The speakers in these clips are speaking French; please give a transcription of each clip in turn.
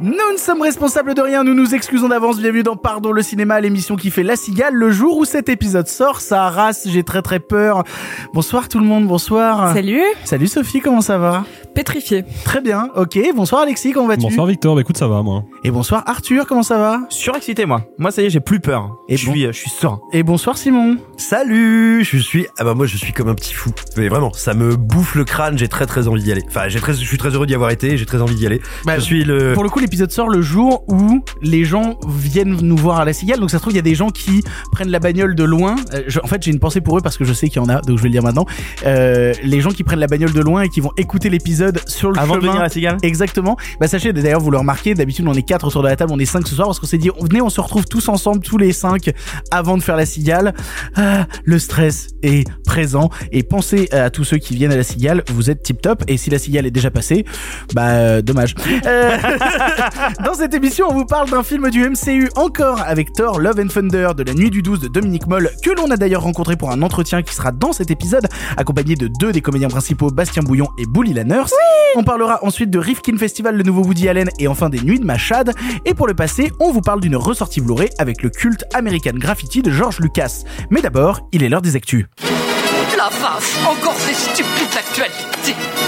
Nous ne sommes responsables de rien, nous nous excusons d'avance, bienvenue dans Pardon le cinéma, l'émission qui fait la cigale. Le jour où cet épisode sort, ça arrasse, j'ai très très peur. Bonsoir tout le monde, bonsoir. Salut Salut Sophie, comment ça va? Pétrifié. Très bien, ok. Bonsoir Alexis, comment vas-tu? Bonsoir Victor, bah écoute ça va moi. Et bonsoir Arthur, comment ça va? Surexcité moi. Moi ça y est, j'ai plus peur. Et je bon. suis euh, je suis serein. Et bonsoir Simon. Salut, je suis ah bah moi je suis comme un petit fou. Mais vraiment, ça me bouffe le crâne, j'ai très très envie d'y aller. Enfin, j'ai très je suis très heureux d'y avoir été, j'ai très envie d'y aller. Bah, je suis le Pour le coup, l'épisode sort le jour où les gens viennent nous voir à la cigale. Donc ça se trouve, il y a des gens qui prennent la bagnole de loin. Euh, je- en fait, j'ai une pensée pour eux parce que je sais qu'il y en a, donc je vais le dire maintenant. Euh, les gens qui prennent la bagnole de loin et qui vont écouter l'épisode sur le Avant de venir à la cigale Exactement. Bah sachez d'ailleurs vous le remarquez, d'habitude on est quatre autour de la table, on est cinq ce soir parce qu'on s'est dit venez on se retrouve tous ensemble tous les cinq avant de faire la cigale. Ah, le stress est présent et pensez à tous ceux qui viennent à la cigale, vous êtes tip top et si la cigale est déjà passée, bah euh, dommage. Euh, Dans cette émission, on vous parle d'un film du MCU encore avec Thor Love and Thunder de la nuit du 12 de Dominique Moll que l'on a d'ailleurs rencontré pour un entretien qui sera dans cet épisode accompagné de deux des comédiens principaux Bastien Bouillon et Bully Lanners. On parlera ensuite de Rifkin Festival, le nouveau Woody Allen et enfin des Nuits de Machad. Et pour le passé, on vous parle d'une ressortie Blu-ray avec le culte American Graffiti de George Lucas. Mais d'abord, il est l'heure des actus. La vache, encore ces stupides actualités.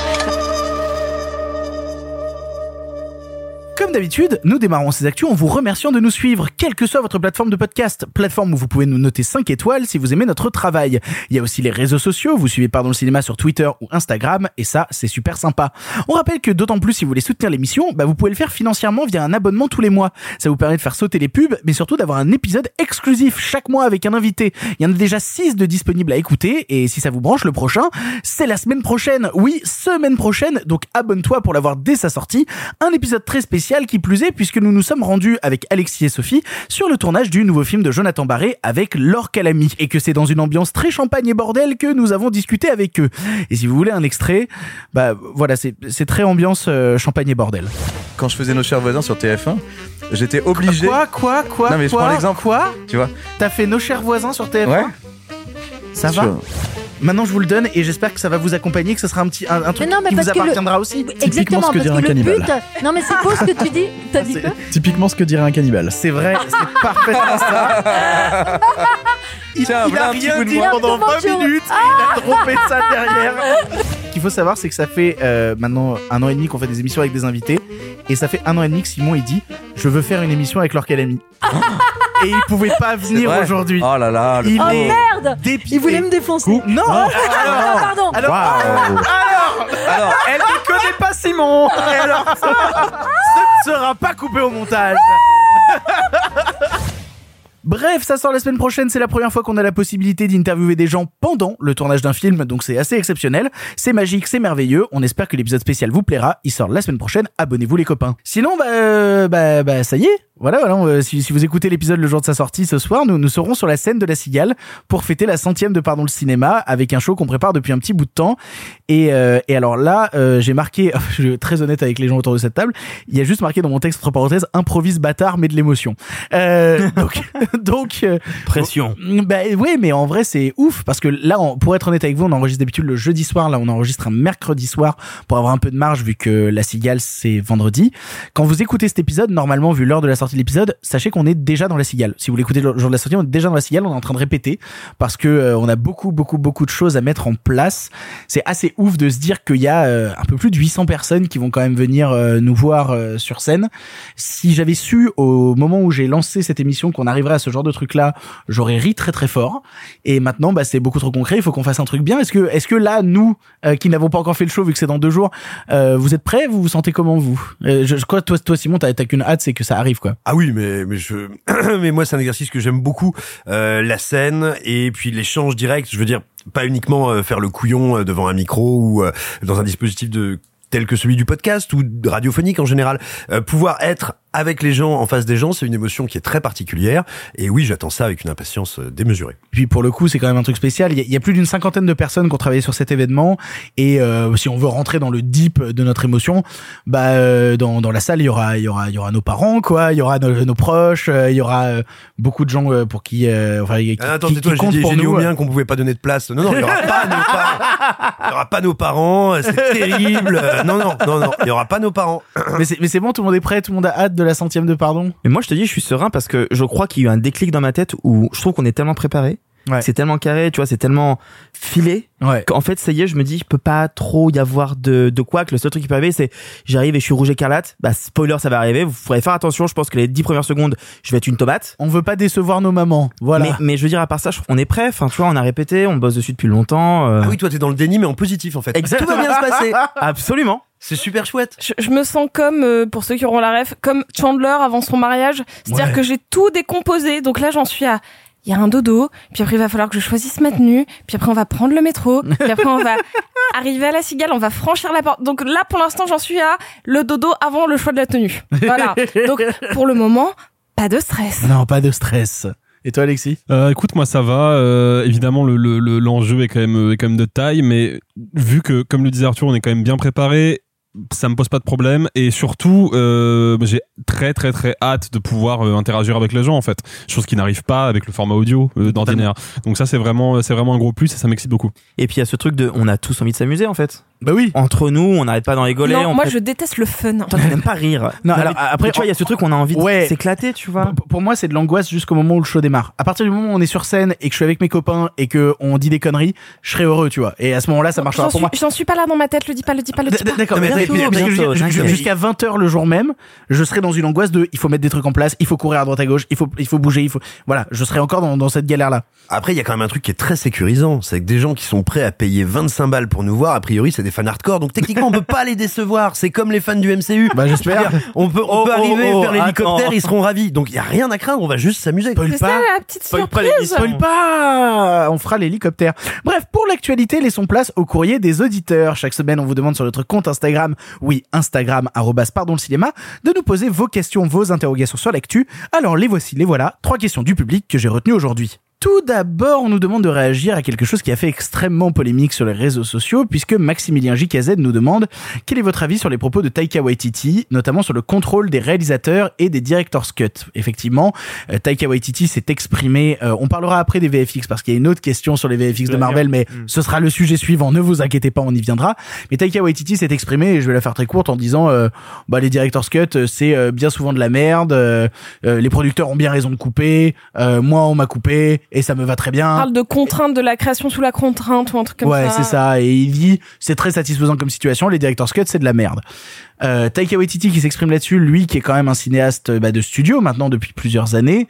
Comme d'habitude, nous démarrons ces actus en vous remerciant de nous suivre, quelle que soit votre plateforme de podcast, plateforme où vous pouvez nous noter 5 étoiles si vous aimez notre travail. Il y a aussi les réseaux sociaux, vous suivez Pardon le cinéma sur Twitter ou Instagram, et ça, c'est super sympa. On rappelle que d'autant plus si vous voulez soutenir l'émission, bah vous pouvez le faire financièrement via un abonnement tous les mois. Ça vous permet de faire sauter les pubs, mais surtout d'avoir un épisode exclusif chaque mois avec un invité. Il y en a déjà 6 de disponibles à écouter, et si ça vous branche, le prochain, c'est la semaine prochaine. Oui, semaine prochaine, donc abonne-toi pour l'avoir dès sa sortie. Un épisode très spécial qui plus est, puisque nous nous sommes rendus avec Alexis et Sophie sur le tournage du nouveau film de Jonathan Barré avec Laure Calamy, et que c'est dans une ambiance très champagne et bordel que nous avons discuté avec eux. Et si vous voulez un extrait, bah voilà, c'est très ambiance euh, champagne et bordel. Quand je faisais nos chers voisins sur TF1, j'étais obligé. Quoi, quoi, quoi, Non mais je quoi, prends l'exemple. Quoi Tu vois T'as fait nos chers voisins sur TF1 Ouais. Ça va Maintenant, je vous le donne et j'espère que ça va vous accompagner, que ce sera un petit un, un truc Mais non, mais qui vous le- appartiendra aussi. Exactement, ce que parce dirait que un le cannibale. but. Non, mais c'est beau ce que tu dis? T'as dit quoi? Typiquement ce que dirait un cannibale. C'est vrai, c'est parfaitement ça. Il, Tiens, il a un petit rien dit moi. pendant Comment 20 tu- minutes et il a trompé ça derrière. Ce qu'il faut savoir, c'est que ça fait euh, maintenant un an et demi qu'on fait des émissions avec des invités. Et ça fait un an et demi que Simon il dit Je veux faire une émission avec Laure Calamy. et il pouvait pas venir aujourd'hui. Oh là là, le Il Oh est merde. dépité. Il voulait me défoncer. Non. Ah, pardon. Alors, alors, Elle ne connaît pas Simon. et alors, ce ne sera pas coupé au montage. Bref, ça sort la semaine prochaine, c'est la première fois qu'on a la possibilité d'interviewer des gens pendant le tournage d'un film, donc c'est assez exceptionnel, c'est magique, c'est merveilleux, on espère que l'épisode spécial vous plaira, il sort la semaine prochaine, abonnez-vous les copains. Sinon, bah, euh, bah, bah ça y est, voilà, voilà euh, si, si vous écoutez l'épisode le jour de sa sortie ce soir, nous, nous serons sur la scène de la Cigale pour fêter la centième de Pardon le cinéma, avec un show qu'on prépare depuis un petit bout de temps, et, euh, et alors là, euh, j'ai marqué, je suis très honnête avec les gens autour de cette table, il y a juste marqué dans mon texte, entre parenthèses, improvise bâtard, mais de l'émotion. Euh, donc, donc, euh, Pression. bah oui, mais en vrai c'est ouf parce que là, on- pour être honnête avec vous, on enregistre d'habitude le jeudi soir. Là, on enregistre un mercredi soir pour avoir un peu de marge vu que la cigale c'est vendredi. Quand vous écoutez cet épisode, normalement vu l'heure de la sortie de l'épisode, sachez qu'on est déjà dans la cigale. Si vous l'écoutez le jour de la sortie, on est déjà dans la cigale. On est en train de répéter parce que euh, on a beaucoup, beaucoup, beaucoup de choses à mettre en place. C'est assez ouf de se dire qu'il y a euh, un peu plus de 800 personnes qui vont quand même venir euh, nous voir euh, sur scène. Si j'avais su au moment où j'ai lancé cette émission qu'on arriverait à ce genre de truc là, j'aurais ri très très fort. Et maintenant, bah, c'est beaucoup trop concret. Il faut qu'on fasse un truc bien. Est-ce que, est-ce que là, nous, euh, qui n'avons pas encore fait le show vu que c'est dans deux jours, euh, vous êtes prêts? Vous vous sentez comment vous? Je, crois toi, toi Simon, t'as qu'une hâte, c'est que ça arrive quoi. Ah oui, mais mais je mais moi c'est un exercice que j'aime beaucoup, euh, la scène et puis l'échange direct. Je veux dire pas uniquement euh, faire le couillon euh, devant un micro ou euh, dans un dispositif de tel que celui du podcast ou radiophonique en général, Euh, pouvoir être avec les gens, en face des gens, c'est une émotion qui est très particulière. Et oui, j'attends ça avec une impatience euh, démesurée. Puis pour le coup, c'est quand même un truc spécial. Il y a, il y a plus d'une cinquantaine de personnes qui ont travaillé sur cet événement. Et euh, si on veut rentrer dans le deep de notre émotion, bah euh, dans, dans la salle, il y aura il y aura il y aura nos parents, quoi. Il y aura nos, nos proches. euh, il y aura euh, beaucoup de gens euh, pour qui, enfin, qui, Ah, attends, qui- qui j'ai comptent dit, pour nous. qu'on pouvait pas donner de place. Non, non, il y aura pas nos parents. Il y aura pas nos parents. C'est terrible. Non, non, non, non, il y aura pas nos parents. Mais c'est bon, tout le monde est prêt, tout le monde a hâte de la centième de pardon? Mais moi, je te dis, je suis serein parce que je crois qu'il y a eu un déclic dans ma tête où je trouve qu'on est tellement préparé. Ouais. C'est tellement carré, tu vois, c'est tellement filé Ouais. qu'en fait, ça y est, je me dis, il peut pas trop y avoir de, de quoi que le seul truc qui peut arriver, c'est j'arrive et je suis rouge écarlate. Bah, spoiler, ça va arriver. Vous pourrez faire attention. Je pense que les dix premières secondes, je vais être une tomate. On veut pas décevoir nos mamans. Voilà. Mais, mais je veux dire, à part ça, je- on est prêt. Enfin, tu vois, on a répété, on bosse dessus depuis longtemps. euh, Ah oui, toi, t'es dans le déni, mais en positif, en fait. Exactement. Tout va bien se passer. Absolument. C'est super chouette. Je, je me sens comme, euh, pour ceux qui auront la ref, comme Chandler avant son mariage. C'est-à-dire Ouais. que j'ai tout décomposé. Donc là, j'en suis à, il y a un dodo, puis après il va falloir que je choisisse ma tenue, puis après on va prendre le métro, puis après on va arriver à la cigale, on va franchir la porte. Donc là, pour l'instant, j'en suis à le dodo avant le choix de la tenue. Voilà. Donc pour le moment, pas de stress. Non, pas de stress. Et toi, Alexis? Euh, écoute, moi ça va. Euh, évidemment, le le- le- l'enjeu est quand même est quand même de taille, mais vu que, comme le disait Arthur, on est quand même bien préparé, ça me pose pas de problème. Et surtout, euh, j'ai très très très hâte de pouvoir euh, interagir avec les gens en fait, chose qui n'arrive pas avec le format audio euh, d'ordinaire. Donc ça, c'est vraiment c'est vraiment un gros plus et ça m'excite beaucoup. Et puis il y a ce truc de, on a tous envie de s'amuser en fait. Bah oui. Entre nous, on n'arrête pas d'en rigoler. non, on moi prête- je déteste le fun. Toi, tu n'aimes pas rire. Non, alors, mais- après, mais tu vois, il y a ce truc, on a envie de Ouais. s'éclater, tu vois. Pour- Pour moi, c'est de l'angoisse jusqu'au moment où le show démarre. À partir du moment où on est sur scène et que je suis avec mes copains et que on dit des conneries, je serai heureux, tu vois. Et à ce moment-là, ça marchera pour suis, moi. j'en suis pas là dans ma tête, le dis pas, le dis pas, le dis pas. D'accord, Jusqu'à 20h le jour même, je serai dans une angoisse de il faut mettre des trucs en place, il faut courir à droite à gauche, il faut il faut bouger, il faut voilà, je serai encore dans, dans cette galère là. Après, il y a quand même un truc qui est très sécurisant. C'est que des gens qui sont prêts à payer 25 balles pour nous voir, a priori, c'est des fans hardcore. Donc techniquement, on peut pas les décevoir. C'est comme les fans du MCU. Bah j'espère. On peut, on Oh, peut oh, arriver oh, vers l'hélicoptère, ils seront ravis. Donc il y a rien à craindre, on va juste s'amuser. Spoil C'est ça pas. la petite Spoil pas surprise. Spoil pas On fera l'hélicoptère. Bref, pour l'actualité, laissons place au courrier des auditeurs. Chaque semaine, on vous demande sur notre compte Instagram, oui, Instagram, pardon le cinéma, de nous poser vos questions, vos interrogations sur l'actu. Alors les voici, les voilà. Trois questions du public que j'ai retenues aujourd'hui. Tout d'abord, on nous demande de réagir à quelque chose qui a fait extrêmement polémique sur les réseaux sociaux, puisque Maximilien JKZ nous demande quel est votre avis sur les propos de Taika Waititi, notamment sur le contrôle des réalisateurs et des director's cut? Effectivement, euh, Taika Waititi s'est exprimé. euh, on parlera après des VFX parce qu'il y a une autre question sur les VFX de Marvel, mais ce sera le sujet suivant. Ne vous inquiétez pas, on y viendra. Mais Taika Waititi s'est exprimé et je vais la faire très courte en disant, euh, bah les director's cut, euh, c'est euh, bien souvent de la merde. euh, euh, les producteurs ont bien raison de couper. euh, moi, on m'a coupé et ça me va très On bien. parle de contrainte, de la création sous la contrainte ou un truc comme ouais, ça. c'est ça. Et il dit, c'est très satisfaisant comme situation. Les director's cut, c'est de la merde. Euh, Taika Waititi qui s'exprime là-dessus, lui qui est quand même un cinéaste euh, bah, de studio maintenant depuis plusieurs années.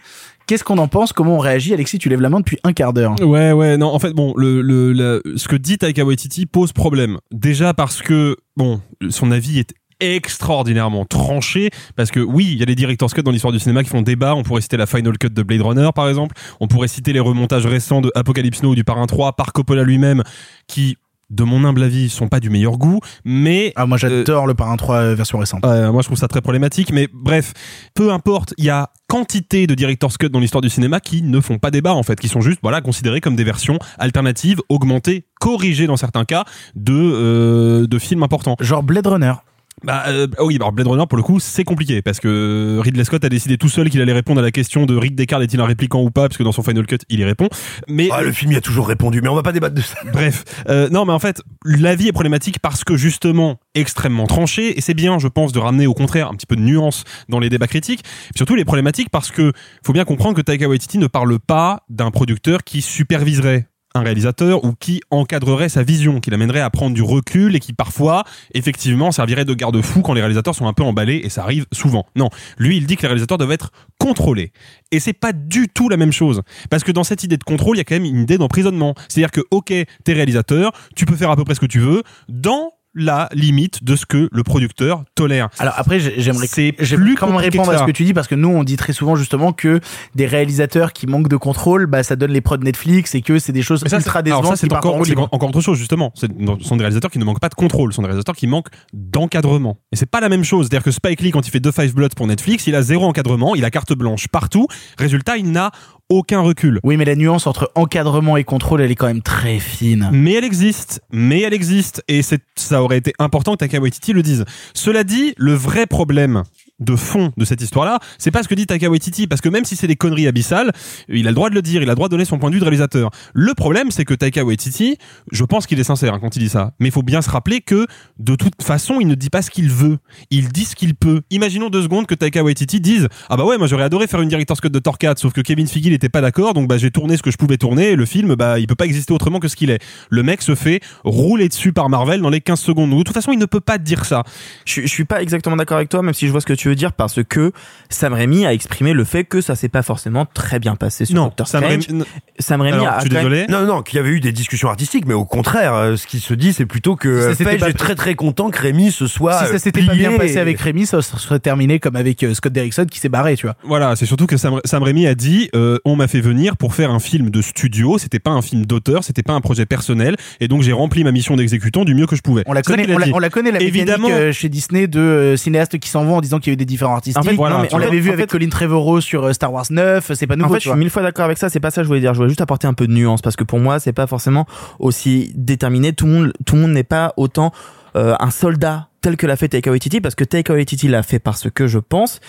Qu'est-ce qu'on en pense? Comment on réagit? Alexis, tu lèves la main depuis un quart d'heure. Ouais, ouais, non, en fait, bon, le, le, la- ce que dit Taika Waititi pose problème. Déjà parce que, bon, son avis est extraordinairement tranché parce que oui il y a les director's cut dans l'histoire du cinéma qui font débat on pourrait citer la final cut de Blade Runner par exemple on pourrait citer les remontages récents de Apocalypse Now ou du Parrain 3 par Coppola lui-même qui de mon humble avis sont pas du meilleur goût mais Ah, moi j'adore le Parrain 3 euh, version récente. Moi je trouve ça très problématique, mais bref, peu importe, il y a quantité de director's cut dans l'histoire du cinéma qui ne font pas débat en fait, qui sont juste voilà considérés comme des versions alternatives, augmentées, corrigées dans certains cas de euh, de films importants. Genre Blade Runner. Bah euh, oui, alors Blade Runner pour le coup c'est compliqué parce que Ridley Scott a décidé tout seul qu'il allait répondre à la question de Rick Deckard est-il un répliquant ou pas parce que dans son final cut il y répond. Mais Ah, le film y a toujours répondu, mais on va pas débattre de ça. Bref, euh, non, mais en fait, l'avis est problématique parce que justement extrêmement tranché, et c'est bien, je pense, de ramener au contraire un petit peu de nuance dans les débats critiques. Et surtout, il est problématique parce que faut bien comprendre que Taika Waititi ne parle pas d'un producteur qui superviserait un réalisateur ou qui encadrerait sa vision, qui l'amènerait à prendre du recul et qui parfois, effectivement, servirait de garde-fou quand les réalisateurs sont un peu emballés et ça arrive souvent. Non, lui, il dit que les réalisateurs doivent être contrôlés. Et c'est pas du tout la même chose. Parce que dans cette idée de contrôle, il y a quand même une idée d'emprisonnement. C'est-à-dire que, ok, t'es réalisateur, tu peux faire à peu près ce que tu veux, dans la limite de ce que le producteur tolère. Alors après, j'ai- j'aimerais plus quand même compliqué répondre à ce que tu dis parce que nous, on dit très souvent justement que des réalisateurs qui manquent de contrôle, bah ça donne les prods Netflix et que c'est des choses ça, ultra décevantes. c'est encore, autre chose, justement. C'est- Ce sont des réalisateurs qui ne manquent pas de contrôle, ce sont des réalisateurs qui manquent d'encadrement. Et c'est pas la même chose. C'est-à-dire que Spike Lee, quand il fait The Five Bloods pour Netflix, il a zéro encadrement, il a carte blanche partout. Résultat, il n'a aucun recul. Oui, mais la nuance entre encadrement et contrôle, elle est quand même très fine. Mais elle existe, mais elle existe, et c'est, ça aurait été important que Taika Waititi le dise. Cela dit, le vrai problème de fond de cette histoire-là, c'est pas ce que dit Taika Waititi, parce que même si c'est des conneries abyssales, il a le droit de le dire, il a le droit de donner son point de vue de réalisateur. Le problème, c'est que Taika Waititi, je pense qu'il est sincère hein, quand il dit ça, mais il faut bien se rappeler que de toute façon, il ne dit pas ce qu'il veut, il dit ce qu'il peut. Imaginons deux secondes que Taika Waititi dise ah bah ouais, moi j'aurais adoré faire une director's cut de 4, sauf que Kevin Feige n'était pas d'accord, donc bah j'ai tourné ce que je pouvais tourner, et le film bah il peut pas exister autrement que ce qu'il est. Le mec se fait rouler dessus par Marvel dans les 15 secondes. Donc, de toute façon, il ne peut pas dire ça. Je, je suis pas exactement d'accord avec toi, même si je vois ce que tu veux dire, parce que Sam Raimi a exprimé le fait que ça s'est pas forcément très bien passé sur Non, Doctor Sam Strange. Raimi- Sam Raimi Alors, a je suis désolé. Non, non, qu'il y avait eu des discussions artistiques, mais au contraire, euh, ce qui se dit, c'est plutôt que Si euh, est très très content que Rémi se soit. si ça s'était pas bien passé et- avec Rémi, ça serait terminé comme avec euh, Scott Derrickson qui s'est barré, tu vois. Voilà, c'est surtout que Sam, Sam Raimi a dit euh, on m'a fait venir pour faire un film de studio, c'était pas un film d'auteur, c'était pas un projet personnel, et donc j'ai rempli ma mission d'exécutant du mieux que je pouvais. On la connaît, on la, on la connaît la Évidemment. mécanique euh, chez Disney de euh, cinéastes qui s'en vont en disant qu'il y a eu des différents artistes. En fait, voilà, on l'avait vu En avec fait- Colin Trevorrow sur euh, Star Wars 9, c'est pas nouveau, en fait, tu je vois. suis mille fois d'accord avec ça. C'est pas ça que je voulais dire. Je voulais juste apporter un peu de nuance parce que pour moi, c'est pas forcément aussi déterminé. Tout le monde, tout le monde n'est pas autant euh, un soldat tel que l'a fait Taika Waititi parce que Taika Waititi l'a fait parce que je pense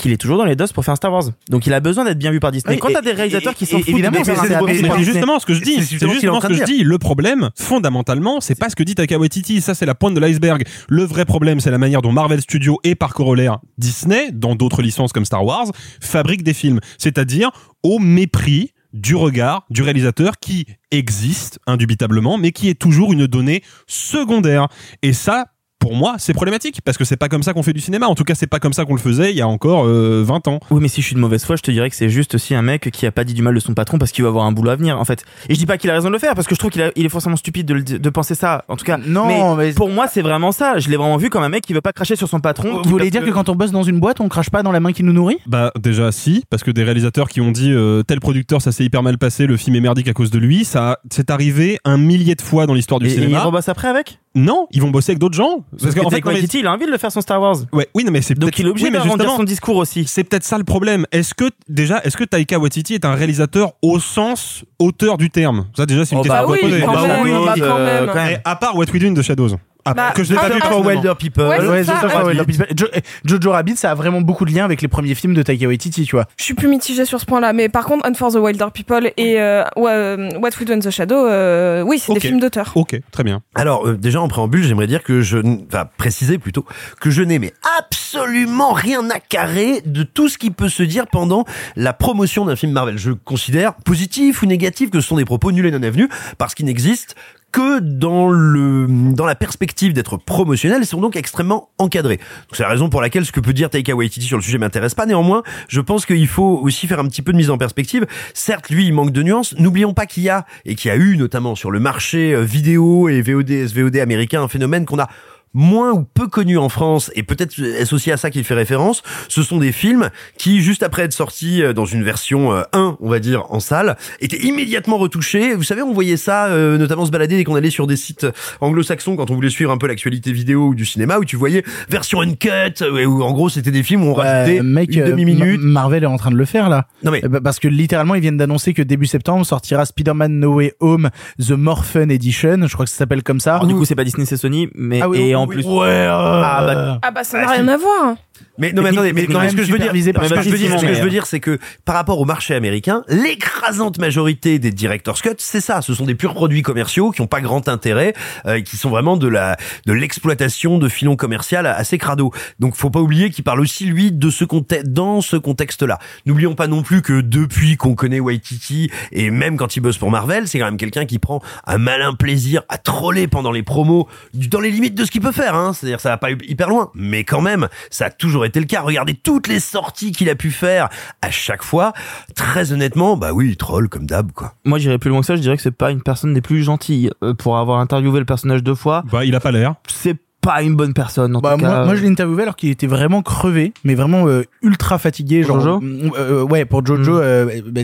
qu'il est toujours dans les doses pour faire un Star Wars. Donc il a besoin d'être bien vu par Disney. Oui, Quand t'as des réalisateurs et- qui s'en foutent évidemment, de c'est- justement ce que je dis. C'est justement ce justement que je dis. Le problème, fondamentalement, c'est pas ce que dit Taika Waititi. Ça, c'est la pointe de l'iceberg. Le vrai problème, c'est la manière dont Marvel Studios et par corollaire Disney, dans d'autres licences comme Star Wars, fabriquent des films. C'est-à-dire au mépris du regard du réalisateur qui existe indubitablement, mais qui est toujours une donnée secondaire. Et ça, pour moi, c'est problématique parce que c'est pas comme ça qu'on fait du cinéma. En tout cas, c'est pas comme ça qu'on le faisait il y a encore euh, 20 ans. Oui, mais si je suis de mauvaise foi, je te dirais que c'est juste aussi un mec qui a pas dit du mal de son patron parce qu'il va avoir un boulot à venir, en fait. Et je dis pas qu'il a raison de le faire parce que je trouve qu'il il est forcément stupide de, le- de penser ça. En tout cas, Non, mais- pour moi, c'est vraiment ça. Je l'ai vraiment vu comme un mec qui veut pas cracher sur son patron. Vous voulez dire que quand on bosse dans une boîte, on crache pas dans la main qui nous nourrit? Bah déjà si, parce que des réalisateurs qui ont dit euh, tel producteur ça s'est hyper mal passé, le film est merdique à cause de lui, ça c'est arrivé un millier de fois dans l'histoire du Et, et il cinéma. rebosse après avec? Non, ils vont bosser avec d'autres gens. Parce qu'en mais- il a envie de le faire son Star Wars. Ouais, oui, non, mais c'est Donc peut-être- il est obligé oui, justement, son discours aussi. C'est peut-être ça le problème. Est-ce que déjà, est-ce que Taika Waititi est un réalisateur au sens auteur du terme? Ça déjà, c'est une Oh, question bah oui, poser. Bah même, oui, bah quand même. quand même. Et à part What We Do in the Shadows, Ah, Bah, que je n'ai pas un- vu un- personnellement. Wilder People. Ouais, Ouais, ça, ça, un- ouais, Jo- eh, Jojo Rabbit, ça a vraiment beaucoup de liens avec les premiers films de Taika Waititi, tu vois. Je suis plus mitigée sur ce point-là, mais par contre, Hunt for the Wilder People et euh, euh, What We Do in the Shadow, euh, oui, c'est des films d'auteur. Ok, très bien. Alors euh, déjà en préambule, j'aimerais dire que je, enfin préciser plutôt que je n'ai mais absolument rien à carrer de tout ce qui peut se dire pendant la promotion d'un film Marvel. Je considère positif ou négatif que ce sont des propos nuls et non avenus parce qu'ils n'existent que dans le dans la perspective d'être promotionnels et sont donc extrêmement encadrés. C'est la raison pour laquelle ce que peut dire Taika Waititi sur le sujet m'intéresse pas. Néanmoins, je pense qu'il faut aussi faire un petit peu de mise en perspective. Certes, lui, il manque de nuances. N'oublions pas qu'il y a et qu'il y a eu notamment sur le marché euh, vidéo et VOD, SVOD américain un phénomène qu'on a moins ou peu connu en France, et peut-être est-ce aussi à ça qu'il fait référence, ce sont des films qui, juste après être sortis euh, dans une version euh, 1, on va dire, en salle, étaient immédiatement retouchés. Vous savez, on voyait ça euh, notamment se balader dès qu'on allait sur des sites anglo-saxons quand on voulait suivre un peu l'actualité vidéo ou du cinéma, où tu voyais version uncut, euh, où en gros c'était des films où on rajoutait Euh, mec, une euh, demi-minute. Ma- Marvel est en train de le faire là. Non mais Euh, bah, Parce que littéralement, ils viennent d'annoncer que début septembre sortira Spider-Man No Way Home The More Fun Edition. Je crois que ça s'appelle comme ça. Alors, du coup, c'est pas Disney, c'est Sony, mais Ah oui, et oui, en oui. plus. Ouais, Ah, bah, Ah bah ça Bah, n'a rien à voir. Mais non, mais attendez, mais non, mais ce que je veux dire, par ce que je veux dire, ce que je veux dire, c'est que par rapport au marché américain, l'écrasante majorité des director's cut, c'est ça. Ce sont des purs produits commerciaux qui ont pas grand intérêt, euh, qui sont vraiment de la de l'exploitation de filons commercial assez crado. Donc, faut pas oublier qu'il parle aussi lui de ce contexte, dans ce contexte-là. N'oublions pas non plus que depuis qu'on connaît Waititi et même quand il bosse pour Marvel, c'est quand même quelqu'un qui prend un malin plaisir à troller pendant les promos, dans les limites de ce qu'il peut faire. Hein. C'est-à-dire, ça va pas hyper loin, mais quand même, ça a toujours toujours été le cas. Regardez toutes les sorties qu'il a pu faire à chaque fois. Très honnêtement, bah oui, il troll comme d'hab, quoi. Moi, j'irais plus loin que ça. Je dirais que c'est pas une personne des plus gentilles euh, pour avoir interviewé le personnage deux fois. Bah, il a pas l'air. C'est pas une bonne personne. En Bah, tout moi, cas. moi, je l'ai interviewé alors qu'il était vraiment crevé, mais vraiment euh, ultra fatigué. Pour genre, Jojo euh, ouais, pour Jojo. Mm. euh, bah,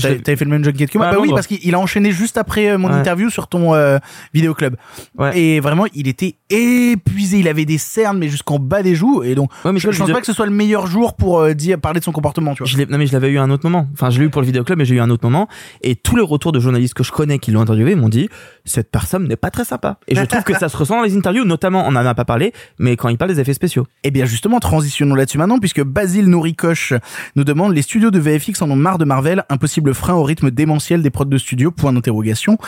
T'avais fait le même junket que moi. Ouais, bah oui, parce qu'il il a enchaîné juste après euh, mon Ouais. interview sur ton euh, vidéoclub. Ouais. Et vraiment, il était épuisé. Il avait des cernes, mais jusqu'en bas des joues. Et donc, mais je, je- pense pas que ce soit le meilleur jour pour euh, dire parler de son comportement. Tu vois. Je non mais je l'avais eu à un autre moment. Enfin, je l'ai eu pour le vidéoclub, mais j'ai eu un autre moment. Et tous les retours de journalistes que je connais qui l'ont interviewé m'ont dit cette personne n'est pas très sympa. Et je trouve que ça se ressent dans les interviews, notamment on en a pas parlé, mais quand il parle des effets spéciaux. Eh bien justement, transitionnons là-dessus maintenant, puisque Basile Nourricoche nous demande les studios de VFX en ont marre de Marvel, impossible frein au rythme démentiel des prods de studio, point d'interrogation.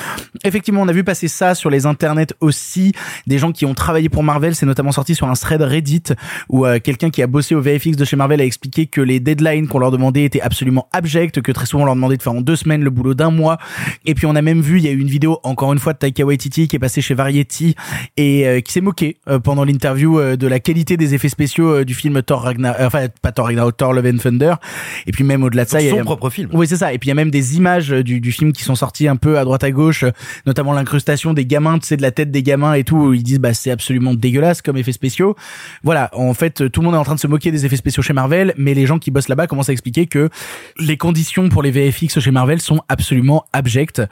Effectivement, on a vu passer ça sur les internets aussi, des gens qui ont travaillé pour Marvel, c'est notamment sorti sur un thread Reddit, où euh, quelqu'un qui a bossé au VFX de chez Marvel a expliqué que les deadlines qu'on leur demandait étaient absolument abjects, que très souvent on leur demandait de faire en deux semaines le boulot d'un mois, et puis on a même vu, il y a eu une vidéo, encore une fois, de Taika Waititi qui est passée chez Variety, et euh, qui s'est moqué euh, pendant l'interview euh, de la qualité des effets spéciaux euh, du film Thor Ragnarok, enfin pas Thor Ragnarok, Thor Love and Thunder. Et puis même au-delà de ça, il y a Son propre film. oui, c'est ça. Et puis il y a même des images euh, du, film qui sont sorties un peu à droite à gauche, euh, notamment l'incrustation des gamins, tu sais, de la tête des gamins et tout, où ils disent bah c'est absolument dégueulasse comme effets spéciaux. Voilà, en fait, euh, tout le monde est en train de se moquer des effets spéciaux chez Marvel, mais les gens qui bossent là-bas commencent à expliquer que les conditions pour les VFX chez Marvel sont absolument abjectes.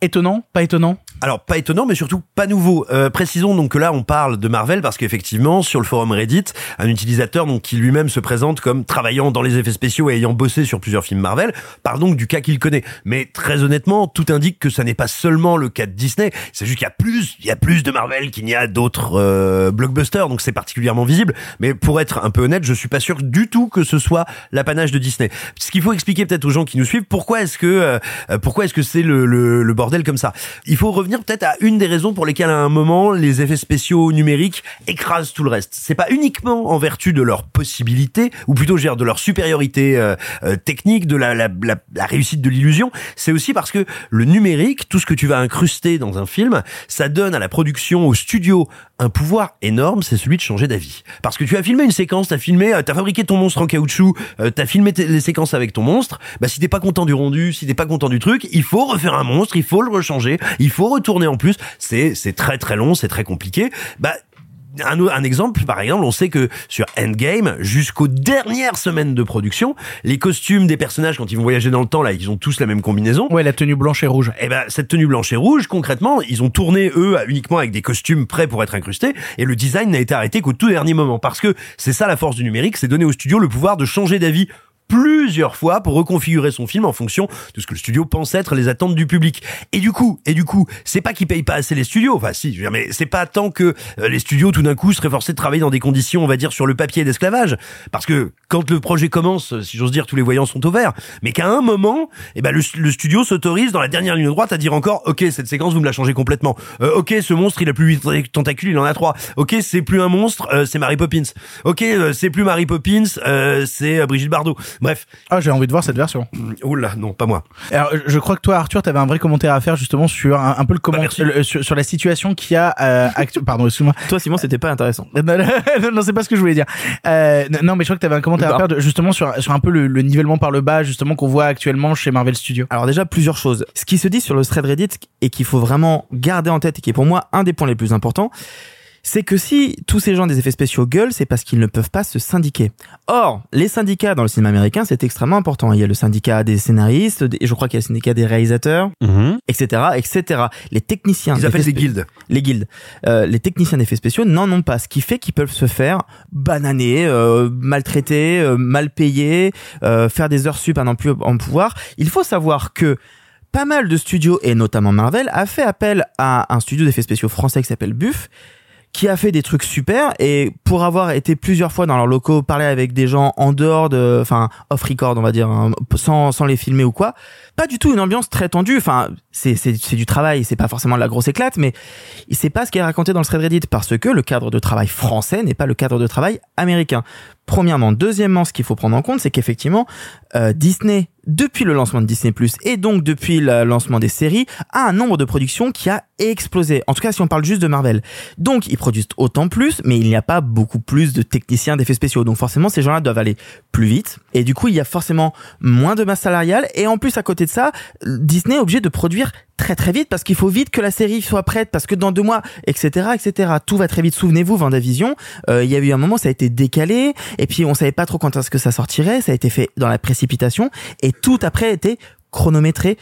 Étonnant, pas étonnant? Alors pas étonnant, mais surtout pas nouveau. Euh, précisons donc que là on parle de Marvel parce qu'effectivement sur le forum Reddit, un utilisateur donc qui lui-même se présente comme travaillant dans les effets spéciaux et ayant bossé sur plusieurs films Marvel, parle donc du cas qu'il connaît. Mais très honnêtement, tout indique que ça n'est pas seulement le cas de Disney. C'est juste qu'il y a plus, il y a plus de Marvel qu'il n'y a d'autres euh, blockbusters, donc c'est particulièrement visible. Mais pour être un peu honnête, je suis pas sûr du tout que ce soit l'apanage de Disney. Ce qu'il faut expliquer peut-être aux gens qui nous suivent, pourquoi est-ce que euh, pourquoi est-ce que c'est le, le, le comme ça Il faut revenir peut-être à une des raisons pour lesquelles à un moment les effets spéciaux numériques écrasent tout le reste. C'est pas uniquement en vertu de leur possibilité, ou plutôt je veux dire, de leur supériorité euh, euh, technique, de la, la, la, réussite de l'illusion. C'est aussi parce que le numérique, tout ce que tu vas incruster dans un film, ça donne à la production, au studio, un pouvoir énorme, c'est celui de changer d'avis. Parce que tu as filmé une séquence, t'as filmé, euh, t'as fabriqué ton monstre en caoutchouc, euh, t'as filmé les séquences avec ton monstre. Bah si t'es pas content du rendu, si t'es pas content du truc, il faut refaire un monstre, il faut le rechanger, il faut retourner en plus. C'est c'est très très long, c'est très compliqué. Bah un, un exemple, par exemple, on sait que sur Endgame, jusqu'aux dernières semaines de production, les costumes des personnages quand ils vont voyager dans le temps, là, ils ont tous la même combinaison. Ouais, la tenue blanche et rouge. Et ben cette tenue blanche et rouge, concrètement, ils ont tourné eux uniquement avec des costumes prêts pour être incrustés, et le design n'a été arrêté qu'au tout dernier moment, parce que c'est ça la force du numérique, c'est donner au studio le pouvoir de changer d'avis plusieurs fois pour reconfigurer son film en fonction de ce que le studio pense être les attentes du public. Et du coup, et du coup, c'est pas qu'ils payent pas assez les studios, enfin si, je veux dire, mais c'est pas tant que euh, les studios tout d'un coup seraient forcés de travailler dans des conditions, on va dire, sur le papier d'esclavage, parce que quand le projet commence, si j'ose dire, tous les voyants sont au vert, mais qu'à un moment, eh ben le, studio s'autorise dans la dernière ligne droite à dire encore, ok, cette séquence vous me la changez complètement, Euh, ok, ce monstre il a plus huit tentacules, il en a trois, ok, c'est plus un monstre, euh, c'est Mary Poppins, ok, euh, c'est plus Mary Poppins, euh, c'est euh, Brigitte Bardot. Bref. Ah, j'ai envie de voir cette version. Oula, non, pas moi. Alors, je crois que toi, Arthur, t'avais un vrai commentaire à faire justement sur un, un peu le comment, le- sur, sur la situation qu'il y a euh, actu- Pardon, excuse-moi. Toi, Simon, c'était pas intéressant. Non, non, non, non, c'est pas ce que je voulais dire. Euh, non, mais je crois que t'avais un commentaire à Bah. faire de- justement sur, sur un peu le, le nivellement par le bas, justement qu'on voit actuellement chez Marvel Studios. Alors déjà plusieurs choses. Ce qui se dit sur le thread Reddit et qu'il faut vraiment garder en tête et qui est pour moi un des points les plus importants, c'est que si tous ces gens des effets spéciaux gueulent, c'est parce qu'ils ne peuvent pas se syndiquer. Or, les syndicats dans le cinéma américain, c'est extrêmement important. Il y a le syndicat des scénaristes, des- et je crois qu'il y a le syndicat des réalisateurs, etc., etc. Les techniciens. Ils appellent d'effets des guildes. Les guildes. Euh, les techniciens d'effets spéciaux n'en ont pas, ce qui fait qu'ils peuvent se faire bananer, euh, maltraiter, euh, mal payer, euh, faire des heures sup à n'en plus en pouvoir. Il faut savoir que pas mal de studios, et notamment Marvel, a fait appel à un studio d'effets spéciaux français qui s'appelle Buff, qui a fait des trucs super et pour avoir été plusieurs fois dans leurs locaux parler avec des gens en dehors de enfin off record on va dire hein, sans sans les filmer ou quoi pas du tout une ambiance très tendue. Enfin c'est c'est c'est du travail c'est pas forcément de la grosse éclate mais c'est pas ce qui est raconté dans le thread Reddit parce que le cadre de travail français n'est pas le cadre de travail américain. Premièrement. Deuxièmement ce qu'il faut prendre en compte c'est qu'effectivement euh, Disney depuis le lancement de Disney+, et donc depuis le lancement des séries, a un nombre de productions qui a explosé. En tout cas, si on parle juste de Marvel. Donc, ils produisent autant plus, mais il n'y a pas beaucoup plus de techniciens d'effets spéciaux. Donc, forcément, ces gens-là doivent aller plus vite. Et du coup, il y a forcément moins de masse salariale. Et en plus, à côté de ça, Disney est obligé de produire très très vite parce qu'il faut vite que la série soit prête parce que dans deux mois, etc., etc. Tout va très vite. Souvenez-vous, Vendavision, euh, il y a eu un moment, ça a été décalé et puis on savait pas trop quand est-ce que ça sortirait. Ça a été fait dans la précipitation et tout après été chronométré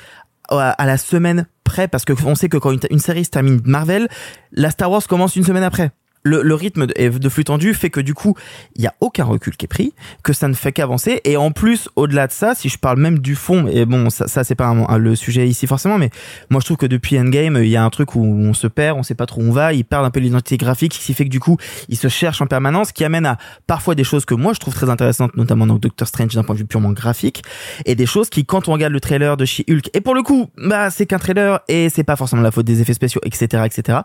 à la semaine près parce que on sait que quand une série se termine Marvel, la Star Wars commence une semaine après. Le, le rythme de, de flux tendu fait que du coup, il y a aucun recul qui est pris, que ça ne fait qu'avancer. Et en plus, au-delà de ça, si je parle même du fond, et bon, ça, ça c'est pas le sujet ici forcément, mais moi je trouve que depuis Endgame, il y a un truc où on se perd, on sait pas trop où on va, ils perdent un peu l'identité graphique, ce qui fait que du coup, ils se cherchent en permanence, ce qui amène à parfois des choses que moi je trouve très intéressantes, notamment dans Doctor Strange d'un point de vue purement graphique, et des choses qui, quand on regarde le trailer de She-Hulk, et pour le coup, bah c'est qu'un trailer et c'est pas forcément la faute des effets spéciaux, etc., etc.,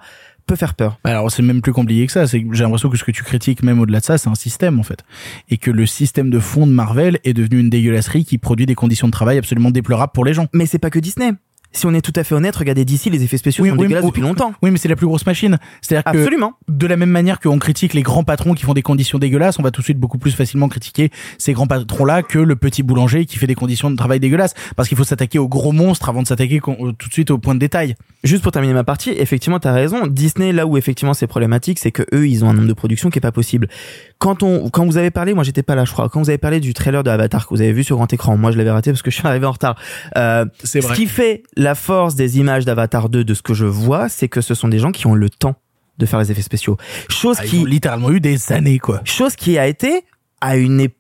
peut faire peur. Alors c'est même plus compliqué que ça. C'est j'ai l'impression que ce que tu critiques même au-delà de ça, c'est un système en fait, et que le système de fond de Marvel est devenu une dégueulasserie qui produit des conditions de travail absolument déplorables pour les gens. Mais c'est pas que Disney. Si on est tout à fait honnête, regardez d'ici, les effets spéciaux sont dégueulasses mais- depuis longtemps. Oui, mais c'est la plus grosse machine. C'est-à-dire que Absolument. de la même manière qu'on critique les grands patrons qui font des conditions dégueulasses, on va tout de suite beaucoup plus facilement critiquer ces grands patrons-là que le petit boulanger qui fait des conditions de travail dégueulasses. Parce qu'il faut s'attaquer aux gros monstres avant de s'attaquer euh, tout de suite au point de détail. Juste pour terminer ma partie, effectivement, t'as raison. Disney, là où effectivement c'est problématique, c'est que eux, ils ont un nombre de productions qui est pas possible. Quand on, quand vous avez parlé, moi j'étais pas là, je crois. Quand vous avez parlé du trailer de Avatar que vous avez vu sur grand écran, moi je l'avais raté parce que je suis arrivé en retard. Euh, C'est ce vrai. qui fait la force des images d'Avatar 2, de ce que je vois, c'est que ce sont des gens qui ont le temps de faire les effets spéciaux. Chose Ah, ils qui, ont littéralement eu des années, quoi. chose qui a été à une époque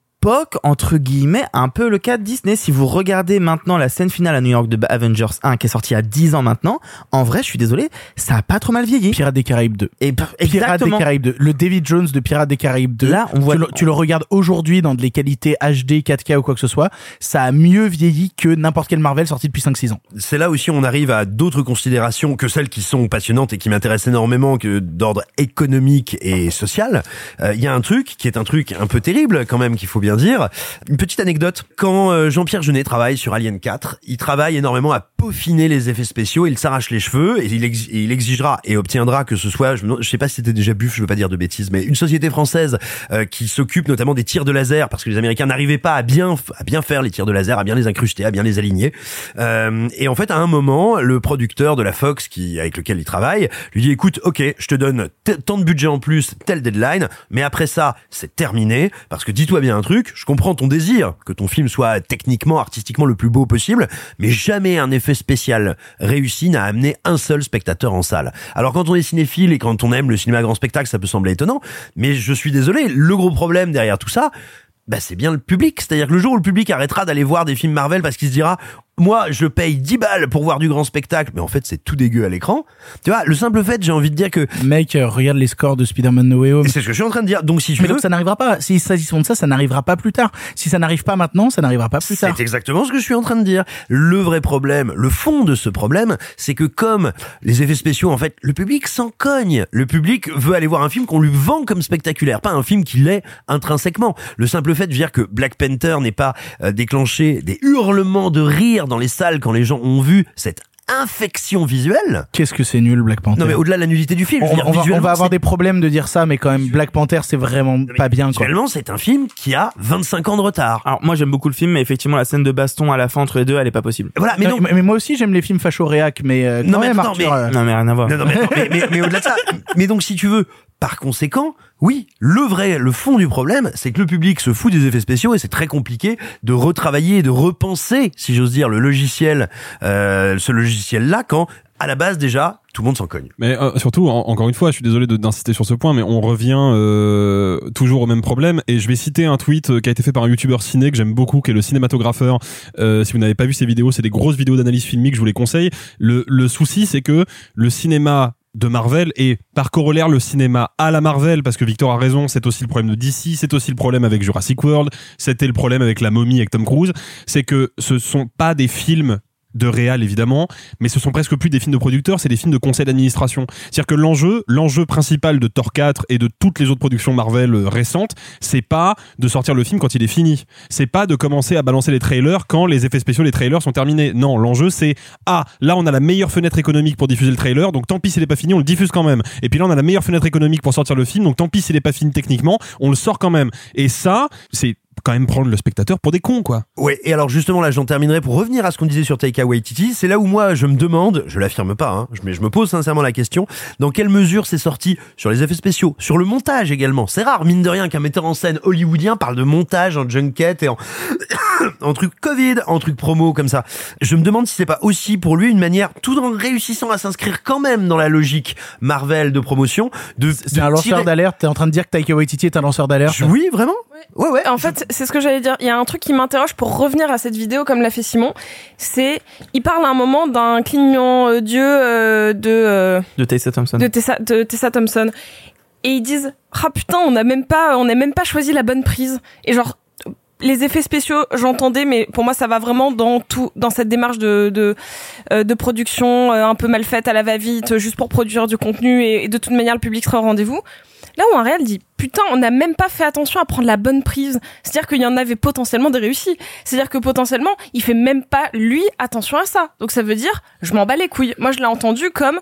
entre guillemets un peu le cas de Disney. Si vous regardez maintenant la scène finale à New York de Avengers 1 qui est sortie il y a 10 ans maintenant, en vrai, je suis désolé, ça a pas trop mal vieilli. Pirates des Caraïbes 2. Et Pirates des. Caraïbes 2. Le David Jones de Pirates des Caraïbes 2. Là, on voit- tu, le, tu le regardes aujourd'hui dans des qualités HD, 4K ou quoi que ce soit. Ça a mieux vieilli que n'importe quel Marvel sorti depuis 5-6 ans. C'est là aussi on arrive à d'autres considérations que celles qui sont passionnantes et qui m'intéressent énormément que d'ordre économique et social. Euh, Il y a un truc qui est un truc un peu terrible quand même qu'il faut bien dire. Une petite anecdote. Quand euh, Jean-Pierre Jeunet travaille sur Alien 4, il travaille énormément à peaufiner les effets spéciaux. Il s'arrache les cheveux et il, exigera et obtiendra que ce soit, je, sais pas si c'était déjà buff, je veux pas dire de bêtises, mais une société française euh, qui s'occupe notamment des tirs de laser parce que les Américains n'arrivaient pas à bien à bien faire les tirs de laser, à bien les incruster, à bien les aligner. Euh, et en fait, à un moment, le producteur de la Fox qui avec lequel il travaille lui dit écoute, ok, je te donne tant de budget en plus, tel deadline, mais après ça, c'est terminé parce que dis-toi bien un truc, je comprends ton désir que ton film soit techniquement, artistiquement le plus beau possible, mais jamais un effet spécial réussi n'a amené un seul spectateur en salle. Alors quand on est cinéphile et quand on aime le cinéma grand spectacle, ça peut sembler étonnant, mais je suis désolé, le gros problème derrière tout ça, bah c'est bien le public. C'est-à-dire que le jour où le public arrêtera d'aller voir des films Marvel parce qu'il se dira moi je paye 10 balles pour voir du grand spectacle, mais en fait c'est tout dégueu à l'écran. Tu vois, le simple fait, j'ai envie de dire que Mec, euh, regarde les scores de Spider-Man No Way Home. c'est ce que je suis en train de dire. Donc si tu Mais veux, donc ça n'arrivera pas. S'ils s'agissent de ça, ça n'arrivera pas plus tard. Si ça n'arrive pas maintenant, ça n'arrivera pas plus tard. C'est exactement ce que je suis en train de dire. Le vrai problème, le fond de ce problème, c'est que comme les effets spéciaux, en fait, le public s'en cogne. Le public veut aller voir un film qu'on lui vend comme spectaculaire, pas un film qui l'est intrinsèquement. Le simple fait de dire que Black Panther n'est pas euh, déclenché des hurlements de rire dans les salles quand les gens ont vu cette infection visuelle. Qu'est-ce que c'est nul, Black Panther Non mais au-delà de la nudité du film, je on, veux dire, on va, on visuellement, va avoir des problèmes de dire ça, mais quand même, Black Panther, c'est vraiment pas bien, quoi. Visuellement, c'est un film qui a 25 ans de retard. Alors moi j'aime beaucoup le film, mais effectivement la scène de baston à la fin entre les deux, elle est pas possible. Voilà, mais Non, non, mais, moi aussi, j'aime les films facho réac, mais euh, quand Non, mais même, attends, Arthur, mais- euh, Non mais rien à voir. Non, non, mais, attends, mais, mais- mais au-delà de ça, mais donc si tu veux, par conséquent, oui, le vrai, le fond du problème, c'est que le public se fout des effets spéciaux et c'est très compliqué de retravailler, de repenser, si j'ose dire, le logiciel, euh, ce logiciel-là, quand à la base déjà tout le monde s'en cogne. Mais euh, surtout, en- encore une fois, je suis désolé d'insister sur ce point, mais on revient euh, toujours au même problème. Et je vais citer un tweet euh, qui a été fait par un youtubeur ciné que j'aime beaucoup, qui est le cinématographeur. Euh, si vous n'avez pas vu ces vidéos, c'est des grosses vidéos d'analyse filmique, je vous les conseille. Le, le souci, c'est que le cinéma de Marvel et par corollaire le cinéma à la Marvel parce que Victor a raison c'est aussi le problème de DC c'est aussi le problème avec Jurassic World c'était le problème avec la momie avec Tom Cruise c'est que ce sont pas des films de réal évidemment, mais ce sont presque plus des films de producteurs, c'est des films de conseil d'administration. C'est-à-dire que l'enjeu, l'enjeu principal de Thor 4 et de toutes les autres productions Marvel euh, récentes, c'est pas de sortir le film quand il est fini. C'est pas de commencer à balancer les trailers quand les effets spéciaux, les trailers sont terminés. Non, l'enjeu c'est ah là on a la meilleure fenêtre économique pour diffuser le trailer, donc tant pis s'il est pas fini, on le diffuse quand même. Et puis là on a la meilleure fenêtre économique pour sortir le film, donc tant pis s'il est pas fini techniquement, on le sort quand même. Et ça, c'est quand même prendre le spectateur pour des cons quoi. Ouais, et alors justement là, j'en terminerai pour revenir à ce qu'on disait sur Taika Waititi. C'est là où moi je me demande, je l'affirme pas, hein, mais je me pose sincèrement la question, dans quelle mesure c'est sorti sur les effets spéciaux, sur le montage également? C'est rare, mine de rien, qu'un metteur en scène hollywoodien parle de montage en junket et en, en truc Covid, en truc promo comme ça. Je me demande si c'est pas aussi pour lui une manière, tout en réussissant à s'inscrire quand même dans la logique Marvel de promotion, de, C'est un lanceur d'alerte. T'es en train de dire que Taika Waititi est un lanceur d'alerte? Oui, vraiment Ouais, ouais. En fait, c'est ce que j'allais dire. Il y a un truc qui m'interroge pour revenir à cette vidéo, comme l'a fait Simon. C'est, il parle à un moment d'un clignement euh, dieu euh, de euh, De Tessa Thompson. de Tessa, de Tessa Thompson, et ils disent ah putain, on n'a même pas, on n'a même pas choisi la bonne prise. Et genre les effets spéciaux, j'entendais, mais pour moi, ça va vraiment dans tout, dans cette démarche de de, euh, de production euh, un peu mal faite à la va-vite, juste pour produire du contenu et, et de toute manière le public sera au rendez-vous. Là où un réel dit putain, on n'a même pas fait attention à prendre la bonne prise. C'est-à-dire qu'il y en avait potentiellement des réussis. C'est-à-dire que potentiellement, il fait même pas lui attention à ça. Donc ça veut dire je m'en bats les couilles. Moi, je l'ai entendu comme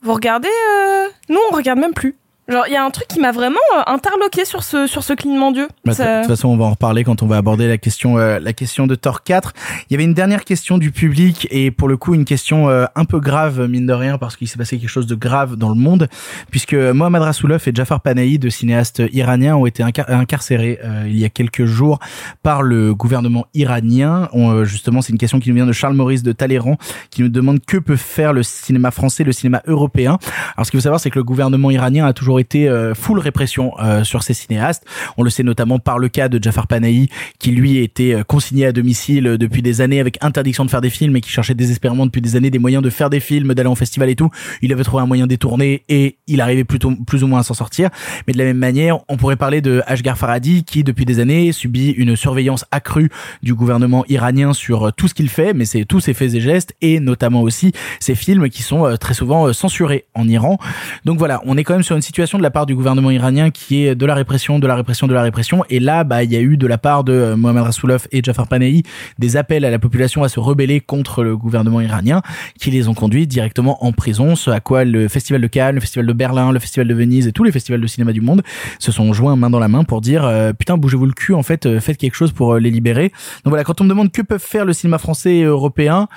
vous regardez, euh, nous on regarde même plus. Genre, il y a un truc qui m'a vraiment euh, interloqué sur ce sur ce clignement Dieu. Bah, Ça- De toute façon, on va en reparler quand on va aborder la question, euh, la question de Thor 4. Il y avait une dernière question du public et pour le coup une question euh, un peu grave mine de rien parce qu'il s'est passé quelque chose de grave dans le monde puisque Mohamed Rassoulov et Jafar Panahi, deux cinéastes iraniens, ont été incar- incarcérés euh, il y a quelques jours par le gouvernement iranien. On, euh, justement, c'est une question qui nous vient de Charles Maurice de Talleyrand qui nous demande que peut faire le cinéma français, le cinéma européen. Alors ce qu'il faut savoir, c'est que le gouvernement iranien a toujours été euh, full répression euh, sur ces cinéastes. On le sait notamment par le cas de Jafar Panahi, qui lui était euh, consigné à domicile depuis des années avec interdiction de faire des films et qui cherchait désespérément depuis des années des moyens de faire des films, d'aller en festival et tout. Il avait trouvé un moyen détourné et il arrivait plutôt plus ou moins à s'en sortir. Mais de la même manière, on pourrait parler de Ashgar Farhadi, qui depuis des années subit une surveillance accrue du gouvernement iranien sur tout ce qu'il fait, mais c'est tous ses faits et gestes et notamment aussi ses films qui sont très souvent censurés en Iran. Donc voilà, on est quand même sur une situation de la part du gouvernement iranien qui est de la répression, de la répression, de la répression. Et là, bah, il y a eu de la part de euh, Mohamed Rassoulov et Jafar Panahi des appels à la population à se rebeller contre le gouvernement iranien qui les ont conduits directement en prison. Ce à quoi le Festival de Cannes, le Festival de Berlin, le Festival de Venise et tous les festivals de cinéma du monde se sont joints main dans la main pour dire euh, putain bougez-vous le cul en fait, euh, faites quelque chose pour euh, les libérer. Donc voilà, quand on me demande que peuvent faire le cinéma français et européen,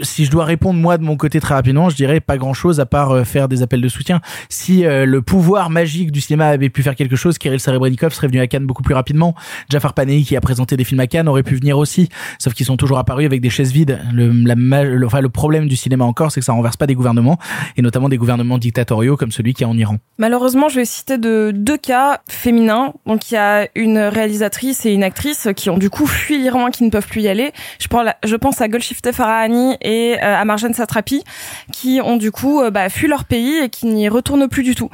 si je dois répondre moi de mon côté très rapidement, je dirais pas grand chose à part euh, faire des appels de soutien. Si euh, le pouvoir magique du cinéma avait pu faire quelque chose, Kirill Serebrennikov serait venu à Cannes beaucoup plus rapidement. Jafar Panahi qui a présenté des films à Cannes aurait pu venir aussi, sauf qu'ils sont toujours apparus avec des chaises vides. Le, la, enfin, le problème du cinéma encore, c'est que ça renverse pas des gouvernements et notamment des gouvernements dictatoriaux comme celui qui est en Iran. Malheureusement, je vais citer de deux cas féminins. Donc, il y a une réalisatrice et une actrice qui ont du coup fui l'Iran, qui ne peuvent plus y aller. Je, je pense à Golshifteh Farahani et euh, à Marjane Satrapi, qui ont du coup euh, bah, fui leur pays et qui n'y retournent plus du tout.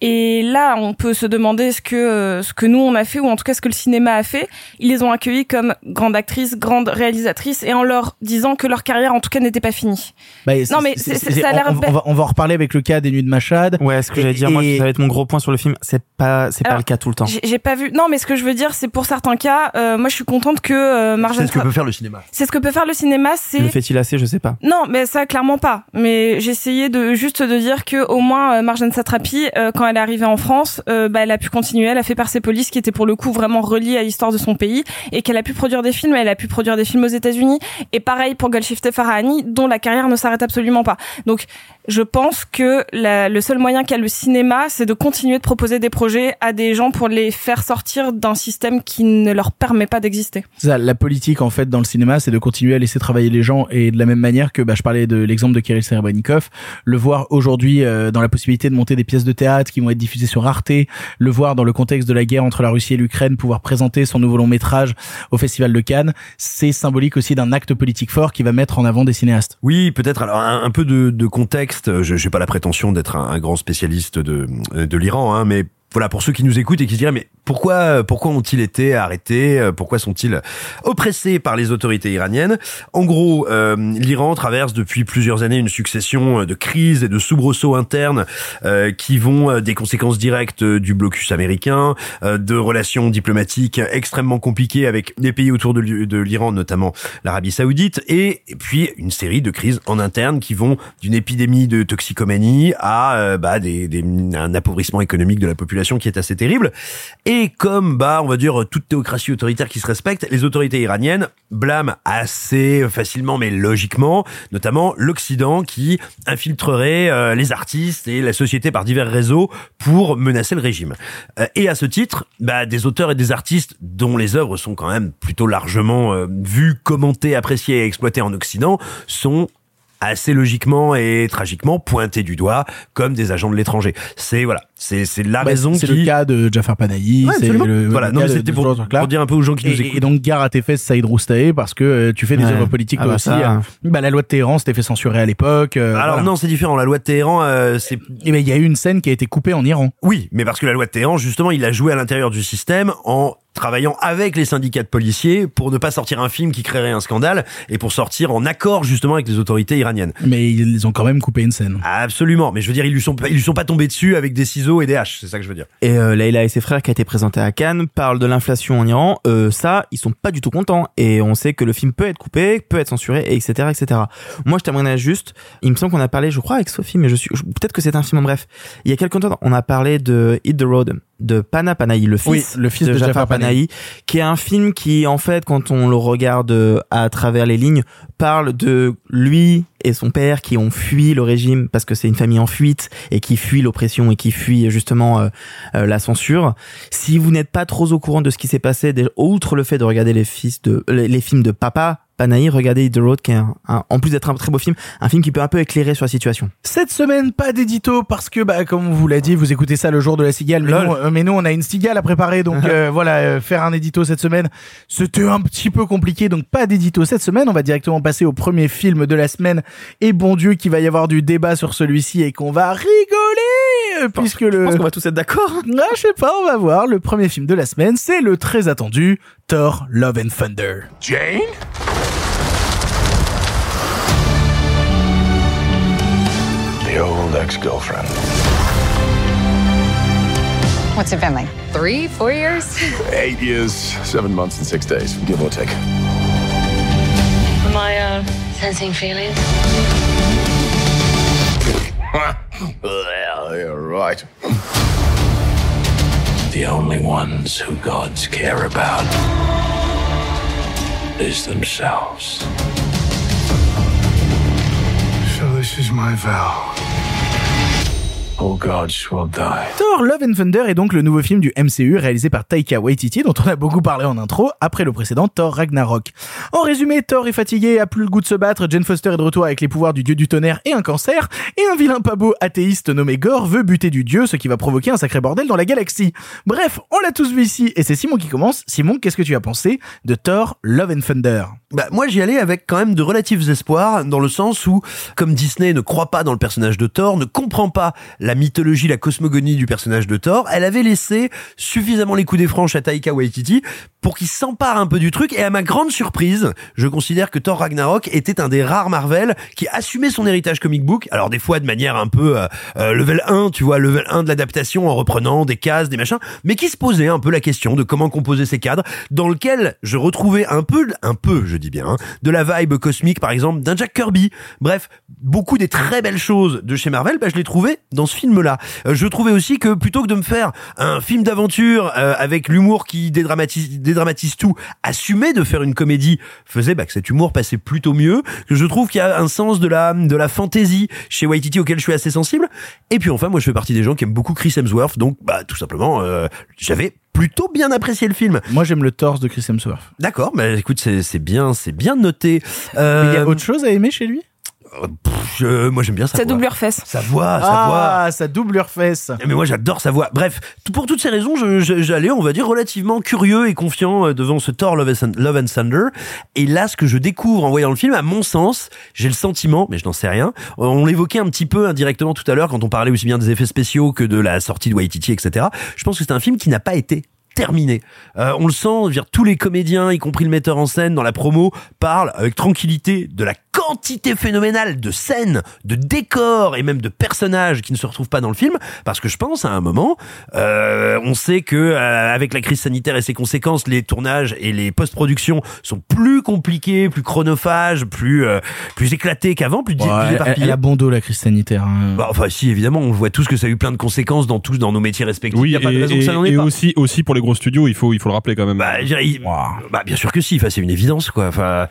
Et là, on peut se demander ce que euh, ce que nous on a fait, ou en tout cas ce que le cinéma a fait. Ils les ont accueillis comme grande actrice, grande réalisatrice, et en leur disant que leur carrière, en tout cas, n'était pas finie. Bah, non, mais c'est- c'est- ça a on, l'air on, on va, on va en reparler avec le cas des Nuits de Machad. Ouais, ce que j'allais dire, moi, ça va être mon gros point sur le film. C'est pas, c'est pas le cas tout le temps. J'ai pas vu. Non, mais ce que je veux dire, c'est pour certains cas, euh, moi je suis contente que euh, Marjane. C'est ce que peut faire le cinéma. C'est ce que peut faire le cinéma, c'est. Le fait-il assez, je Non, mais ça clairement pas. Mais j'essayais de juste de dire que au moins euh, Marjane Satrapi, euh, quand elle est arrivée en France, euh, bah, elle a pu continuer. Elle a fait Persepolis, qui était pour le coup vraiment relié à l'histoire de son pays, et qu'elle a pu produire des films. Elle a pu produire des films aux États-Unis. Et pareil pour Golshifteh Farahani, dont la carrière ne s'arrête absolument pas. Donc, je pense que la- le seul moyen qu'a le cinéma, c'est de continuer de proposer des projets à des gens pour les faire sortir d'un système qui ne leur permet pas d'exister. Ça, la politique en fait dans le cinéma, c'est de continuer à laisser travailler les gens et de la même manière que bah, je parlais de l'exemple de Kirill Serebrennikov, le voir aujourd'hui euh, dans la possibilité de monter des pièces de théâtre qui vont être diffusées sur Arte, le voir dans le contexte de la guerre entre la Russie et l'Ukraine, pouvoir présenter son nouveau long métrage au Festival de Cannes, c'est symbolique aussi d'un acte politique fort qui va mettre en avant des cinéastes. Oui, peut-être. Alors un, un peu de, de contexte. Je n'ai pas la prétention d'être un, grand spécialiste de, de l'Iran, hein, mais voilà, pour ceux qui nous écoutent et qui se diraient, mais pourquoi, pourquoi ont-ils été arrêtés euh, Pourquoi sont-ils oppressés par les autorités iraniennes? En gros, euh, l'Iran traverse depuis plusieurs années une succession de crises et de soubresauts internes euh, qui vont euh, des conséquences directes euh, du blocus américain, euh, de relations diplomatiques extrêmement compliquées avec des pays autour de l'I- de l'Iran, notamment l'Arabie Saoudite, et, et puis une série de crises en interne qui vont d'une épidémie de toxicomanie à euh, bah, des, des- un appauvrissement économique de la population qui est assez terrible. Et comme bah on va dire toute théocratie autoritaire qui se respecte, les autorités iraniennes blâment assez facilement mais logiquement, notamment l'Occident qui infiltrerait euh, les artistes et la société par divers réseaux pour menacer le régime. Euh, et à ce titre, bah, des auteurs et des artistes dont les œuvres sont quand même plutôt largement euh, vues, commentées, appréciées et exploitées en Occident sont assez logiquement et tragiquement pointés du doigt comme des agents de l'étranger. C'est voilà, c'est c'est la Bah, raison c'est qui le cas de Jafar Panahi. Ouais, c'est le, Voilà, le non, cas mais c'était de pour- dire un peu aux gens qui nous Et- écoutent. Et donc, gare à tes fesses, Saïd Roustaé, parce que euh, tu fais des Ouais. œuvres politiques Ah toi bah aussi. ça. euh, Bah, la loi de Téhéran s'était fait censurer à l'époque. euh, Alors voilà. non, c'est différent. La loi de Téhéran, euh, c'est. Et ben, il y a eu une scène qui a été coupée en Iran. Oui, mais parce que la loi de Téhéran, justement, il a joué à l'intérieur du système en travaillant avec les syndicats de policiers pour ne pas sortir un film qui créerait un scandale et pour sortir en accord justement avec les autorités iraniennes. Mais ils ont quand même coupé une scène. Absolument, mais je veux dire, ils lui sont pas, ils lui sont pas tombés dessus avec des ciseaux et des haches, c'est ça que je veux dire. Et euh, Leïla et ses frères qui a été présenté à Cannes parlent de l'inflation en Iran. Euh, ça, ils sont pas du tout contents. Et on sait que le film peut être coupé, peut être censuré, et etc., etc. Moi, je terminerai juste. Il me semble qu'on a parlé, je crois, avec Sophie, mais je suis peut-être que c'est un film. En bref, il y a quelques temps, on a parlé de Hit the Road de Pana Panahi, le fils, Oui, le fils de Jafar Panahi. qui est un film qui, en fait, quand on le regarde euh, à travers les lignes, parle de lui et son père qui ont fui le régime parce que c'est une famille en fuite et qui fuit l'oppression et qui fuit justement euh, euh, la censure. Si vous n'êtes pas trop au courant de ce qui s'est passé, outre le fait de regarder les fils de les films de papa Panahi, regardez The Road qui est un- un- en plus d'être un très beau film, un film qui peut un peu éclairer sur la situation. Cette semaine, pas d'édito parce que, bah, comme on vous l'a dit, vous écoutez ça le jour de la cigale. Mais, nous, euh, mais nous, on a une cigale à préparer. Donc, euh, voilà, euh, faire un édito cette semaine, c'était un petit peu compliqué. Donc, pas d'édito cette semaine. On va directement passer au premier film de la semaine. Et bon Dieu qu'il va y avoir du débat sur celui-ci et qu'on va rigoler euh, puisque le... Je pense qu'on va tous être d'accord. Ah, je sais pas, on va voir. Le premier film de la semaine, c'est le très attendu Thor Love and Thunder. Jane? Ex-girlfriend. What's it been like? Three, four years? Eight years, seven months, and six days, give or take. Am I, uh, sensing feelings? well, you're right. The only ones who gods care about is themselves. So this is my vow. All gods will die. Thor Love and Thunder est donc le nouveau film du MCU réalisé par Taika Waititi dont on a beaucoup parlé en intro après le précédent Thor Ragnarok. En résumé, Thor est fatigué, a plus le goût de se battre, Jane Foster est de retour avec les pouvoirs du dieu du tonnerre et un cancer, et un vilain pas beau athéiste nommé Gore veut buter du dieu, ce qui va provoquer un sacré bordel dans la galaxie. Bref, on l'a tous vu ici et c'est Simon qui commence. Simon, qu'est-ce que tu as pensé de Thor Love and Thunder? Bah, moi, j'y allais avec quand même de relatifs espoirs, dans le sens où, comme Disney ne croit pas dans le personnage de Thor, ne comprend pas la mythologie, la cosmogonie du personnage de Thor, elle avait laissé suffisamment les coups des franches à Taika Waititi pour qu'il s'empare un peu du truc. Et à ma grande surprise, je considère que Thor Ragnarok était un des rares Marvel qui assumait son héritage comic book. Alors des fois de manière un peu euh, euh, level 1, tu vois, level 1 de l'adaptation en reprenant des cases, des machins, mais qui se posait un peu la question de comment composer ces cadres, dans lequel je retrouvais un peu, un peu, je dis bien, hein, de la vibe cosmique, par exemple, d'un Jack Kirby. Bref, beaucoup des très belles choses de chez Marvel, bah, je les trouvais dans ce film-là. Euh, je trouvais aussi que plutôt que de me faire un film d'aventure euh, avec l'humour qui dédramatise, dédramatise tout, assumer de faire une comédie faisait bah, que cet humour passait plutôt mieux. Que je trouve qu'il y a un sens de la de la fantaisie chez Waititi auquel je suis assez sensible. Et puis enfin, moi, je fais partie des gens qui aiment beaucoup Chris Hemsworth, donc bah tout simplement, euh, j'avais plutôt bien apprécié le film. Moi, j'aime le torse de Chris Hemsworth. D'accord, bah écoute, c'est bien, c'est bien noté. Euh, il y a autre chose à aimer chez lui? Pff, je- moi j'aime bien sa Sa voix. doublure fesse. Sa voix, sa voix. Ah, sa doublure fesse. Mais moi j'adore sa voix. Bref, tout- pour toutes ces raisons, je- je- j'allais, on va dire, relativement curieux et confiant euh, devant ce Thor Love and, Love and Thunder. Et là, ce que je découvre en voyant le film, à mon sens, j'ai le sentiment, mais je n'en sais rien, euh, on l'évoquait un petit peu indirectement tout à l'heure quand on parlait aussi bien des effets spéciaux que de la sortie de Waititi, etc. Je pense que c'est un film qui n'a pas été terminé. Euh, on le sent, je veux dire, tous les comédiens, y compris le metteur en scène dans la promo, parlent avec tranquillité de la quantité phénoménale de scènes, de décors et même de personnages qui ne se retrouvent pas dans le film, parce que je pense à un moment, euh, on sait que euh, avec la crise sanitaire et ses conséquences, les tournages et les post-productions sont plus compliqués, plus chronophages, plus euh, plus éclatés qu'avant, plus, Ouais, plus elle, éparpillés. elle a bon dos, la crise sanitaire. hein. Bah, enfin, si, évidemment, on voit tous que ça a eu plein de conséquences dans tous, dans nos métiers respectifs. Oui, Il y a pas de et, raison que ça n'en et- ait et pas. aussi, aussi pour les gros studios, il faut, il faut le rappeler quand même. Bah, bah, bien sûr que si, enfin, c'est une évidence, quoi. Enfin,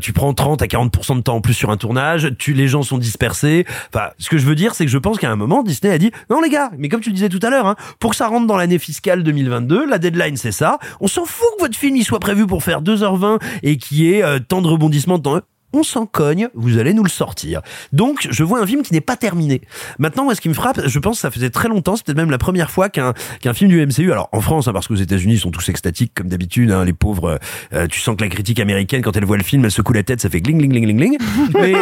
tu prends 30 à 40% de temps en plus sur un tournage, tu, les gens sont dispersés. Enfin, ce que je veux dire, c'est que je pense qu'à un moment, Disney a dit, non, les gars, mais comme tu le disais tout à l'heure, hein, pour que ça rentre dans l'année fiscale 2022, la deadline, c'est ça. On s'en fout que votre film, il soit prévu pour faire 2h20 et qu'il y ait euh, tant de rebondissements dans on s'en cogne, vous allez nous le sortir. Donc, je vois un film qui n'est pas terminé. Maintenant, moi, ce qui me frappe, je pense que ça faisait très longtemps, c'est peut-être même la première fois qu'un qu'un film du MCU, alors en France, hein, parce qu'aux États-Unis, ils sont tous extatiques comme d'habitude, hein, les pauvres, euh, tu sens que la critique américaine, quand elle voit le film, elle secoue la tête, ça fait gling, gling, gling, gling, gling. Mais,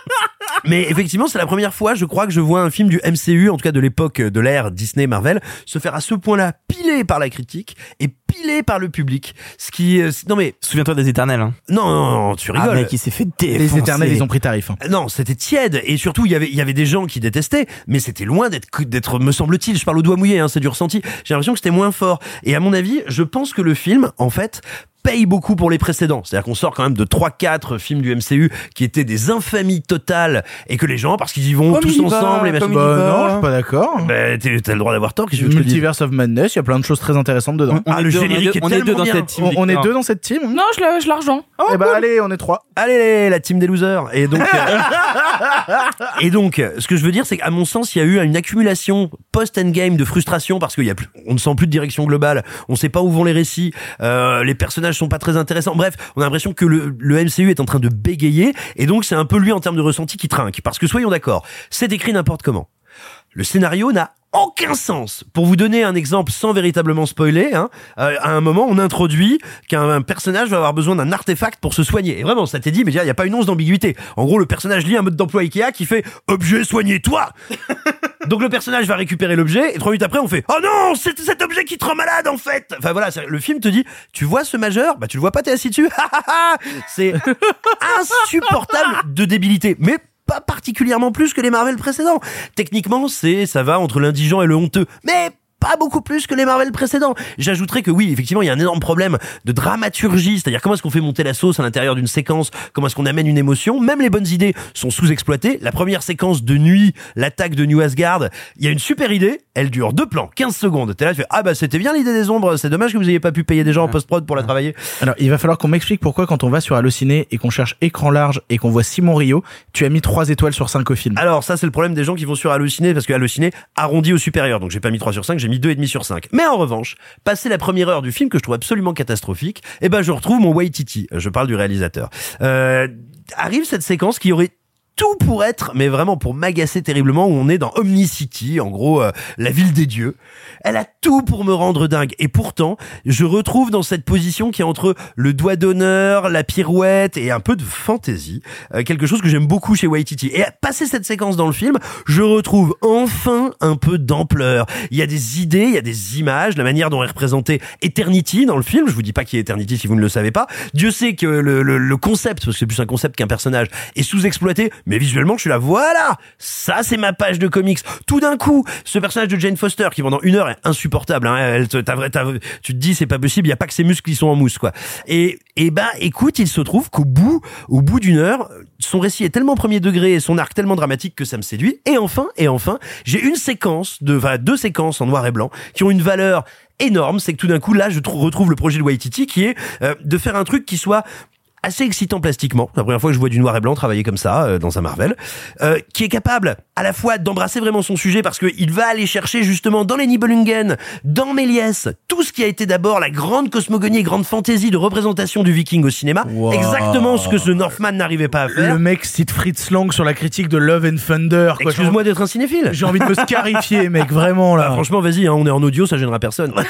mais effectivement, c'est la première fois, je crois, que je vois un film du MCU, en tout cas de l'époque de l'ère Disney Marvel, se faire à ce point-là pilé par la critique et pilé par le public. Ce qui, euh, non mais, Souviens-toi des éternels. Hein. non, non, non, tu rigoles. Ah, mec, il s'est fait défoncer. Les éternels, ils ont pris tarif. hein. Non, c'était tiède et surtout il y avait il y avait des gens qui détestaient, mais c'était loin d'être d'être me semble-t-il, je parle au doigt mouillé, hein, c'est du ressenti. J'ai l'impression que c'était moins fort. Et à mon avis, je pense que le film, en fait paye beaucoup pour les précédents. C'est-à-dire qu'on sort quand même de 3-4 films du MCU qui étaient des infamies totales et que les gens, parce qu'ils y vont Comme tous y va, ensemble, comme machins... il y Bah va. non, je suis pas d'accord. Bah, t'es- t'as le droit d'avoir tort, qu'est-ce que Multiverse of Madness, il y a plein de choses très intéressantes dedans. On Ah, est le deux, on est générique est on est deux dans bien. cette team. On, on est deux dans cette team? Non, je le, je la rejoins. Oh, Eh bah allez, on est trois. Allez, la team des losers. Et donc, euh, et donc, ce que je veux dire, c'est qu'à mon sens, il y a eu une accumulation post-endgame de frustration parce qu'il y a plus, on ne sent plus de direction globale, on sait pas où vont les récits, euh, les personnages sont pas très intéressants. Bref, on a l'impression que le, le MCU est en train de bégayer et donc c'est un peu lui en termes de ressenti qui trinque. Parce que soyons d'accord, c'est écrit n'importe comment. Le scénario n'a aucun sens. Pour vous donner un exemple sans véritablement spoiler, hein, euh, à un moment, on introduit qu'un un personnage va avoir besoin d'un artefact pour se soigner. Et vraiment, ça t'est dit, mais il n'y a pas une once d'ambiguïté. En gros, le personnage lit un mode d'emploi Ikea qui fait « Objet, soignez-toi » Donc le personnage va récupérer l'objet et trois minutes après on fait oh non c'est cet objet qui te rend malade en fait enfin voilà le film te dit tu vois ce majeur? Bah tu le vois pas t'es assis dessus c'est insupportable de débilité mais pas particulièrement plus que les Marvel précédents. Techniquement c'est ça va entre l'indigent et le honteux. Mais pas beaucoup plus que les Marvel précédents. J'ajouterais que oui, effectivement, il y a un énorme problème de dramaturgie, c'est-à-dire comment est-ce qu'on fait monter la sauce à l'intérieur d'une séquence, comment est-ce qu'on amène une émotion. Même les bonnes idées sont sous-exploitées. La première séquence de nuit, l'attaque de New Asgard, il y a une super idée, elle dure deux plans, 15 secondes. T'es là, tu fais, ah bah c'était bien l'idée des ombres, c'est dommage que vous ayez pas pu payer des gens en post-prod pour la travailler. Alors, il va falloir qu'on m'explique pourquoi quand on va sur Allociné et qu'on cherche écran large et qu'on voit Simon Rio, tu as mis 3 étoiles sur 5 au film. Alors ça c'est le problème des gens qui vont sur Allociné parce que Allociné arrondit au supérieur. Donc j'ai pas mis 3 sur 5, j'ai mis 2,5 sur 5. Mais en revanche, passé la première heure du film que je trouve absolument catastrophique, eh ben je retrouve mon Waititi. Je parle du réalisateur. Euh, arrive cette séquence qui aurait tout pour être, mais vraiment pour m'agacer terriblement, où on est dans Omnicity, en gros, euh, la ville des dieux. Elle a tout pour me rendre dingue. Et pourtant, je retrouve dans cette position qui est entre le doigt d'honneur, la pirouette et un peu de fantaisie, euh, quelque chose que j'aime beaucoup chez Waititi. Et à passer cette séquence dans le film, je retrouve enfin un peu d'ampleur. Il y a des idées, il y a des images, la manière dont est représenté Eternity dans le film. Je vous dis pas qui est Eternity si vous ne le savez pas. Dieu sait que le, le, le concept, parce que c'est plus un concept qu'un personnage, est sous-exploité, mais visuellement, je suis là, voilà, ça c'est ma page de comics. Tout d'un coup, ce personnage de Jane Foster qui pendant une heure est insupportable. Hein, elle, te- tu te dis c'est pas possible, il y a pas que ses muscles qui sont en mousse quoi. Et et bah écoute, il se trouve qu'au bout au bout d'une heure, son récit est tellement premier degré et son arc tellement dramatique que ça me séduit. Et enfin et enfin, j'ai une séquence de enfin, deux séquences en noir et blanc qui ont une valeur énorme. C'est que tout d'un coup là, je trou- retrouve le projet de Waititi qui est euh, de faire un truc qui soit assez excitant plastiquement. La première fois que je vois du noir et blanc travailler comme ça euh, dans un Marvel, euh, qui est capable à la fois d'embrasser vraiment son sujet parce qu'il va aller chercher justement dans les Nibelungen, dans Méliès, tout ce qui a été d'abord la grande cosmogonie et grande fantaisie de représentation du Viking au cinéma, Wow. exactement ce que ce Northman n'arrivait pas à faire. Le mec cite Fritz Lang sur la critique de Love and Thunder. Excuse-moi d'être un cinéphile. J'ai envie de me scarifier, mec, vraiment là. Bah, franchement, vas-y, hein, on est en audio, ça gênera personne.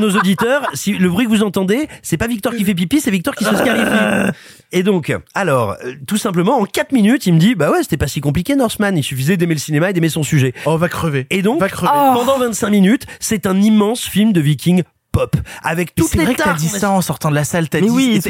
Nos auditeurs, si le bruit que vous entendez, c'est pas Victor qui fait pipi, c'est Victor qui se scarifie. Et donc, alors, euh, tout simplement, en 4 minutes, il me dit, bah ouais, c'était pas si compliqué, Northman. Il suffisait d'aimer le cinéma et d'aimer son sujet. Oh, va crever. Et donc, Va crever. pendant 25 minutes, c'est un immense film de viking pop. Avec toutes c'est les vrai que t'as tares dit ça en sortant de la salle. T'as Mais dit, oui,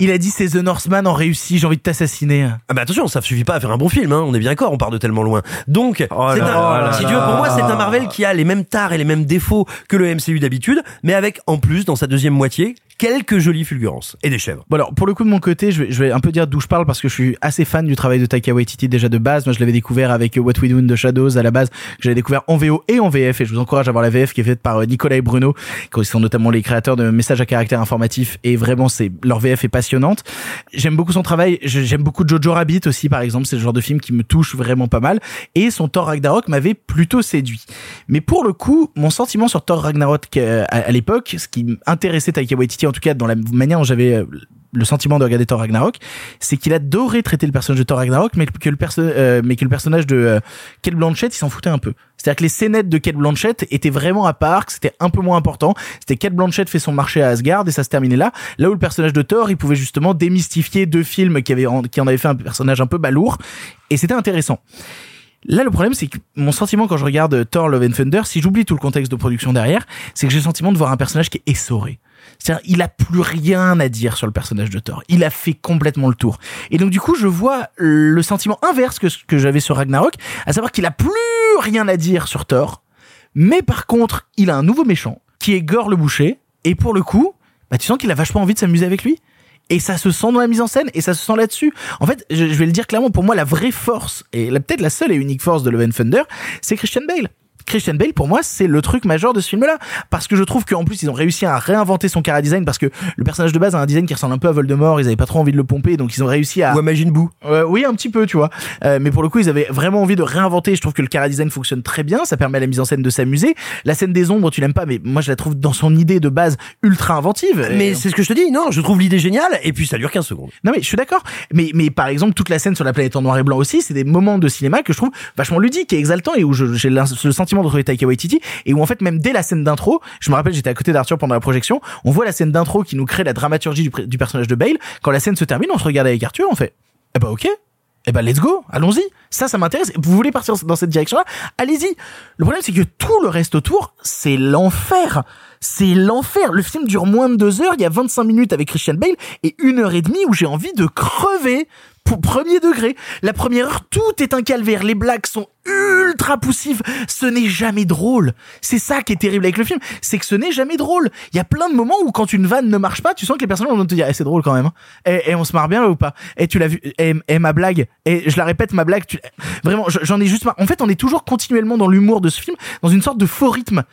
il- a dit c'est The Northman en réussi. J'ai envie de t'assassiner. Ah bah attention, ça suffit pas à faire un bon film, hein. on est bien d'accord, on part de tellement loin. Donc, Oh c'est là un- là si là tu veux, pour moi, c'est un Marvel qui a les mêmes tares et les mêmes défauts que le MCU d'habitude, mais avec en plus, dans sa deuxième moitié, quelques jolies fulgurances et des chèvres. Bon alors pour le coup de mon côté, je vais, je vais un peu dire d'où je parle parce que je suis assez fan du travail de Taika Waititi déjà de base. Moi je l'avais découvert avec What We Do in the Shadows à la base, que j'avais découvert en VO et en VF et je vous encourage à voir la VF qui est faite par euh, Nicolas et Bruno, qui sont notamment les créateurs de messages à caractère informatif et vraiment c'est leur VF est passionnante. J'aime beaucoup son travail, Je- j'aime beaucoup Jojo Rabbit aussi par exemple, c'est le genre de film qui me touche vraiment pas mal et son Thor Ragnarok m'avait plutôt séduit. Mais pour le coup, mon sentiment sur Thor Ragnarok euh, à, l'époque, ce qui m'intéressait Taika Waititi en tout cas dans la manière dont j'avais euh, le sentiment de regarder Thor Ragnarok, c'est qu'il adorait traiter le personnage de Thor Ragnarok, mais que le euh, personnage de euh, Kate Blanchett, il s'en foutait un peu. C'est-à-dire que les scénettes de Kate Blanchett étaient vraiment à part, que c'était un peu moins important. C'était Kate Blanchett fait son marché à Asgard et ça se terminait là. Là où le personnage de Thor, il pouvait justement démystifier deux films qui qui en avaient fait un personnage un peu balourd et c'était intéressant. Là, le problème, c'est que mon sentiment quand je regarde Thor Love and Thunder, si j'oublie tout le contexte de production derrière, c'est que j'ai le sentiment de voir un personnage qui est essoré. C'est-à-dire, il a plus rien à dire sur le personnage de Thor. Il a fait complètement le tour. Et donc, du coup, je vois le sentiment inverse que que j'avais sur Ragnarok, à savoir qu'il a plus rien à dire sur Thor. Mais par contre, il a un nouveau méchant, qui est Gore le boucher. Et pour le coup, bah, tu sens qu'il a vachement envie de s'amuser avec lui. Et ça se sent dans la mise en scène et ça se sent là-dessus. En fait, je, vais le dire clairement, pour moi, la vraie force, et peut-être la seule et unique force de Love and Thunder, c'est Christian Bale. Christian Bale, pour moi, c'est le truc majeur de ce film-là. Parce que je trouve qu'en plus, ils ont réussi à réinventer son cara design parce que le personnage de base a un design qui ressemble un peu à Voldemort. Ils avaient pas trop envie de le pomper, donc ils ont réussi à. Ou à Majin Buu. Euh, oui, un petit peu, tu vois. Euh, mais pour le coup, ils avaient vraiment envie de réinventer. Je trouve que le cara design fonctionne très bien. Ça permet à la mise en scène de s'amuser. La scène des ombres, tu l'aimes pas, mais moi, je la trouve dans son idée de base ultra inventive. Mais Et- c'est ce que je te dis, non, je trouve l'idée géniale, et puis ça dure 15 secondes. non mais je suis d'accord. Mais mais par exemple toute la scène sur la planète en noir et blanc aussi, c'est des moments de cinéma que je trouve vachement ludiques et exaltants et où j'ai le sentiment de retrouver Taika Waititi et où en fait même dès la scène d'intro, je me rappelle j'étais à côté d'Arthur pendant la projection, on voit la scène d'intro qui nous crée la dramaturgie du, du personnage de Bale. Quand la scène se termine, on se regarde avec Arthur, on fait eh ben ok. Eh ben let's go, allons-y. Ça, ça m'intéresse. Vous voulez partir dans cette direction-là? Allez-y. Le problème, c'est que tout le reste autour, c'est l'enfer. C'est l'enfer. Le film dure moins de deux heures. Il y a 25 minutes avec Christian Bale et une heure et demie où j'ai envie de crever. Pour premier degré. La première heure, tout est un calvaire. Les blagues sont ultra poussives. Ce n'est jamais drôle. C'est ça qui est terrible avec le film. C'est que ce n'est jamais drôle. Il y a plein de moments où quand une vanne ne marche pas, tu sens que les personnes vont te dire, eh, c'est drôle quand même. hein. Et, on se marre bien ou pas? Et tu l'as vu? Et, et ma blague? Et je la répète, ma blague. Vraiment, je- j'en ai juste marre. En fait, on est toujours continuellement dans l'humour de ce film, dans une sorte de faux rythme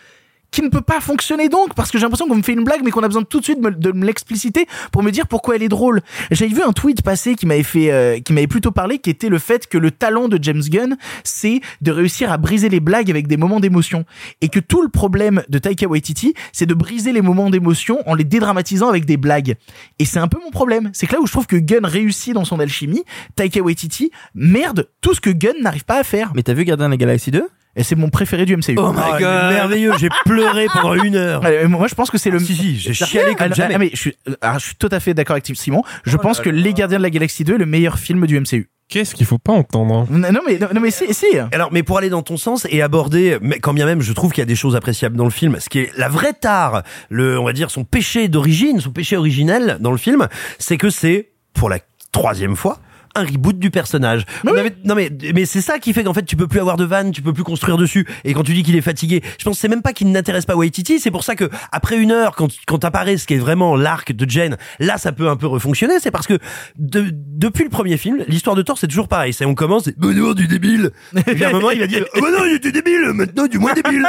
qui ne peut pas fonctionner donc parce que j'ai l'impression qu'on me fait une blague mais qu'on a besoin tout de suite de me, l'expliciter pour me dire pourquoi elle est drôle. J'avais vu un tweet passé qui m'avait fait euh, qui m'avait plutôt parlé qui était le fait que le talent de James Gunn c'est de réussir à briser les blagues avec des moments d'émotion et que tout le problème de Taika Waititi c'est de briser les moments d'émotion en les dédramatisant avec des blagues. Et c'est un peu mon problème, c'est que là où je trouve que Gunn réussit dans son alchimie, Taika Waititi merde tout ce que Gunn n'arrive pas à faire. Mais t'as vu Gardien de la Galaxie 2 Et c'est mon préféré du MCU. Oh my Ah, god, merveilleux, j'ai pleuré pendant une heure. Moi, je pense que c'est le. Si, si, j'ai chialé comme Ah, jamais. ah, mais je suis, ah, je suis tout à fait d'accord avec Simon. Je Oh pense que Les Gardiens de la Galaxie 2 est le meilleur film du MCU. Qu'est-ce qu'il faut pas entendre Non, non, mais, non, non, mais si, si. Alors, mais pour aller dans ton sens et aborder, mais quand bien même, je trouve qu'il y a des choses appréciables dans le film. Ce qui est la vraie tare, le, on va dire, son péché d'origine, son péché originel dans le film, c'est que c'est, pour la troisième fois, un reboot du personnage. On avait- non mais mais c'est ça qui fait qu'en fait tu peux plus avoir de vannes, tu peux plus construire dessus. Et quand tu dis qu'il est fatigué, je pense que c'est même pas qu'il n'intéresse pas Waititi. C'est pour ça que après une heure, quand quand apparaît ce qui est vraiment l'arc de Jen, là ça peut un peu refonctionner. C'est parce que de- depuis le premier film, l'histoire de Thor c'est toujours pareil. C'est on commence, c'est bonheur du débile. Et puis à un moment il va dire, oh non il était débile, maintenant du moins débile.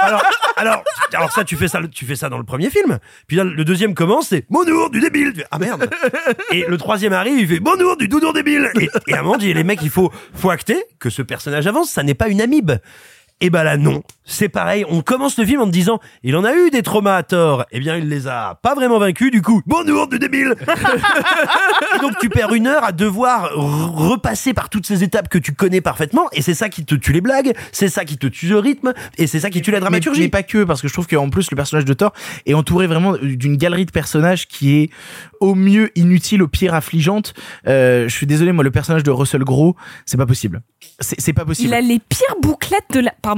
alors alors alors ça tu fais ça tu fais ça dans le premier film. Puis là le deuxième commence, c'est bonjour du débile. Ah merde. Et le troisième arrive, il fait bonjour du Et, à un moment, les mecs, il faut, faut acter que ce personnage avance, ça n'est pas une amibe. Et bah là, non. C'est pareil. On commence le film en te disant, il en a eu des traumas à tort. Eh bien, il les a pas vraiment vaincus, du coup. Bonjour du débile. et donc, tu perds une heure à devoir repasser par toutes ces étapes que tu connais parfaitement. Et c'est ça qui te tue les blagues. C'est ça qui te tue le rythme. Et c'est ça qui tue la Mais, dramaturgie. mais pas que, parce que je trouve qu'en plus le personnage de Thor est entouré vraiment d'une galerie de personnages qui est au mieux inutile, au pire affligeante. Euh, je suis désolé, moi le personnage de Russell Crowe, c'est pas possible. C'est c'est pas possible. Il a les pires bouclettes de la. Pardon.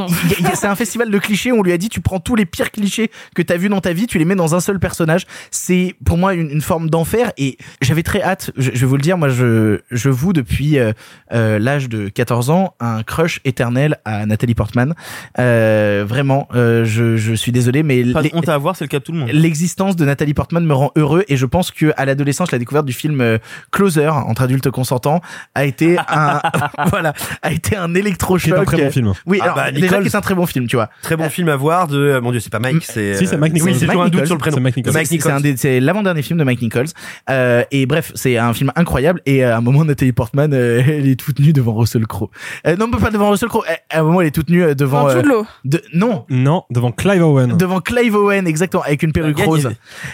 C'est un festival de clichés. On lui a dit tu prends tous les pires clichés que t'as vus dans ta vie, tu les mets dans un seul personnage. C'est pour moi une, une forme d'enfer et j'avais très hâte. Je, je vais vous le dire, moi je je voue depuis euh, euh, l'âge de 14 ans un crush éternel à Nathalie Portman. Euh, vraiment, euh, je je suis désolé, mais Pas de les- honte à avoir, c'est le cas de tout le monde. L'existence de Nathalie Portman me rend heureux et je pense que à l'adolescence, la découverte du film Closer entre adultes consentants a été un voilà a été un électrochoc. Qui est un très bon film. Oui, Ah alors bah, déjà qui est un très bon film, tu vois. Très bon film à voir de, euh, mon dieu, c'est pas Mike, c'est. Si, c'est Mike euh, Nichols. Oui, c'est un doute Nichols. sur le prénom. C'est Mike Nichols. Mike C'est- C'est un Nichols. des- c'est l'avant-dernier film de Mike Nichols. Euh, et bref, c'est un film incroyable. Et à un moment, Nathalie Portman, euh, elle est toute nue devant Russell Crowe. Euh, non, pas devant Russell Crowe. À un moment, elle est toute nue euh, devant. Euh, de, non, Non, devant Clive Owen. devant Clive Owen, exactement, avec une perruque gagné. rose.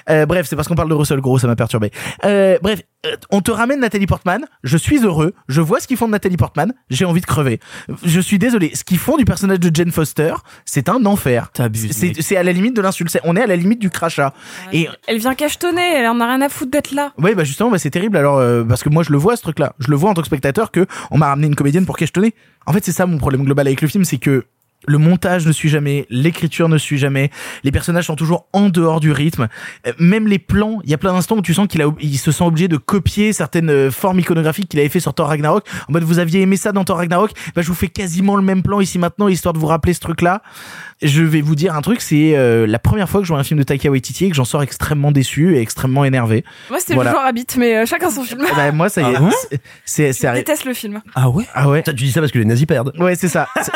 Euh, bref, c'est parce qu'on parle de Russell Crowe, ça m'a perturbé. Euh, bref, euh, on te ramène Nathalie Portman. Je suis heureux. Je vois ce qu'ils font de Nathalie Portman. J'ai envie de crever. Je suis désolé. Ce qu'ils font du personnage de Jane Foster, c'est un enfer. T'abuses, C'est à la limite de l'insulte. On est à la limite du crachat. Et Elle vient cachetonner, elle en a rien à foutre d'être là. Ouais, bah justement, bah c'est terrible. Alors euh, parce que moi je le vois ce truc-là, je le vois en tant que spectateur que on m'a ramené une comédienne pour questionner. En fait, c'est ça mon problème global avec le film, c'est que le montage ne suit jamais, l'écriture ne suit jamais, les personnages sont toujours en dehors du rythme. Euh, Même les plans, il y a plein d'instants où tu sens qu'il se sent obligé de copier certaines euh, formes iconographiques qu'il avait fait sur Thor Ragnarok. En mode, vous aviez aimé ça dans Thor Ragnarok, bah je vous fais quasiment le même plan ici maintenant, histoire de vous rappeler ce truc-là. Je vais vous dire un truc, c'est euh, la première fois que je vois un film de Taika Waititi et que j'en sors extrêmement déçu et extrêmement énervé. Moi, c'était Voilà. le genre Habit, mais euh, chacun son film. Ben, moi, ça y est. Ah c'est- c'est, c'est Je arri- déteste le film. Ah ouais Ah ouais. Tu dis ça parce que les nazis perdent. Ouais, c'est ça. C'est-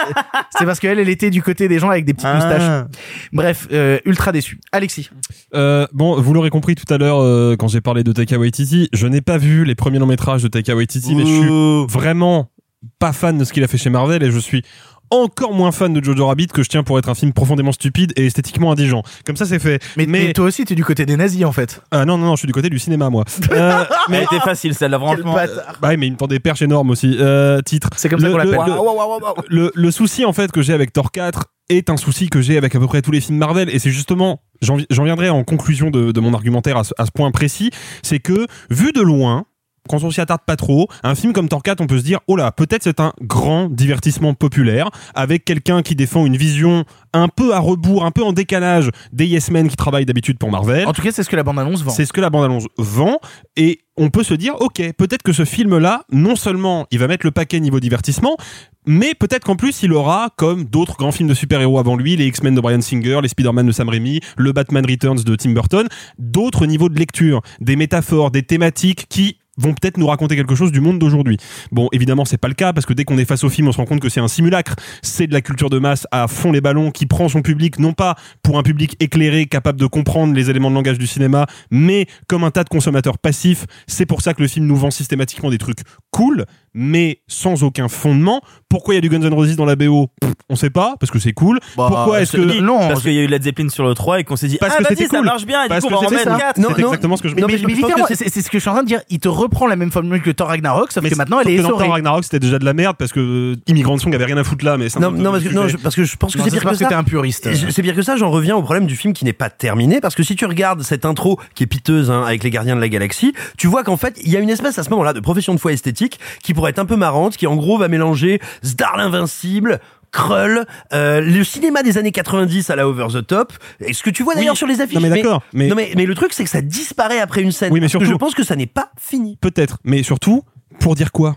C'est parce qu'elle, elle était du côté des gens avec des petites Ah. moustaches. Bref, euh, ultra déçu. Alexis. Euh, bon, vous l'aurez compris tout à l'heure euh, quand j'ai parlé de Taika Waititi, je n'ai pas vu les premiers longs métrages de Taika Waititi, mais je suis vraiment pas fan de ce qu'il a fait chez Marvel et je suis encore moins fan de Jojo Rabbit que je tiens pour être un film profondément stupide et esthétiquement indigent. Comme ça, c'est fait. Mais, mais toi aussi, t'es du côté des nazis, en fait. Ah non, non, non, je suis du côté du cinéma, moi. Euh, Mais elle était facile, celle-là, franchement. bah oui, mais il me tend des perches énormes aussi. Euh, titre. C'est comme ça Le- qu'on le- l'appelle. le- le, le souci en fait que j'ai avec Thor 4 est un souci que j'ai avec à peu près tous les films Marvel et c'est justement j'en vi- j'en viendrai en conclusion de, de mon argumentaire à ce, à ce point précis c'est que vu de loin quand on s'y attarde pas trop, un film comme Thor 4, on peut se dire, oh là, peut-être c'est un grand divertissement populaire, avec quelqu'un qui défend une vision un peu à rebours, un peu en décalage des Yes Men qui travaillent d'habitude pour Marvel. En tout cas, c'est ce que la bande-annonce vend. C'est ce que la bande-annonce vend et on peut se dire ok peut-être que ce film là non seulement il va mettre le paquet niveau divertissement mais peut-être qu'en plus il aura comme d'autres grands films de super-héros avant lui les X-Men de Brian Singer les Spider-Man de Sam Raimi le Batman Returns de Tim Burton d'autres niveaux de lecture des métaphores des thématiques qui vont peut-être nous raconter quelque chose du monde d'aujourd'hui. Bon, évidemment, c'est pas le cas parce que dès qu'on est face au film, on se rend compte que c'est un simulacre. C'est de la culture de masse à fond les ballons qui prend son public non pas pour un public éclairé capable de comprendre les éléments de langage du cinéma, mais comme un tas de consommateurs passifs. C'est pour ça que le film nous vend systématiquement des trucs cool, mais sans aucun fondement. Pourquoi il y a du Guns N' Roses dans la BO Pff, On sait pas parce que c'est cool. Bah, Pourquoi est-ce que non, Parce qu'il y a eu Led Zeppelin sur le 3 et qu'on s'est dit, Parce ah que ça cool. marche bien, et du Parce coup, que on va en ça. 4. Non, C'est exactement ce que je- Non, mais- mais je mais c'est- ce que je suis en train de dire. Il te reprend la même formule que Thor Ragnarok, sauf Mais que maintenant elle est essorée. Thor Ragnarok c'était déjà de la merde parce que euh, Immigrant Song avait rien à foutre là mais c'est un Non, peu non, parce que, je, parce que je pense que c'est ça, pire que ça. t'es un puriste. C'est pire que ça, j'en reviens au problème du film qui n'est pas terminé, parce que si tu regardes cette intro qui est piteuse hein, avec les gardiens de la galaxie, tu vois qu'en fait, il y a une espèce à ce moment-là de profession de foi esthétique qui pourrait être un peu marrante, qui en gros va mélanger Zdar l'invincible, Krull, euh, le cinéma des années 90 à la over the top. Et ce que tu vois d'ailleurs Oui. sur les affiches. Non, mais d'accord, mais- non mais mais le truc c'est que ça disparaît après une scène. Oui, mais que je pense que ça n'est pas fini. Peut-être, mais surtout, pour dire quoi?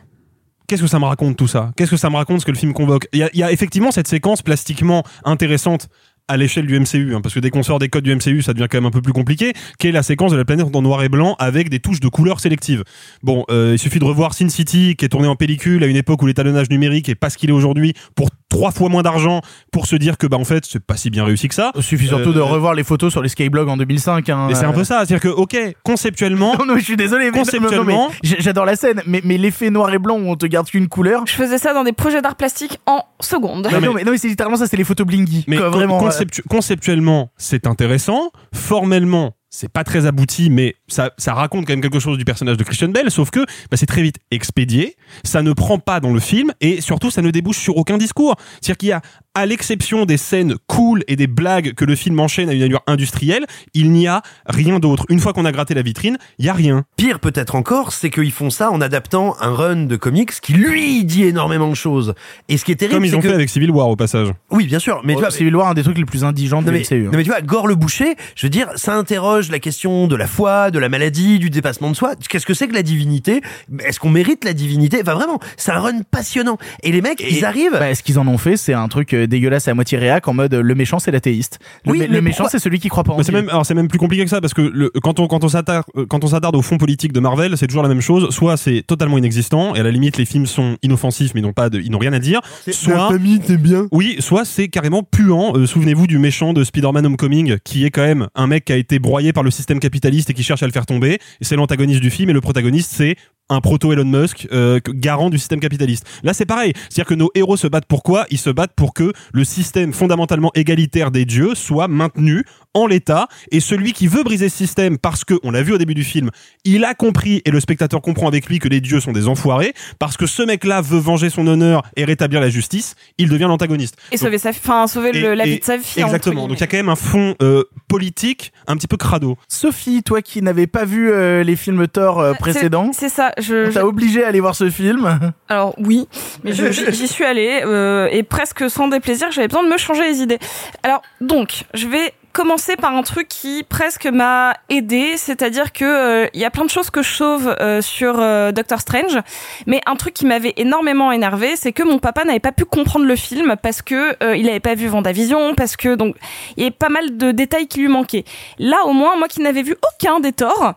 Qu'est-ce que ça me raconte tout ça? Qu'est-ce que ça me raconte ce que le film convoque? Il y, a, il y a effectivement cette séquence plastiquement intéressante à l'échelle du MCU, hein, parce que dès qu'on sort des codes du MCU, ça devient quand même un peu plus compliqué, qui est la séquence de la planète en noir et blanc avec des touches de couleurs sélectives. Bon, euh, il suffit de revoir Sin City, qui est tourné en pellicule à une époque où l'étalonnage numérique est pas ce qu'il est aujourd'hui, pour trois fois moins d'argent, pour se dire que bah en fait c'est pas si bien réussi que ça. Il suffit surtout Euh, de revoir les photos sur les Skyblogs en 2005. Hein, Et c'est un peu ça, c'est-à-dire que ok, conceptuellement, Non, non, je suis désolé. mais- Conceptuellement- mais j'adore la scène, mais, mais l'effet noir et blanc où on te garde qu'une couleur. Je faisais ça dans des projets d'art plastique en secondes. Non, mais, non, mais c'est littéralement ça, c'est les photos blingy. Mais quoi, con- vraiment. euh, conceptu- conceptuellement, c'est intéressant. Formellement, c'est pas très abouti, mais ça, ça raconte quand même quelque chose du personnage de Christian Bell, sauf que bah, c'est très vite expédié, ça ne prend pas dans le film, et surtout, ça ne débouche sur aucun discours. C'est-à-dire qu'il y a, à l'exception des scènes cool et des blagues que le film enchaîne à une allure industrielle, il n'y a rien d'autre. Une fois qu'on a gratté la vitrine, il y a rien. Pire peut-être encore, c'est qu'ils font ça en adaptant un run de comics qui lui dit énormément de choses. Et ce qui est terrible, Comme ils ont que fait avec Civil War au passage. oui, bien sûr, mais tu vois, Civil War, un des trucs les plus indigents de Non mais, non mais tu vois, Gore le boucher, je veux dire, ça interroge la question de la foi, de la maladie, du dépassement de soi. Qu'est-ce que c'est que la divinité? Est-ce qu'on mérite la divinité? Enfin vraiment, c'est un run passionnant. Et les mecs, ils arrivent. Bah, ce qu'ils en ont fait, c'est un truc euh, dégueulasse à moitié réac en mode le méchant c'est l'athéiste. Le, Oui, le méchant c'est celui qui croit pas en Dieu. même, alors c'est même plus compliqué que ça parce que le, quand on quand on s'attarde euh, quand on s'attarde au fond politique de Marvel, c'est toujours la même chose. Soit c'est totalement inexistant et à la limite les films sont inoffensifs mais ils n'ont pas de, ils n'ont rien à dire. Soit famille, t'es bien. oui, soit c'est carrément puant. Euh, Souvenez-vous du méchant de Spider-Man Homecoming qui est quand même un mec qui a été broyé par le système capitaliste et qui cherche à le faire tomber. C'est l'antagoniste du film et le protagoniste c'est un proto Elon Musk euh, garant du système capitaliste. Là, c'est pareil. C'est-à-dire que nos héros se battent pour quoi? Ils se battent pour que le système fondamentalement égalitaire des dieux soit maintenu en l'état et celui qui veut briser ce système parce que on l'a vu au début du film, il a compris et le spectateur comprend avec lui que les dieux sont des enfoirés parce que ce mec-là veut venger son honneur et rétablir la justice, il devient l'antagoniste. Et Donc, sauver sa, enfin, sauver le- et- la vie de sa fille. Exactement. Donc il y a quand même un fond euh, politique un petit peu crado. Sophie, toi qui n'avais pas vu euh, les films Thor euh, précédents, C'est ça. Je, on je- t'a obligé à aller voir ce film. Alors oui, mais j'y j'y suis allée euh, et presque sans déplaisir, j'avais besoin de me changer les idées. Alors donc, je vais commencer par un truc qui presque m'a aidé, c'est-à-dire que euh, il y a plein de choses que je sauve euh, sur euh, Doctor Strange, mais un truc qui m'avait énormément énervé, c'est que mon papa n'avait pas pu comprendre le film parce que euh, il n'avait pas vu Vendavision, parce que donc il y avait pas mal de détails qui lui manquaient. Là au moins, moi qui n'avais vu aucun des torts,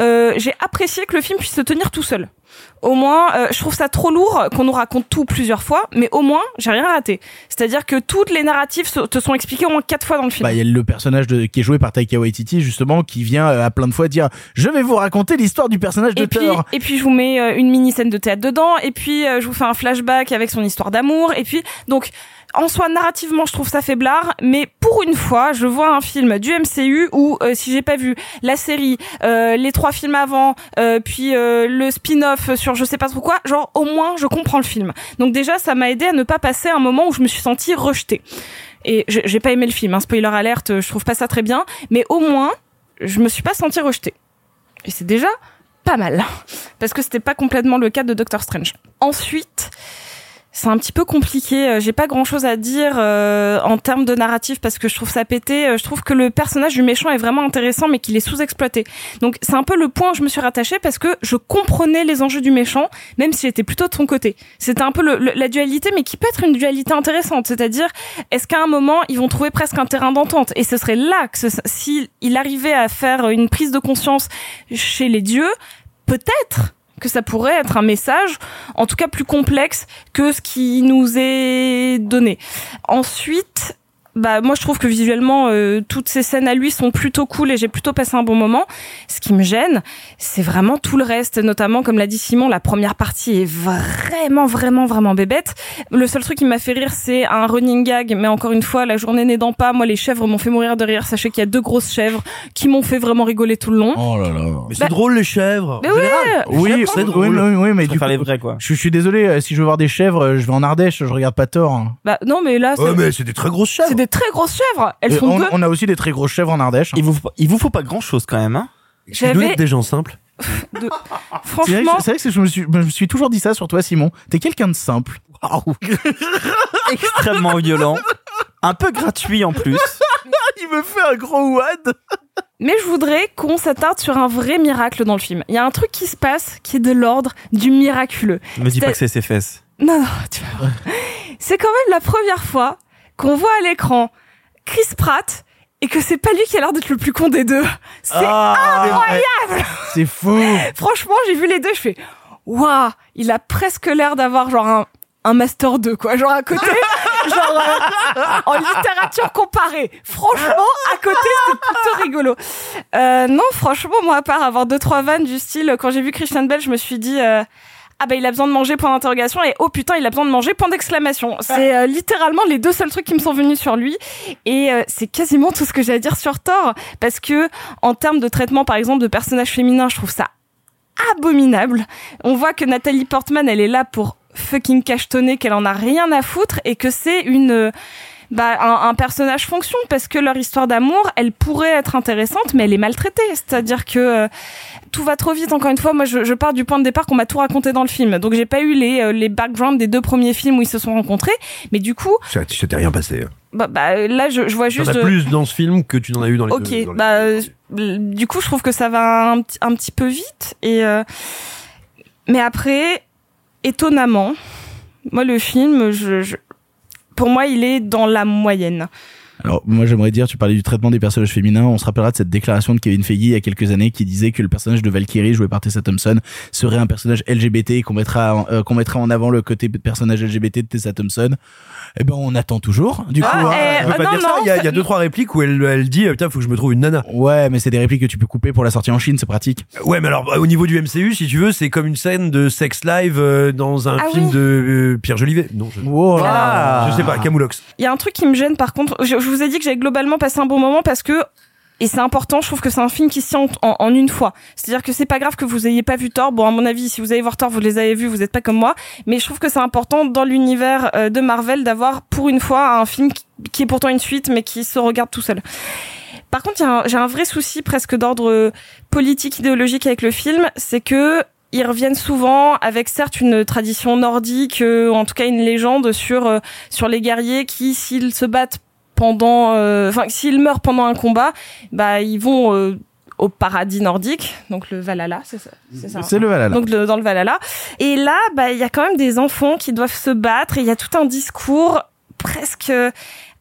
euh, j'ai apprécié que le film puisse se tenir tout seul. Au moins, euh, je trouve ça trop lourd qu'on nous raconte tout plusieurs fois, mais au moins, j'ai rien raté. C'est-à-dire que toutes les narratifs se- te sont expliquées au moins quatre fois dans le film. Bah, il y a le personnage de, qui est joué par Taika Waititi, justement, qui vient euh, à plein de fois dire Je vais vous raconter l'histoire du personnage de et puis, Thor. et puis je vous mets euh, une mini scène de théâtre dedans, et puis je vous fais un flashback avec son histoire d'amour, et puis donc en soi narrativement je trouve ça faiblard, mais pour une fois je vois un film du MCU où euh, si j'ai pas vu la série, euh, les trois films avant, euh, puis le spin-off sur je sais pas trop quoi, genre au moins je comprends le film. Donc déjà ça m'a aidé à ne pas passer un moment où je me suis sentie rejetée. Et j'ai j'ai pas aimé le film, hein, spoiler alerte, je trouve pas ça très bien, mais au moins je me suis pas sentie rejetée. Et c'est déjà pas mal. Parce que c'était pas complètement le cas de Doctor Strange. Ensuite, c'est un petit peu compliqué. Euh, J'ai pas grand chose à dire euh, en termes de narratif parce que je trouve ça pété. Euh, Je trouve que le personnage du méchant est vraiment intéressant, mais qu'il est sous-exploité. Donc c'est un peu le point où je me suis rattachée parce que je comprenais les enjeux du méchant, même si j'étais plutôt de son côté. C'était un peu le- le- la dualité, mais qui peut être une dualité intéressante. C'est-à-dire, est-ce qu'à un moment ils vont trouver presque un terrain d'entente? Et ce serait là que s'il il arrivait à faire une prise de conscience chez les dieux, peut-être que ça pourrait être un message, en tout cas plus complexe que ce qui nous est donné. Ensuite, bah moi je trouve que visuellement euh, toutes ces scènes à lui sont plutôt cool et j'ai plutôt passé un bon moment. Ce qui me gêne, c'est vraiment tout le reste, notamment comme l'a dit Simon, la première partie est vraiment vraiment vraiment bébête. Le seul truc qui m'a fait rire, c'est un running gag, mais encore une fois, la journée n'aidant pas, moi les chèvres m'ont fait mourir de rire. Sachez qu'il y a deux grosses chèvres qui m'ont fait vraiment rigoler tout le long. Oh là là. Mais c'est Bah- drôle les chèvres. Mais Oui, chèvres, c'est oui, drôle. oui, oui, mais Je du coup, les vrais, quoi. je, je suis désolé, euh, si je veux voir des chèvres, euh, je vais en Ardèche, je regarde pas Thor. hein. Bah non, mais là, Ouais, mais c'est des très grosses chèvres. Très grosses chèvres. Elles Et on, deux. on a aussi des très grosses chèvres en Ardèche. Il vous, faut pas- il vous faut pas grand chose quand même, hein Tu dois J'avais être des gens simples. de- C'est vrai, Franchement, que- c'est vrai que je me, suis, je me suis toujours dit ça sur toi, Simon. T'es quelqu'un de simple. Extrêmement violent. Un peu gratuit en plus. Il il me fait un gros wad. Mais je voudrais qu'on s'attarde sur un vrai miracle dans le film. Il y a un truc qui se passe qui est de l'ordre du miraculeux. Me dis pas que c'est ses fesses. Non, non, tu vas. C'est quand même la première fois qu'on voit à l'écran Chris Pratt et que c'est pas lui qui a l'air d'être le plus con des deux. C'est Ah, incroyable C'est fou. Franchement, j'ai vu les deux, je fais waouh, il a presque l'air d'avoir genre un, un master 2 quoi, genre à côté, genre euh, en littérature comparée. Franchement, à côté, c'est plutôt rigolo. Euh, non, franchement, moi à part avoir deux trois vannes du style quand j'ai vu Christian Bell, je me suis dit euh, ah bah il a besoin de manger point d'interrogation et oh putain il a besoin de manger point d'exclamation. C'est euh, littéralement les deux seuls trucs qui me sont venus sur lui et euh, c'est quasiment tout ce que j'ai à dire sur Thor parce que en termes de traitement par exemple de personnages féminins, je trouve ça abominable. On voit que Nathalie Portman, elle est là pour fucking cachetonner, qu'elle en a rien à foutre et que c'est une euh, bah, un, un personnage fonction parce que leur histoire d'amour, elle pourrait être intéressante, mais elle est maltraitée. C'est-à-dire que euh, tout va trop vite. Encore une fois, moi, je, je pars du point de départ qu'on m'a tout raconté dans le film. Donc, j'ai pas eu les euh, les backgrounds des deux premiers films où ils se sont rencontrés, mais du coup, Ça, ça t'est rien passé. hein. bah, bah, là, je, je vois T'en juste. as plus dans ce film que tu n'en as eu dans les Ok, deux. dans les- bah euh, du coup je trouve que ça va un, petit- un petit peu vite et euh, mais après étonnamment moi le film je, je- pour moi il est dans la moyenne. Alors moi j'aimerais dire, tu parlais du traitement des personnages féminins, on se rappellera de cette déclaration de Kevin Feige il y a quelques années qui disait que le personnage de Valkyrie joué par Tessa Thompson serait un personnage LGBT et qu'on mettra euh, qu'on mettrait en avant le côté personnage LGBT de Tessa Thompson. Eh ben on attend toujours. Du coup, Ah, hein. eh, On peut ah, pas non, dire ça. Il y a, il y a deux trois répliques où elle, elle dit putain faut que je me trouve une nana. Ouais, mais c'est des répliques que tu peux couper pour la sortie en Chine, c'est pratique. Ouais, mais alors au niveau du MCU, si tu veux, c'est comme une scène de sex live euh, dans un Ah film oui. de euh, Pierre Jolivet. Non, je, Wow je sais pas, Camoulox. Il y a un truc qui me gêne par contre, je, je vous ai dit que j'avais globalement passé un bon moment parce que et c'est important, je trouve que c'est un film qui se tient en, une fois. C'est-à-dire que c'est pas grave que vous ayez pas vu Thor. Bon, à mon avis, si vous allez voir Thor, vous les avez vus, vous n'êtes pas comme moi. Mais je trouve que c'est important dans l'univers euh, de Marvel d'avoir pour une fois un film qui, est pourtant une suite, mais qui se regarde tout seul. Par contre, j'ai un vrai souci presque d'ordre politique, idéologique avec le film, c'est que ils reviennent souvent avec certes une tradition nordique, euh, en tout cas une légende sur euh, sur les guerriers qui, s'ils se battent pendant, euh, enfin s'ils meurent pendant un combat, bah ils vont euh, au paradis nordique, donc le Valhalla, c'est ça. C'est. C'est le Valhalla. Donc le- dans le Valhalla. Et là, bah il y a quand même des enfants qui doivent se battre et il y a tout un discours presque euh,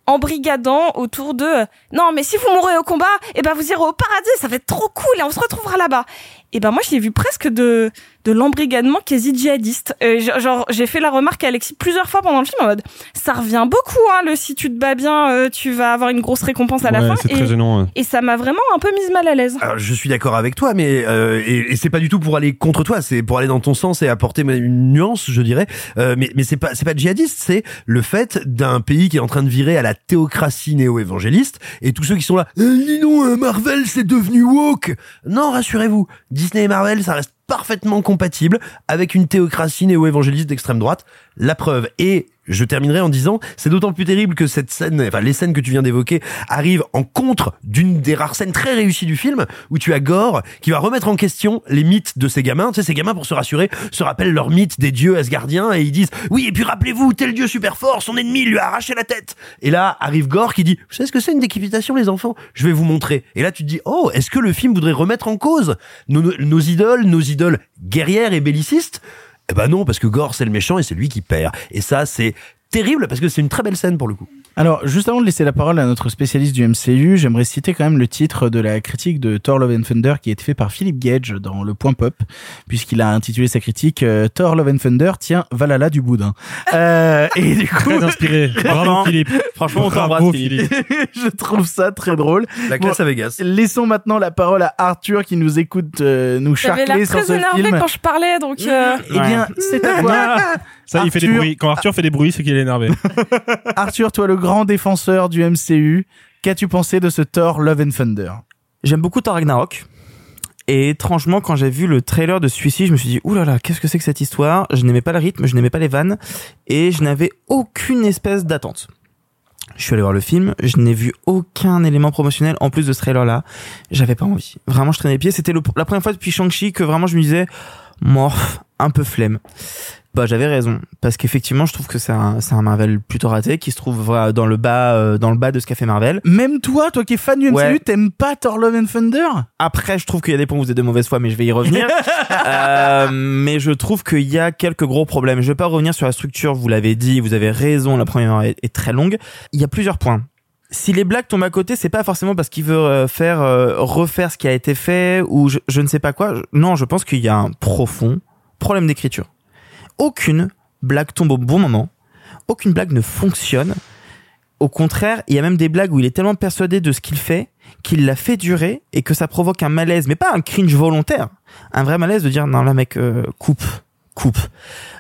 embrigadant autour de non mais si vous mourrez au combat et ben vous irez au paradis ça va être trop cool et on se retrouvera là-bas et ben moi j'ai vu presque de de l'embrigadement quasi djihadiste Euh, genre j'ai fait la remarque à Alexis plusieurs fois pendant le film en mode ça revient beaucoup hein le si tu te bats bien euh, tu vas avoir une grosse récompense à la Ouais, fin c'est et, très gênant. ouais. et ça m'a vraiment un peu mise mal à l'aise Alors, je suis d'accord avec toi, mais euh, et, et c'est pas du tout pour aller contre toi, c'est pour aller dans ton sens et apporter une nuance, je dirais. Euh, mais mais c'est pas c'est pas djihadiste, c'est le fait d'un pays qui est en train de virer à la théocratie néo-évangéliste et tous ceux qui sont là. Eh, dis donc, euh, Marvel c'est devenu woke. Non, rassurez-vous, Disney et Marvel ça reste parfaitement compatible avec une théocratie néo-évangéliste d'extrême droite. La preuve et je terminerai en disant, c'est d'autant plus terrible que cette scène, enfin les scènes que tu viens d'évoquer, arrivent en contre d'une des rares scènes très réussies du film, où tu as Gore qui va remettre en question les mythes de ces gamins. Tu sais, ces gamins, pour se rassurer, se rappellent leurs mythes des dieux asgardiens et ils disent, oui, et puis rappelez-vous, tel dieu super fort, son ennemi lui a arraché la tête. Et là, arrive Gore qui dit, vous savez ce que c'est une décapitation, les enfants? Je vais vous montrer. Et là, tu te dis, oh, est-ce que le film voudrait remettre en cause nos idoles, nos idoles guerrières et bellicistes? Eh ben non, parce que Gore, c'est le méchant et c'est lui qui perd. Et ça, c'est terrible parce que c'est une très belle scène pour le coup. Alors, juste avant de laisser la parole à notre spécialiste du MCU, j'aimerais citer quand même le titre de la critique de Thor Love and Thunder qui a été fait par Philippe Gage dans le Point Pop, puisqu'il a intitulé sa critique euh, Thor Love and Thunder, tiens, Valhalla du boudin. Euh, et du coup, Très inspiré. Bravo Philippe. Franchement, on Bravo, t'embrasse, Philippe. je trouve ça très drôle. La classe à Vegas. Laissons maintenant la parole à Arthur qui nous écoute euh, nous j'avais charcler l'air sur très ce énervé film. quand je parlais donc euh, Eh bien, c'est à toi. Ça, il fait des Arthur. bruits. Quand Arthur fait des bruits, c'est qu'il est énervé. Arthur, toi le grand défenseur du MCU, qu'as-tu pensé de ce Thor Love and Thunder? J'aime beaucoup Thor Ragnarok. Et étrangement, quand j'ai vu le trailer de celui-ci, je me suis dit, oulala, qu'est-ce que c'est que cette histoire? Je n'aimais pas le rythme, je n'aimais pas les vannes, et je n'avais aucune espèce d'attente. Je suis allé voir le film, je n'ai vu aucun élément promotionnel en plus de ce trailer-là. J'avais pas envie. Vraiment, je traînais les pieds. C'était le- la première fois depuis Shang-Chi que vraiment je me disais, morph, un peu flemme. Bah j'avais raison parce qu'effectivement je trouve que c'est un, c'est un Marvel plutôt raté qui se trouve dans le bas euh, dans le bas de ce qu'a fait Marvel. Même toi, toi qui es fan du MCU, Ouais. t'aimes pas Thor Love and Thunder? Après je trouve qu'il y a des points où vous êtes de mauvaise foi mais je vais y revenir. Euh, mais je trouve qu'il y a quelques gros problèmes. Je vais pas revenir sur la structure, vous l'avez dit, vous avez raison, la première est, est très longue. Il y a plusieurs points. Si les blagues tombent à côté, c'est pas forcément parce qu'il veut euh, faire euh, refaire ce qui a été fait ou je, je ne sais pas quoi. Non, je pense qu'il y a un profond problème d'écriture. Aucune blague tombe au bon moment. Aucune blague ne fonctionne. Au contraire, il y a même des blagues où il est tellement persuadé de ce qu'il fait qu'il l'a fait durer et que ça provoque un malaise, mais pas un cringe volontaire, un vrai malaise de dire non là mec euh, coupe, coupe.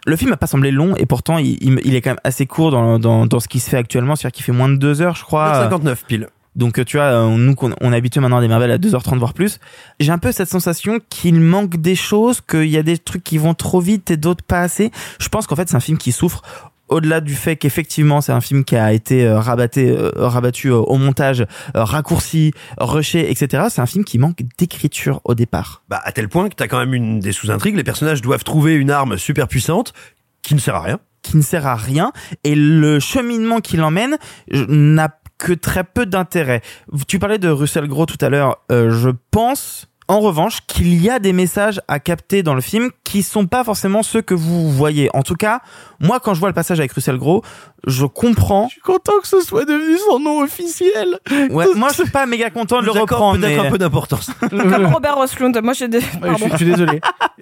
Le film n'a pas semblé long et pourtant il est quand même assez court dans, dans, dans ce qui se fait actuellement, c'est-à-dire qu'il fait moins de deux heures je crois. 59 pile. Donc euh, tu vois, euh, nous on est habitué maintenant à des Marvel à 2h30 voire plus, j'ai un peu cette sensation qu'il manque des choses, qu'il y a des trucs qui vont trop vite et d'autres pas assez. Je pense qu'en fait c'est un film qui souffre au-delà du fait qu'effectivement c'est un film qui a été euh, rabatté, rabattu au montage, raccourci, rushé, etc. C'est un film qui manque d'écriture au départ. Bah, à tel point que t'as quand même une des sous-intrigues. Les personnages doivent trouver une arme super puissante qui ne sert à rien. qui ne sert à rien et le cheminement qui l'emmène n'a que très peu d'intérêt. Tu parlais de Russell Crowe tout à l'heure. Euh, je pense en revanche qu'il y a des messages à capter dans le film qui sont pas forcément ceux que vous voyez. En tout cas, moi quand je vois le passage avec Russell Crowe, je comprends. Je suis content que ce soit devenu son nom officiel. Ouais, moi je suis pas méga content de le reprendre. peut-être mais- un peu d'importance. Comme Robert Roslund. Moi, j'ai des. Ouais, je, je suis désolé.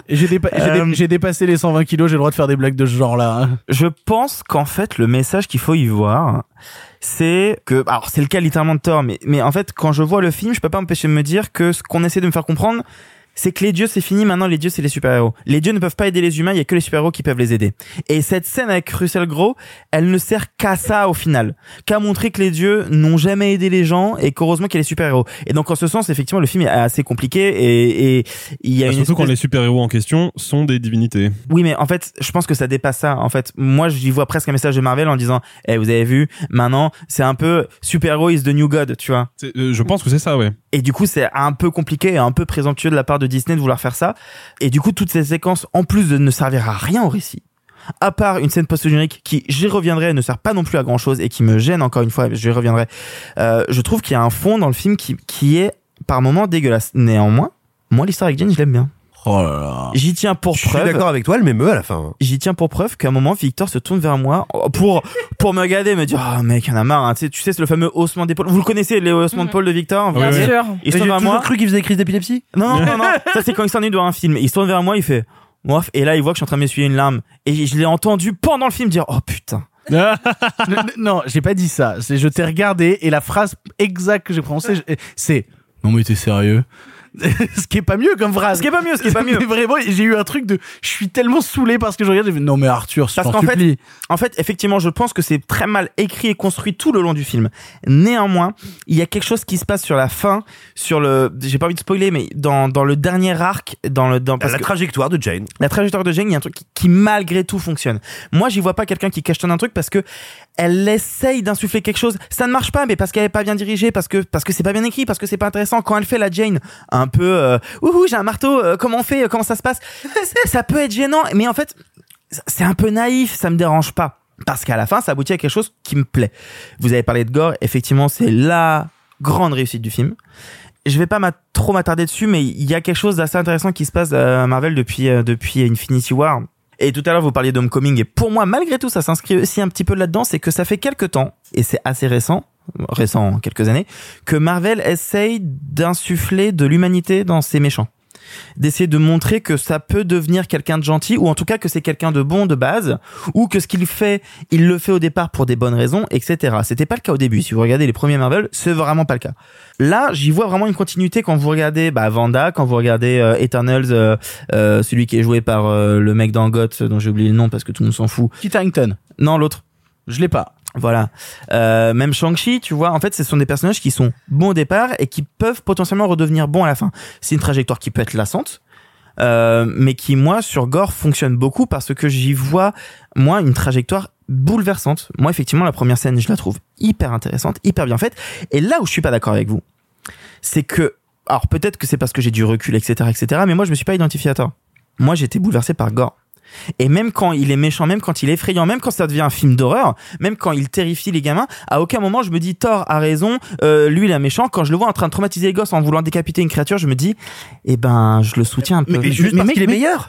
J'ai dépa- dé- Euh, dépassé les 120 kilos, j'ai le droit de faire des blagues de ce genre-là. hein. Je pense qu'en fait, le message qu'il faut y voir, c'est que, alors c'est le cas littéralement de Thor, mais, mais en fait, quand je vois le film, je peux pas m'empêcher de me dire que ce qu'on essaie de me faire comprendre, c'est que les dieux c'est fini, maintenant les dieux c'est les super-héros. Les dieux ne peuvent pas aider les humains, il y a que les super-héros qui peuvent les aider. Et cette scène avec Russell Crowe, elle ne sert qu'à ça au final, qu'à montrer que les dieux n'ont jamais aidé les gens et qu'heureusement qu'il y a les super-héros. Et donc en ce sens, effectivement, le film est assez compliqué et, et il y a Bah, une surtout quand les super-héros en question sont des divinités. oui, mais en fait, je pense que ça dépasse ça. En fait, moi, j'y vois presque un message de Marvel en disant, eh, vous avez vu, maintenant, c'est un peu super-héros is the new god, tu vois. Euh, je pense que c'est ça, ouais. Et du coup, c'est un peu compliqué et un peu présomptueux de la part de Disney de vouloir faire ça. Et du coup, toutes ces séquences, en plus de ne servir à rien au récit, à part une scène post-générique qui, j'y reviendrai, ne sert pas non plus à grand chose et qui me gêne encore une fois, j'y reviendrai, euh, je trouve qu'il y a un fond dans le film qui, qui est par moments dégueulasse. Néanmoins, moi, l'histoire avec Jane, je l'aime bien. Oh là là. J'y tiens pour Je suis preuve. d'accord avec toi, elle m'émeut à la fin. J'y tiens pour preuve qu'à un moment, Victor se tourne vers moi pour, pour me regarder, me dire, ah, mec, y'en a marre, hein. tu sais, tu sais, c'est le fameux haussement d'épaule. Vous le connaissez, les haussements d'épaule de Victor? Bien Vous- sûr. Il se tourne vers toujours moi. cru qu'il faisait des crises d'épilepsie. Non, non, non, non. Ça, c'est quand il s'ennuie de voir un film. Il se tourne vers moi, il fait, et là, il voit que je suis en train de m'essuyer une larme. Et je l'ai entendu pendant le film dire, oh putain. Non, j'ai pas dit ça. C'est je t'ai regardé et la phrase exacte que j'ai prononcée, c'est non mais t'es sérieux? ce qui est pas mieux comme phrase. Ce qui est pas mieux, ce qui est pas mieux. Mais vraiment, j'ai eu un truc de, je suis tellement saoulé parce que je regarde, j'ai fait, non mais Arthur, je Parce t'en qu'en fait. En fait, effectivement, je pense que c'est très mal écrit et construit tout le long du film. Néanmoins, il y a quelque chose qui se passe sur la fin, sur le, j'ai pas envie de spoiler, mais dans, dans le dernier arc, dans le, dans, parce la que- trajectoire de Jane. la trajectoire de Jane, il y a un truc qui, qui, malgré tout fonctionne. Moi, j'y vois pas quelqu'un qui cachetonne un truc parce que elle essaye d'insuffler quelque chose. Ça ne marche pas, mais parce qu'elle est pas bien dirigée, parce que parce que c'est pas bien écrit, parce que c'est pas intéressant. Quand elle fait la Jane, un peu, euh, ouh, j'ai un marteau, euh, comment on fait, comment ça se passe, ça peut être gênant, mais en fait, c'est un peu naïf, ça me dérange pas. Parce qu'à la fin, ça aboutit à quelque chose qui me plaît. Vous avez parlé de gore, effectivement, c'est la grande réussite du film. Je vais pas trop m'attarder dessus, mais il y a quelque chose d'assez intéressant qui se passe à Marvel depuis, euh, depuis Infinity War. Et tout à l'heure, vous parliez d'Homecoming, et pour moi, malgré tout, ça s'inscrit aussi un petit peu là-dedans, c'est que ça fait quelques temps, et c'est assez récent, récent, quelques années, que Marvel essaye d'insuffler de l'humanité dans ses méchants. D'essayer de montrer que ça peut devenir quelqu'un de gentil ou en tout cas que c'est quelqu'un de bon de base ou que ce qu'il fait il le fait au départ pour des bonnes raisons etc c'était pas le cas au début si vous regardez les premiers Marvel c'est vraiment pas le cas. Là j'y vois vraiment une continuité quand vous regardez bah, Vanda quand vous regardez euh, Eternals euh, euh, celui qui est joué par euh, le mec dans Goth dont j'ai oublié le nom parce que tout le monde s'en fout. Kit Harington. non l'autre. Je l'ai pas. Voilà. Euh, même Shang-Chi, tu vois, en fait, ce sont des personnages qui sont bons au départ et qui peuvent potentiellement redevenir bons à la fin. C'est une trajectoire qui peut être lassante, euh, mais qui, moi, sur Gore, fonctionne beaucoup parce que j'y vois, moi, une trajectoire bouleversante. Moi, effectivement, la première scène, je la trouve hyper intéressante, hyper bien faite. Et là où je suis pas d'accord avec vous, c'est que, alors peut-être que c'est parce que j'ai du recul, etc., etc., mais moi, je me suis pas identifié à tort. Moi, j'étais bouleversé par Gore. Et même quand il est méchant, même quand il est effrayant, même quand ça devient un film d'horreur, même quand il terrifie les gamins, à aucun moment je me dis Thor a raison, euh, lui il est méchant. Quand je le vois en train de traumatiser les gosses en voulant décapiter une créature, je me dis, eh ben, je le soutiens un peu.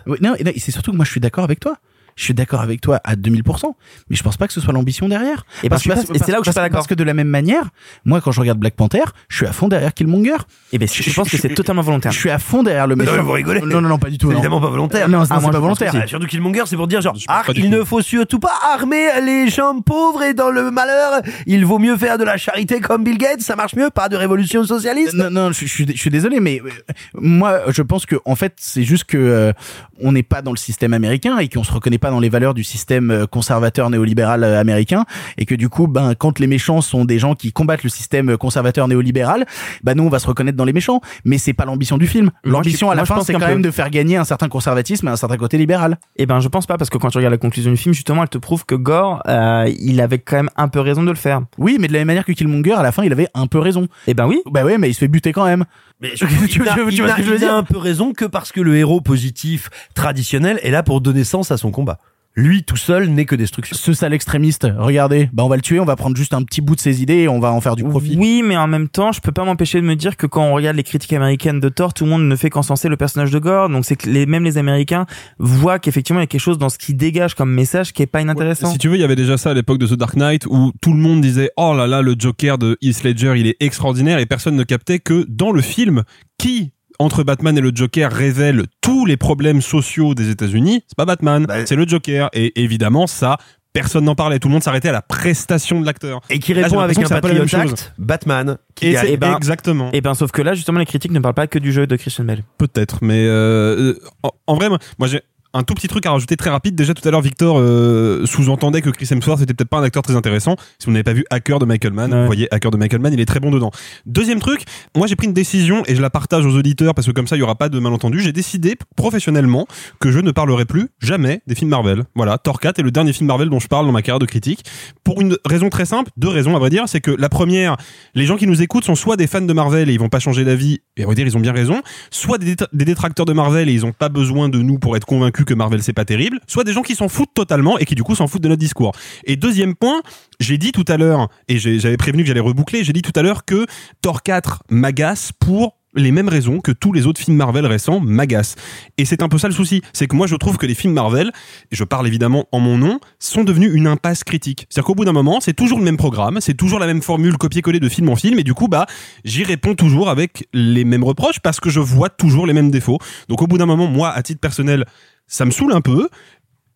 Ouais, non, non, c'est surtout que moi je suis d'accord avec toi. Je suis d'accord avec toi à 2000%, mais je pense pas que ce soit l'ambition derrière. Et Parce que- c'est là où je suis pas d'accord. Parce que de la même manière, moi quand je regarde Black Panther, je suis à fond derrière Killmonger. Et ben, je pense que c'est totalement volontaire. Je suis à fond derrière le méchant. non, vous rigolez. Non, non, non, pas du tout. C'est évidemment pas volontaire. Non, Ah, c'est moi, pas volontaire. Surtout Killmonger, c'est pour dire genre, ah, il ne faut surtout pas armer les gens pauvres et dans le malheur. Il vaut mieux faire de la charité comme Bill Gates, ça marche mieux, pas de révolution socialiste. Non, non, je, je suis, je suis désolé, mais euh, moi, je pense que en fait, c'est juste que euh, on n'est pas dans le système américain et qu'on se reconnaît pas dans les valeurs du système euh, conservateur néolibéral euh, américain et que du coup, ben, quand les méchants sont des gens qui combattent le système conservateur néolibéral, ben nous, on va se reconnaître dans les méchants. Mais c'est pas l'ambition du film. L'ambition à la moi, fin, c'est quand peu. même de faire gagner un certain conservatisme et un certain côté libéral. Eh ben, je pense pas parce que quand tu regardes la conclusion du film, justement, elle te prouve que Gore, euh, il avait quand même un peu raison de le faire. Oui, mais de la même manière que Killmonger, à la fin, il avait un peu raison. Eh ben oui. Bah ouais, mais il se fait buter quand même. Mais Tu- il tu- tu- tu il je a un peu raison que parce que le héros positif traditionnel est là pour donner sens à son combat. Lui tout seul n'est que destruction. Ce sale extrémiste, regardez, bah on va le tuer, on va prendre juste un petit bout de ses idées et on va en faire du profit. Oui, mais en même temps, je peux pas m'empêcher de me dire que quand on regarde les critiques américaines de Thor, tout le monde ne fait qu'encenser le personnage de Gore. Donc c'est que les, même les Américains voient qu'effectivement il y a quelque chose dans ce qui dégage comme message qui est pas inintéressant. Si tu veux, il y avait déjà ça à l'époque de The Dark Knight où tout le monde disait oh là là le Joker de Heath Ledger il est extraordinaire et personne ne captait que dans le film qui entre Batman et le Joker révèle tous les problèmes sociaux des États-Unis, c'est pas Batman, Bah, c'est le Joker et évidemment ça personne n'en parlait, tout le monde s'arrêtait à la prestation de l'acteur. Et qui Là, répond avec un Patriot. Act, Batman, qui Et Eh ben- exactement. Et ben sauf que là justement les critiques ne parlent pas que du jeu de Christian Bale. Peut-être, mais euh, euh, en, en vrai, moi, moi, j'ai un tout petit truc à rajouter très rapide. Déjà tout à l'heure, Victor euh, sous-entendait que Chris Hemsworth était peut-être pas un acteur très intéressant. Si vous n'avez pas vu Hacker de Michael Mann, Ouais. vous voyez Hacker de Michael Mann, il est très bon dedans. Deuxième truc, moi j'ai pris une décision et je la partage aux auditeurs parce que comme ça il y aura pas de malentendu. J'ai décidé professionnellement que je ne parlerai plus jamais des films Marvel. Voilà, Thor 4 est le dernier film Marvel dont je parle dans ma carrière de critique. Pour une raison très simple, deux raisons à vrai dire, c'est que la première, les gens qui nous écoutent sont soit des fans de Marvel et ils vont pas changer d'avis, et à vrai dire ils ont bien raison, soit des détracteurs de Marvel et ils ont pas besoin de nous pour être convaincus que Marvel c'est pas terrible, soit des gens qui s'en foutent totalement et qui du coup s'en foutent de notre discours. Et deuxième point, j'ai dit tout à l'heure, et j'avais prévenu que j'allais reboucler, j'ai dit tout à l'heure que Thor 4 m'agace pour les mêmes raisons que tous les autres films Marvel récents m'agacent. Et c'est un peu ça le souci, c'est que moi je trouve que les films Marvel, et je parle évidemment en mon nom, sont devenus une impasse critique. C'est-à-dire qu'au bout d'un moment, c'est toujours le même programme, c'est toujours la même formule copier-coller de film en film, et du coup, bah, j'y réponds toujours avec les mêmes reproches parce que je vois toujours les mêmes défauts. Donc au bout d'un moment, moi, à titre personnel, ça me saoule un peu,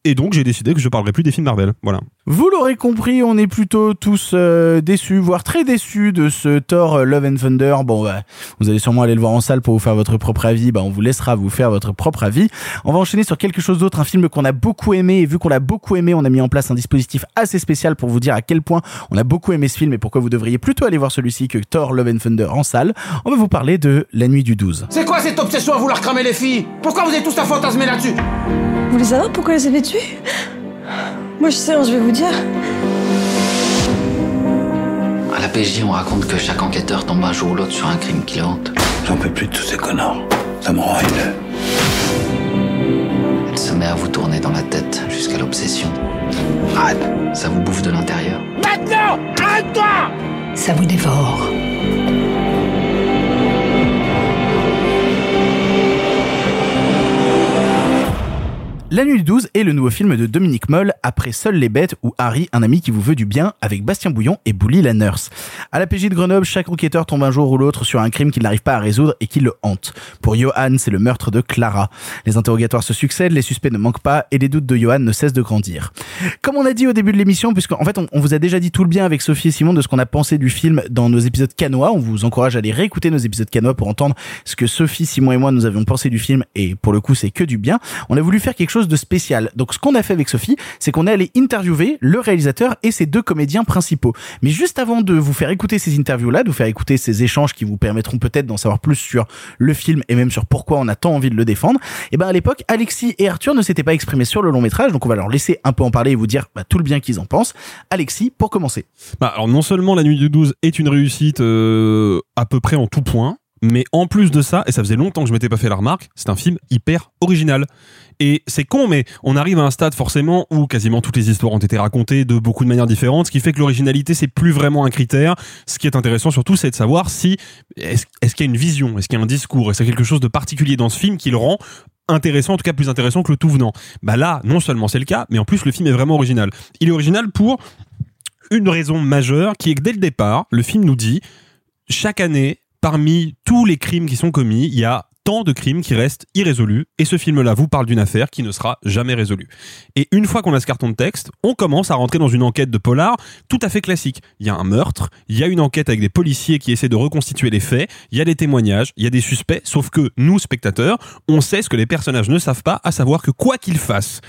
et donc j'ai décidé que je parlerai plus des films Marvel. Voilà. Vous l'aurez compris, on est plutôt tous euh, déçus, voire très déçus de ce Thor euh, Love and Thunder. Bon, bah, vous allez sûrement aller le voir en salle pour vous faire votre propre avis. Bah, on vous laissera vous faire votre propre avis. On va enchaîner sur quelque chose d'autre, un film qu'on a beaucoup aimé. Et vu qu'on l'a beaucoup aimé, on a mis en place un dispositif assez spécial pour vous dire à quel point on a beaucoup aimé ce film et pourquoi vous devriez plutôt aller voir celui-ci que Thor Love and Thunder en salle. On va vous parler de La Nuit du 12. C'est quoi cette obsession à vouloir cramer les filles? Pourquoi vous êtes tous à fantasmer là-dessus? Vous voulez savoir pourquoi s'est fait tuer Moi je sais, hein, je vais vous dire. À la PJ, on raconte que chaque enquêteur tombe un jour ou l'autre sur un crime qui le hante. J'en peux plus de tous ces connards. Ça me rend haineux. Elle se met à vous tourner dans la tête jusqu'à l'obsession. Arrête, ça vous bouffe de l'intérieur. Maintenant Arrête-toi Ça vous dévore. La Nuit du 12 est le nouveau film de Dominique Moll après Seules les bêtes ou Harry, un ami qui vous veut du bien avec Bastien Bouillon et Bouli la nurse. À la PJ de Grenoble, chaque enquêteur tombe un jour ou l'autre sur un crime qu'il n'arrive pas à résoudre et qui le hante. Pour Johan, c'est le meurtre de Clara. Les interrogatoires se succèdent, les suspects ne manquent pas et les doutes de Johan ne cessent de grandir. Comme on a dit au début de l'émission, puisqu'en fait on, on vous a déjà dit tout le bien avec Sophie et Simon de ce qu'on a pensé du film dans nos épisodes canois, on vous encourage à aller réécouter nos épisodes canois pour entendre ce que Sophie, Simon et moi nous avions pensé du film et pour le coup c'est que du bien. On a voulu faire quelque chose de spécial. Donc ce qu'on a fait avec Sophie, c'est qu'on est allé interviewer le réalisateur et ses deux comédiens principaux. Mais juste avant de vous faire écouter ces interviews-là, de vous faire écouter ces échanges qui vous permettront peut-être d'en savoir plus sur le film et même sur pourquoi on a tant envie de le défendre, et ben à l'époque, Alexis et Arthur ne s'étaient pas exprimés sur le long métrage, donc on va leur laisser un peu en parler et vous dire bah, tout le bien qu'ils en pensent. Alexis, pour commencer. Bah, alors non seulement La Nuit du 12 est une réussite euh, à peu près en tout point, Mais en plus de ça, et ça faisait longtemps que je m'étais pas fait la remarque, c'est un film hyper original. Et c'est con, mais on arrive à un stade forcément où quasiment toutes les histoires ont été racontées de beaucoup de manières différentes, ce qui fait que l'originalité c'est plus vraiment un critère. Ce qui est intéressant surtout, c'est de savoir si est-ce qu'il y a une vision, est-ce qu'il y a un discours, est-ce qu'il y a quelque chose de particulier dans ce film qui le rend intéressant, en tout cas plus intéressant que le tout venant. Bah là, non seulement c'est le cas, mais en plus le film est vraiment original. Il est original pour une raison majeure qui est que dès le départ, le film nous dit chaque année, parmi tous les crimes qui sont commis, il y a tant de crimes qui restent irrésolus et ce film-là vous parle d'une affaire qui ne sera jamais résolue. Et une fois qu'on a ce carton de texte, on commence à rentrer dans une enquête de polar tout à fait classique. Il y a un meurtre, il y a une enquête avec des policiers qui essaient de reconstituer les faits, il y a des témoignages, il y a des suspects, sauf que nous, spectateurs, on sait ce que les personnages ne savent pas, à savoir que quoi qu'ils fassent,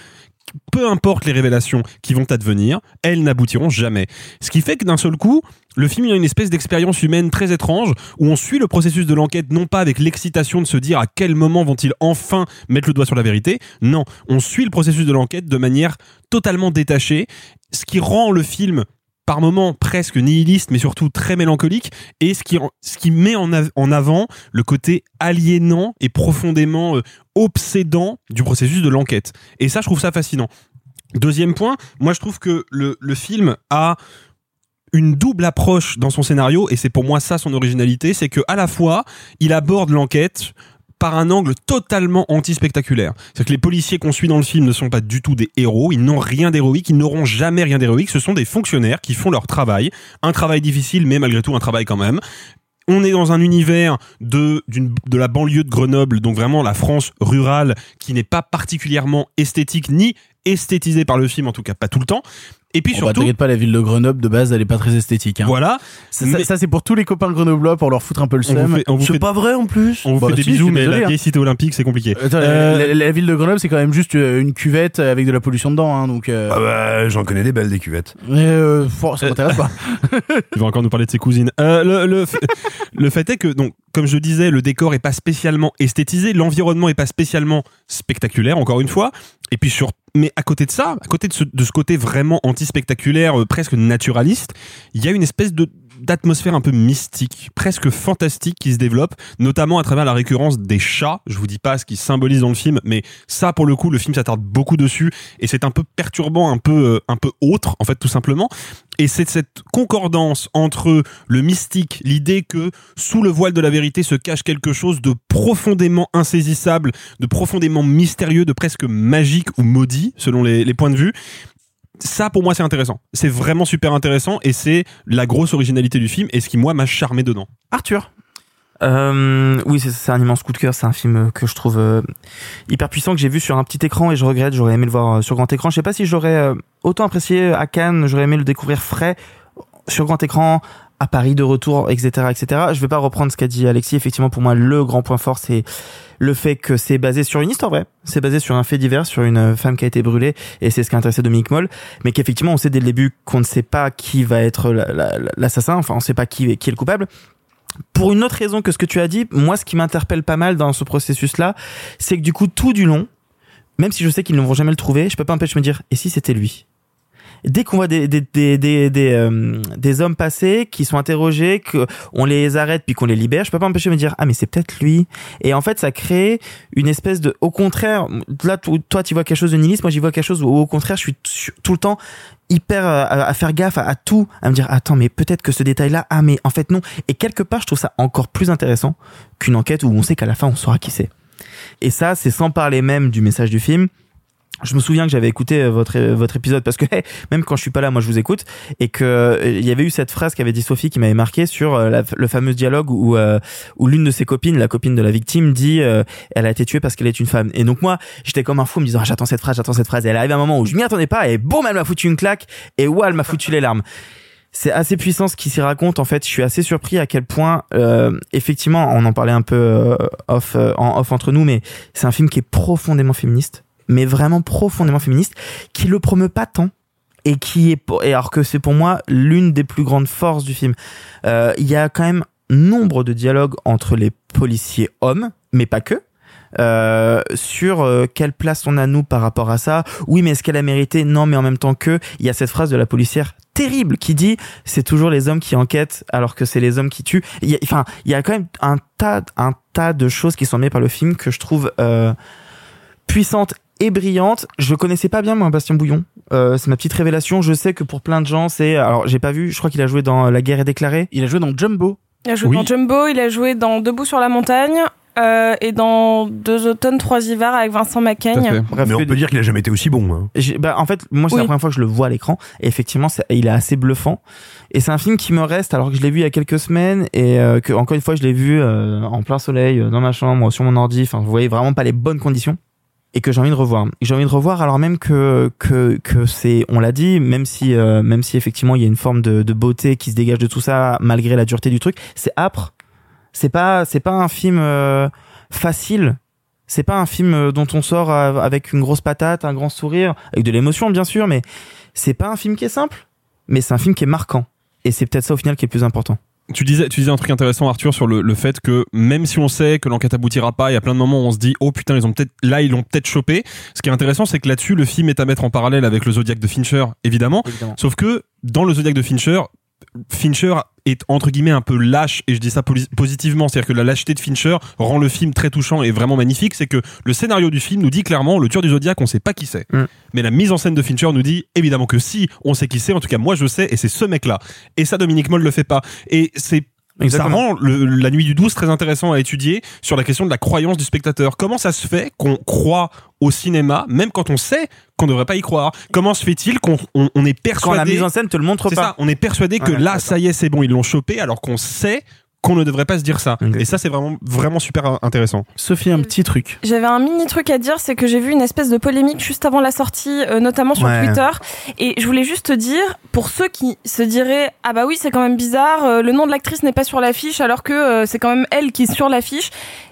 peu importe les révélations qui vont advenir, elles n'aboutiront jamais. Ce qui fait que d'un seul coup, le film il a une espèce d'expérience humaine très étrange où on suit le processus de l'enquête non pas avec l'excitation de se dire à quel moment vont-ils enfin mettre le doigt sur la vérité, non, on suit le processus de l'enquête de manière totalement détachée, ce qui rend le film par moments presque nihiliste, mais surtout très mélancolique, et ce qui, ce qui met en, en avant le côté aliénant et profondément euh, obsédant du processus de l'enquête. Et ça, je trouve ça fascinant. Deuxième point, moi je trouve que le, le film a une double approche dans son scénario, et c'est pour moi ça son originalité, c'est que à la fois, il aborde l'enquête par un angle totalement anti-spectaculaire. C'est-à-dire que les policiers qu'on suit dans le film ne sont pas du tout des héros, ils n'ont rien d'héroïque, ils n'auront jamais rien d'héroïque, ce sont des fonctionnaires qui font leur travail, un travail difficile, mais malgré tout un travail quand même. On est dans un univers de, de la banlieue de Grenoble, donc vraiment la France rurale, qui n'est pas particulièrement esthétique ni esthétisée par le film, en tout cas pas tout le temps. Et puis Bon, bah, surtout, t'inquiète pas, la ville de Grenoble, de base, elle est pas très esthétique. Hein. voilà. Ça, ça- ça, c'est pour tous les copains grenoblois pour leur foutre un peu le seum. C'est fait- pas vrai en plus. on vous Bah, fait des si, bisous, mais désolé, la hein. vieille cité olympique, c'est compliqué. Attends, Euh, la, la- la ville de Grenoble, c'est quand même juste euh, une cuvette avec de la pollution dedans, hein, donc. Euh, Ah bah, j'en connais des belles des cuvettes. mais, euh, ça m'intéresse pas. Il va encore nous parler de ses cousines. Euh, le, le, f- le fait est que, donc, comme je disais, le décor est pas spécialement esthétisé, l'environnement est pas spécialement spectaculaire, encore une fois. Et puis sur, mais à côté de ça, à côté de ce, de ce côté vraiment anti-spectaculaire, euh, presque naturaliste, il y a une espèce de d'atmosphère un peu mystique, presque fantastique qui se développe, notamment à travers la récurrence des chats. Je vous dis pas ce qui symbolise dans le film, mais ça, pour le coup, le film s'attarde beaucoup dessus et c'est un peu perturbant, un peu, euh, un peu autre, en fait, tout simplement. Et c'est cette concordance entre le mystique, l'idée que sous le voile de la vérité se cache quelque chose de profondément insaisissable, de profondément mystérieux, de presque magique ou maudit, selon les, les points de vue. Ça, pour moi, c'est intéressant. C'est vraiment super intéressant et c'est la grosse originalité du film et ce qui, moi, m'a charmé dedans. Arthur. Euh, oui, c'est c'est un immense coup de cœur. C'est un film que je trouve euh, hyper puissant que j'ai vu sur un petit écran et je regrette. J'aurais aimé le voir euh, sur grand écran. Je sais pas si j'aurais euh, autant apprécié à Cannes. J'aurais aimé le découvrir frais sur grand écran à Paris de retour, etc., etc. Je vais pas reprendre ce qu'a dit Alexis. Effectivement, pour moi, le grand point fort, c'est le fait que c'est basé sur une histoire vraie. C'est basé sur un fait divers, sur une femme qui a été brûlée, et c'est ce qui a intéressé Dominique Moll. Mais qu'effectivement, on sait dès le début qu'on ne sait pas qui va être la- la- l'assassin. Enfin, on sait pas qui, qui est le coupable. Pour une autre raison que ce que tu as dit, moi, ce qui m'interpelle pas mal dans ce processus-là, c'est que du coup, tout du long, même si je sais qu'ils ne vont jamais le trouver, je peux pas empêcher de me dire, et si c'était lui? Dès qu'on voit des des des des des, euh, des hommes passer qui sont interrogés, que on les arrête puis qu'on les libère, je peux pas empêcher de me dire ah mais c'est peut-être lui. Et en fait, ça crée une espèce de, au contraire, là toi tu vois quelque chose de nihiliste, moi j'y vois quelque chose où au contraire je suis tout le temps hyper euh, à, à faire gaffe à, à tout, à me dire attends mais peut-être que ce détail-là, ah mais en fait non. Et quelque part je trouve ça encore plus intéressant qu'une enquête où on sait qu'à la fin on saura qui c'est. Et ça c'est sans parler même du message du film. Je me souviens que j'avais écouté euh, votre euh, votre épisode parce que même quand je suis pas là, moi je vous écoute et que euh, il y avait eu cette phrase qu'avait dit Sophie qui m'avait marqué sur le fameux dialogue où où l'une de ses copines, la copine de la victime, dit elle a été tuée parce qu'elle est une femme. Et donc moi j'étais comme un fou me disant Ah, j'attends cette phrase, j'attends cette phrase. Et elle arrive à un moment où je m'y attendais pas et boum elle m'a foutu une claque et ouah elle m'a foutu les larmes. C'est assez puissant ce qui s'y raconte. En fait, je suis assez surpris à quel point, euh, effectivement, on en parlait un peu off, off entre nous, mais c'est un film qui est profondément féministe, mais vraiment profondément féministe, qui le promeut pas tant et qui est, et alors que c'est pour moi l'une des plus grandes forces du film. Euh, Il y a quand même nombre de dialogues entre les policiers hommes, mais pas que. Euh, sur euh, quelle place on a nous par rapport à ça. Oui, mais est-ce qu'elle a mérité? Non, mais en même temps que il y a cette phrase de la policière terrible qui dit c'est toujours les hommes qui enquêtent alors que c'est les hommes qui tuent. Enfin, il y a quand même un tas, un tas de choses qui sont mises par le film que je trouve euh, puissantes et brillantes. Je connaissais pas bien moi Bastien Bouillon. Euh, c'est ma petite révélation. Je sais que pour plein de gens c'est alors j'ai pas vu. Je crois qu'il a joué dans La guerre est déclarée. Il a joué dans Jumbo. Il a joué Oui. dans Jumbo, il a joué dans Debout sur la montagne euh, et dans Deux automnes, trois hivers avec Vincent Macaigne. Bref, mais on peut dire qu'il a jamais été aussi bon. hein. Bah, en fait, moi, c'est la première fois que je le vois à l'écran. Et effectivement, il est assez bluffant. Et c'est un film qui me reste, alors que je l'ai vu il y a quelques semaines. Et euh, que, encore une fois, je l'ai vu euh, en plein soleil, euh, dans ma chambre, sur mon ordi. Enfin, vous voyez vraiment pas les bonnes conditions. Et que j'ai envie de revoir. J'ai envie de revoir alors même que que que c'est, on l'a dit, même si euh, même si effectivement il y a une forme de, de beauté qui se dégage de tout ça, malgré la dureté du truc, c'est âpre. C'est pas c'est pas un film euh, facile. C'est pas un film euh, dont on sort euh, avec une grosse patate, un grand sourire, avec de l'émotion bien sûr, mais c'est pas un film qui est simple, mais c'est un film qui est marquant. Et c'est peut-être ça au final qui est le plus important. Tu disais, tu disais un truc intéressant, Arthur, sur le, le fait que même si on sait que l'enquête aboutira pas, il y a plein de moments où on se dit, oh putain, ils ont peut-être, là, ils l'ont peut-être chopé. Ce qui est intéressant, c'est que là-dessus, le film est à mettre en parallèle avec le Zodiac de Fincher, évidemment. Évidemment. Sauf que, dans le Zodiac de Fincher, Fincher est entre guillemets un peu lâche et je dis ça positivement c'est-à-dire que la lâcheté de Fincher rend le film très touchant et vraiment magnifique c'est que le scénario du film nous dit clairement le tueur du Zodiac on sait pas qui c'est. Mm. mais la mise en scène de Fincher nous dit évidemment que si on sait qui c'est en tout cas moi je sais et c'est ce mec là et ça Dominique Moll le fait pas. Et c'est Exactement. ça rend le- la nuit du 12 très intéressant à étudier sur la question de la croyance du spectateur. Comment ça se fait qu'on croit au cinéma, même quand on sait qu'on ne devrait pas y croire? Comment se fait-il qu'on on, on est persuadé Quand la mise en scène te le montre pas. ça, on est persuadé que Ouais, là, ça y est, c'est bon, ils l'ont chopé, alors qu'on sait qu'on ne devrait pas se dire ça. Et ça, c'est vraiment, vraiment super intéressant. Sophie, un petit truc. J'avais un mini truc à dire, c'est que j'ai vu une espèce de polémique juste avant la sortie, euh, notamment sur Ouais. Twitter. Et je voulais juste te dire, pour ceux qui se diraient, ah bah oui, c'est quand même bizarre, euh, le nom de l'actrice n'est pas sur l'affiche, alors que euh, c'est quand même elle qui est sur l'affiche.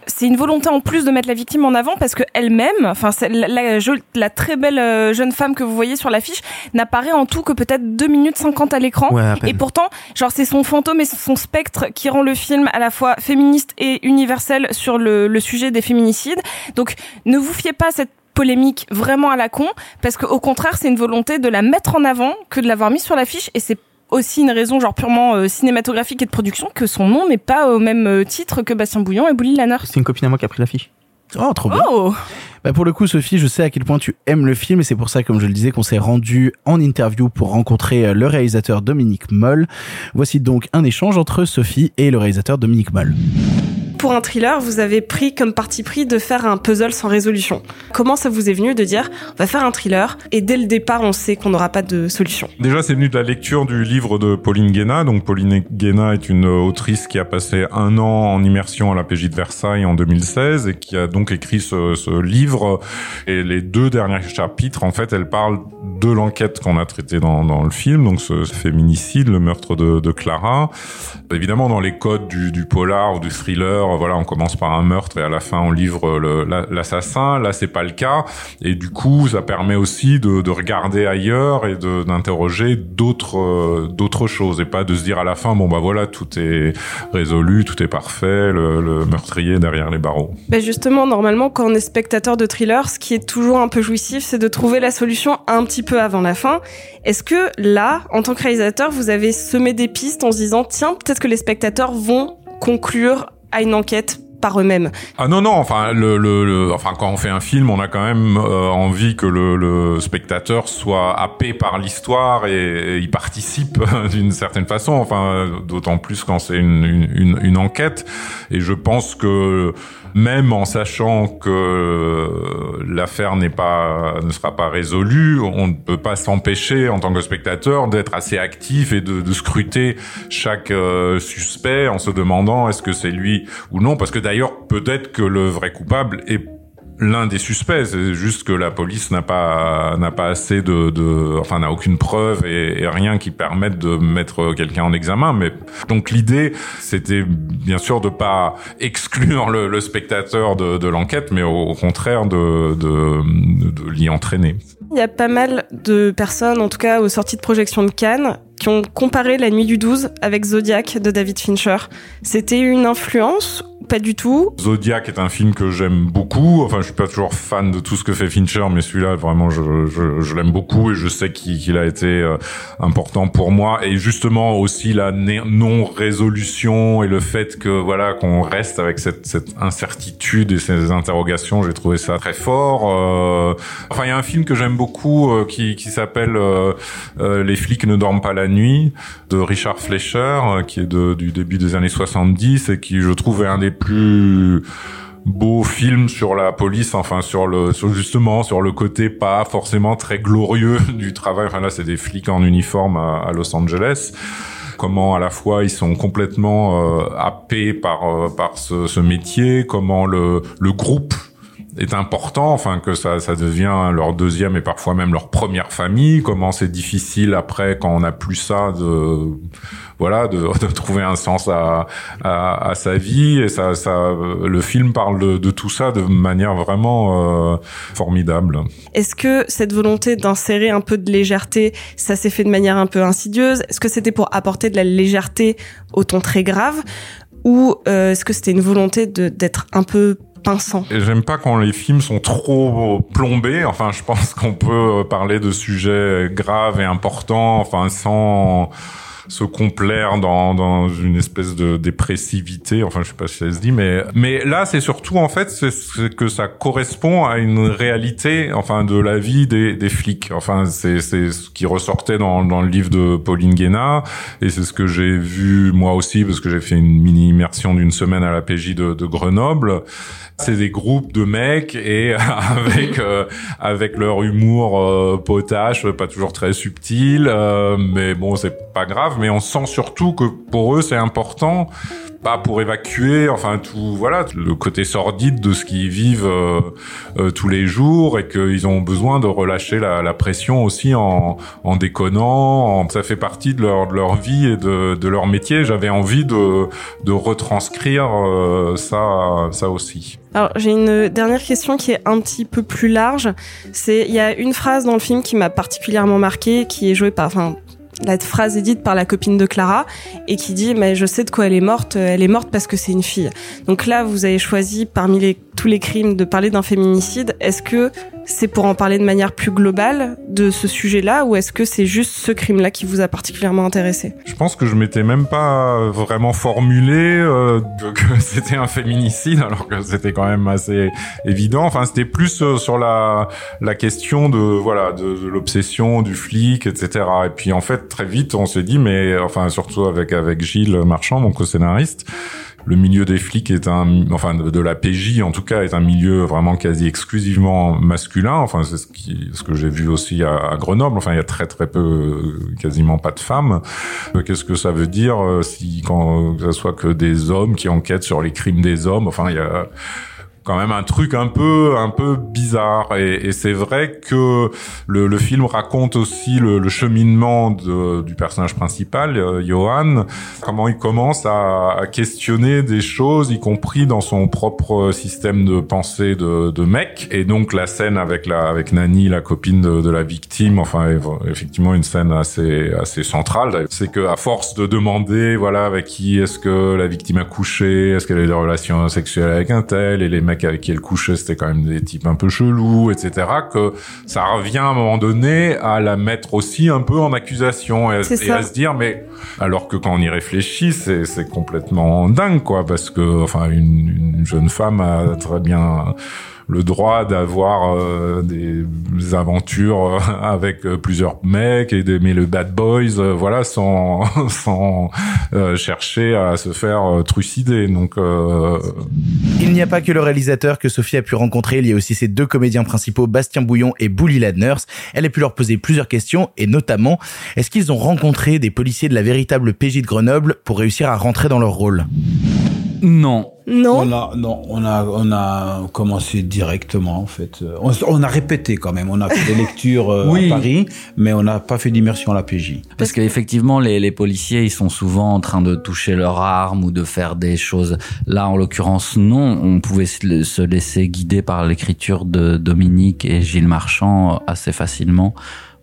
C'est une volonté en plus de mettre la victime en avant parce que elle-même, enfin la, la, jo- la très belle euh, jeune femme que vous voyez sur l'affiche, n'apparaît en tout que peut-être 2 minutes 50 à l'écran. Ouais, à peine. et pourtant, genre c'est son fantôme et son spectre qui rend le film à la fois féministe et universel sur le, le sujet des féminicides. Donc ne vous fiez pas à cette polémique vraiment à la con parce que au contraire c'est une volonté de la mettre en avant que de l'avoir mise sur l'affiche et c'est aussi une raison genre purement euh, cinématographique et de production que son nom n'est pas au même euh, titre que Bastien Bouillon et Bouli Lanner. C'est une copine à moi qui a pris l'affiche. Oh, trop bien. Oh Bah pour le coup, Sophie, je sais à quel point tu aimes le film et c'est pour ça, comme je le disais, qu'on s'est rendu en interview pour rencontrer euh, le réalisateur Dominique Moll. Voici donc un échange entre Sophie et le réalisateur Dominique Moll. Pour un thriller, vous avez pris comme parti pris de faire un puzzle sans résolution. Comment ça vous est venu de dire on va faire un thriller et dès le départ on sait qu'on n'aura pas de solution? Déjà, c'est venu de la lecture du livre de Pauline Guéna. Donc, Pauline Guéna est une autrice qui a passé un an en immersion à la PJ de Versailles en 2016 et qui a donc écrit ce, livre. Et les deux derniers chapitres, en fait, elle parle de l'enquête qu'on a traitée dans, le film, donc ce féminicide, le meurtre de, Clara. Évidemment, dans les codes du polar ou du thriller, voilà, on commence par un meurtre et à la fin on livre la- l'assassin. Là, c'est pas le cas. Et du coup, ça permet aussi de, de regarder ailleurs et d'interroger d'autres euh, d'autres choses et pas de se dire à la fin bon bah voilà tout est résolu, tout est parfait, le, meurtrier derrière les barreaux. Ben justement, normalement, quand on est spectateur de thriller, ce qui est toujours un peu jouissif, c'est de trouver la solution un petit peu avant la fin. Est-ce que là, en tant que réalisateur, vous avez semé des pistes en se disant, tiens, peut-être que les spectateurs vont conclure à une enquête par eux-mêmes Ah non non, enfin le, le, le- enfin quand on fait un film, on a quand même euh, envie que le, le spectateur soit happé par l'histoire et, et il participe d'une certaine façon. Enfin d'autant plus quand c'est une, une, une enquête. Et je pense que même en sachant que l'affaire n'est pas ne sera pas résolue, on ne peut pas s'empêcher en tant que spectateur d'être assez actif et de, de scruter chaque euh, suspect en se demandant est-ce que c'est lui ou non. Parce que d'ailleurs peut-être que le vrai coupable est l'un des suspects c'est juste que la police n'a pas n'a pas assez de, de enfin n'a aucune preuve et, rien qui permette de mettre quelqu'un en examen mais donc l'idée c'était bien sûr de pas exclure le, spectateur de, de l'enquête mais au, au contraire de, de, de l'y entraîner Il y a pas mal de personnes, en tout cas aux sorties de projection de Cannes, qui ont comparé La Nuit du 12 avec Zodiac de David Fincher. C'était une influence pas du tout Zodiac est un film que j'aime beaucoup. Enfin, je suis pas toujours fan de tout ce que fait Fincher, mais celui-là, vraiment, je, je, je l'aime beaucoup et je sais qu'il qu'il a été euh, important pour moi. Et justement aussi la non-résolution et le fait que voilà qu'on reste avec cette, cette incertitude et ces interrogations, j'ai trouvé ça très fort. Euh, Enfin, il y a un film que j'aime beaucoup euh, qui, qui s'appelle euh, euh, Les flics ne dorment pas la nuit de Richard Fleischer, euh, qui est de, du début des années 70 et qui je trouve est un des plus beaux films sur la police, enfin sur le sur justement sur le côté pas forcément très glorieux du travail. Enfin là, c'est des flics en uniforme à, Los Angeles comment à la fois ils sont complètement euh, happés par euh, par ce, ce métier, comment le le groupe est important, enfin que ça, ça devient leur deuxième et parfois même leur première famille. Comment c'est difficile après quand on n'a plus ça de voilà de, de trouver un sens à, à, à sa vie et ça, ça le film parle de, de tout ça de manière vraiment euh, formidable. Est-ce que cette volonté d'insérer un peu de légèreté, ça s'est fait de manière un peu insidieuse? Est-ce que c'était pour apporter de la légèreté au ton très grave? Ou euh, est-ce que c'était une volonté d'être un peu Et j'aime pas quand les films sont trop plombés. Enfin, je pense qu'on peut parler de sujets graves et importants, enfin, sans se complaire dans, dans une espèce de dépressivité. Enfin, je sais pas si ça se dit, mais mais là, c'est surtout en fait, c'est que ça correspond à une réalité, enfin, de la vie des, des flics. Enfin, c'est c'est ce qui ressortait dans dans le livre de Pauline Guéna, et c'est ce que j'ai vu moi aussi parce que j'ai fait une mini immersion d'une semaine à la PJ de, de Grenoble. C'est des groupes de mecs et avec euh, avec leur humour euh, potache, pas toujours très subtil, euh, mais bon, c'est pas grave. Mais on sent surtout que pour eux, c'est important pas pour évacuer, enfin tout, voilà, le côté sordide de ce qu'ils vivent euh, euh, tous les jours et qu'ils ont besoin de relâcher la, la pression aussi en, en déconnant. Ça fait partie de leur, de leur vie et de, de leur métier. J'avais envie de, de retranscrire euh, ça, ça aussi. Alors j'ai une dernière question qui est un petit peu plus large. C'est il y a une phrase dans le film qui m'a particulièrement marqué, qui est jouée par, enfin la phrase est dite par la copine de Clara et qui dit mais je sais de quoi elle est morte elle est morte parce que c'est une fille. Donc là vous avez choisi parmi les, tous les crimes de parler d'un féminicide est-ce que c'est pour en parler de manière plus globale de ce sujet là ou est-ce que c'est juste ce crime là qui vous a particulièrement intéressé? Je pense que je m'étais même pas vraiment formulé euh, que, que c'était un féminicide alors que c'était quand même assez évident. Enfin c'était plus euh, sur la la question de voilà de, de l'obsession du flic etc et puis en fait très vite, on s'est dit, mais enfin surtout avec avec Gilles Marchand, mon co-scénariste, le milieu des flics est un, enfin de, la PJ en tout cas, est un milieu vraiment quasi exclusivement masculin. Enfin c'est ce qui, ce que j'ai vu aussi à, Grenoble. Enfin il y a très très peu, quasiment pas de femmes. Qu'est-ce que ça veut dire si quand que ce soit que des hommes qui enquêtent sur les crimes des hommes? Enfin il y a quand même un truc un peu un peu bizarre. Et, et c'est vrai que le, le, film raconte aussi le, le cheminement de, du personnage principal euh, Johan comment il commence à, à, questionner des choses y compris dans son propre système de pensée de, de mec. Et donc la scène avec la avec Nani la copine de, de la victime enfin effectivement une scène assez assez centrale. C'est que à force de demander voilà avec qui est-ce que la victime a couché est-ce qu'elle a des relations sexuelles avec un tel et les mecs avec qui elle couchait, c'était quand même des types un peu chelous, etc. Que ça revient à un moment donné à la mettre aussi un peu en accusation et, à, et à se dire, mais alors que quand on y réfléchit, c'est complètement dingue, quoi, parce que enfin une, une jeune femme a très bien le droit d'avoir euh, des aventures avec euh, plusieurs mecs et d'aimer le bad boys, euh, voilà, sans sans euh, chercher à se faire euh, trucider. Donc, il n'y a pas que le réalisateur que Sophie a pu rencontrer. Il y a aussi ses deux comédiens principaux, Bastien Bouillon et Bouli Ladners. Elle a pu leur poser plusieurs questions et notamment, est-ce qu'ils ont rencontré des policiers de la véritable PJ de Grenoble pour réussir à rentrer dans leur rôle? Non. Non. On a, non, on a, on a commencé directement, en fait. On, on a répété quand même. On a fait des lectures euh, oui. à Paris, mais on n'a pas fait d'immersion à la PJ. Parce qu'effectivement, les, les policiers, ils sont souvent en train de toucher leur arme ou de faire des choses. Là, en l'occurrence, non. On pouvait se laisser guider par l'écriture de Dominique et Gilles Marchand assez facilement.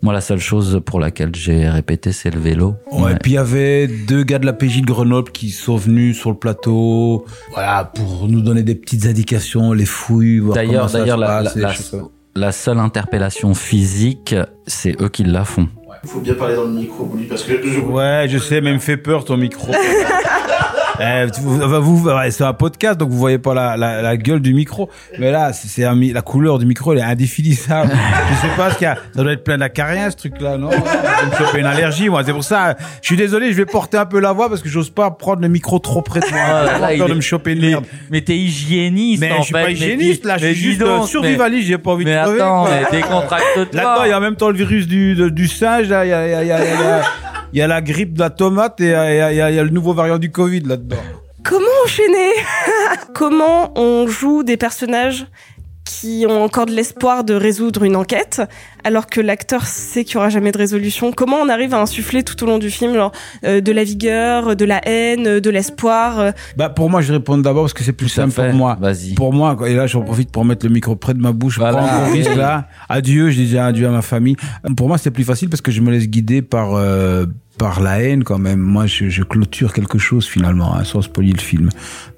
Moi, la seule chose pour laquelle j'ai répété, c'est le vélo. Ouais, puis il y avait deux gars de la PJ de Grenoble qui sont venus sur le plateau, voilà, pour nous donner des petites indications, les fouilles. D'ailleurs, la, et seule interpellation physique, c'est eux qui la font. Il faut bien parler dans le micro, Bouli, parce que je... Ouais, je sais, mais il me fait peur ton micro. Eh, tu- vous, vous- c'est un podcast, donc vous voyez pas la, la, la gueule du micro. Mais là, c'est la couleur du micro, elle est indéfinissable. je sais pas ce qu'il y a. Ça doit être plein d'acariens, ce truc-là, non? Vais me choper une allergie, moi. C'est pour ça, je suis désolé, je vais porter un peu la voix parce que j'ose pas prendre le micro trop près de moi. Ah, là, peur de me choper une merde. Mais t'es hygiéniste, Mais en je suis fait. pas hygiéniste, là, je suis juste donc, euh, survivaliste, j'ai pas envie mais de crever. attends, mais décontracte-toi. Là-dedans, il y a en même temps le virus du, du singe, là, il y a, il y a, il y a, il y a- il y a la grippe de la tomate et il y a, le nouveau variant du Covid là-dedans. Comment enchaîner Comment on joue des personnages qui ont encore de l'espoir de résoudre une enquête, alors que l'acteur sait qu'il y aura jamais de résolution Comment on arrive à insuffler tout au long du film genre, euh, de la vigueur, de la haine, de l'espoir euh, Bah pour moi je réponds d'abord parce que c'est plus Tout simple pour moi. Vas-y. Pour moi quoi. et là j'en profite pour mettre le micro près de ma bouche. Voilà. Risque là. Adieu, je dis déjà adieu à ma famille. Pour moi c'est plus facile parce que je me laisse guider par euh, par la haine quand même. Moi je, je clôture quelque chose finalement hein, sans spoiler le film.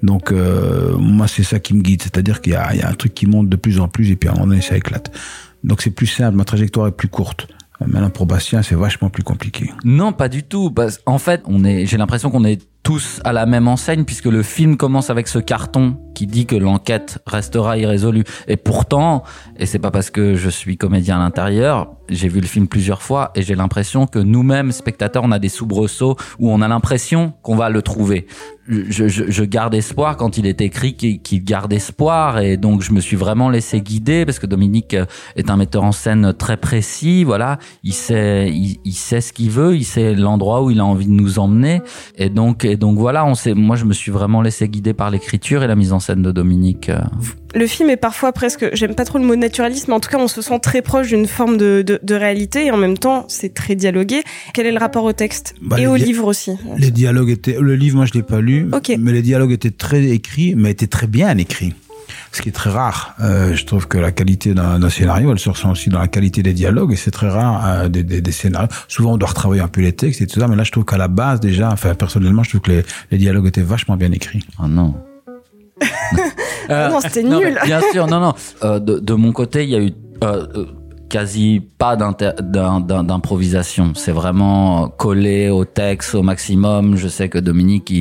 Donc euh, moi c'est ça qui me guide, c'est-à-dire qu'il y a, il y a un truc qui monte de plus en plus et puis à un moment donné ça éclate. Donc c'est plus simple, ma trajectoire est plus courte. Maintenant pour Bastien c'est vachement plus compliqué. Non, pas du tout. En fait, on est, j'ai l'impression qu'on est tous à la même enseigne puisque le film commence avec ce carton qui dit que l'enquête restera irrésolue. Et pourtant, et c'est pas parce que je suis comédien à l'intérieur, j'ai vu le film plusieurs fois et j'ai l'impression que nous-mêmes, spectateurs, on a des soubresauts où on a l'impression qu'on va le trouver. Je, je, je garde espoir quand il est écrit qu'il garde espoir et donc je me suis vraiment laissé guider parce que Dominique est un metteur en scène très précis. Voilà, il sait, il, il sait ce qu'il veut, il sait l'endroit où il a envie de nous emmener et donc et donc voilà, on sait. Moi, je me suis vraiment laissé guider par l'écriture et la mise en scène de Dominique. euh. Le film est parfois presque, j'aime pas trop le mot naturaliste, mais en tout cas on se sent très proche d'une forme de, de, de réalité et en même temps c'est très dialogué. Quel est le rapport au texte Bah, et au livre aussi Les dialogues étaient, le livre moi je l'ai pas lu, Ok. mais les dialogues étaient très écrits, mais étaient très bien écrits. Ce qui est très rare. Euh, je trouve que la qualité d'un scénario, elle se ressent aussi dans la qualité des dialogues, et c'est très rare euh, des, des, des scénarios. Souvent, on doit retravailler un peu les textes et tout ça, mais là, je trouve qu'à la base, déjà, enfin, personnellement, je trouve que les, les dialogues étaient vachement bien écrits. Oh non. Ah non, c'était nul. Bien sûr, non, non. Euh, de, de mon côté, il y a eu euh, euh, quasi pas d'improvisation. C'est vraiment collé au texte au maximum. Je sais que Dominique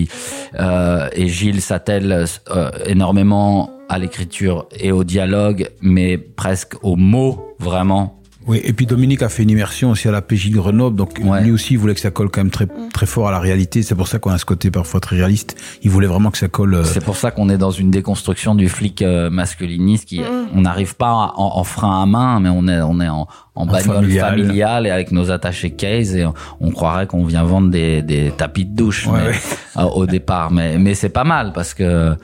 euh, et Gilles s'attellent euh, énormément à l'écriture et au dialogue, mais presque aux mots, vraiment. Oui, et puis Dominique a fait une immersion aussi à la PJ de Grenoble, donc lui aussi il voulait que ça colle quand même très très fort à la réalité. C'est pour ça qu'on a ce côté parfois très réaliste. Il voulait vraiment que ça colle. euh, C'est pour ça qu'on est dans une déconstruction du flic euh, masculiniste qui, Mm. on n'arrive pas en, en frein à main, mais on est, on est en, en bagnole familial. familiale et avec nos attachés case et on, on croirait qu'on vient vendre des, des tapis de douche Ouais, mais, ouais. euh, au départ. Mais, mais c'est pas mal parce que,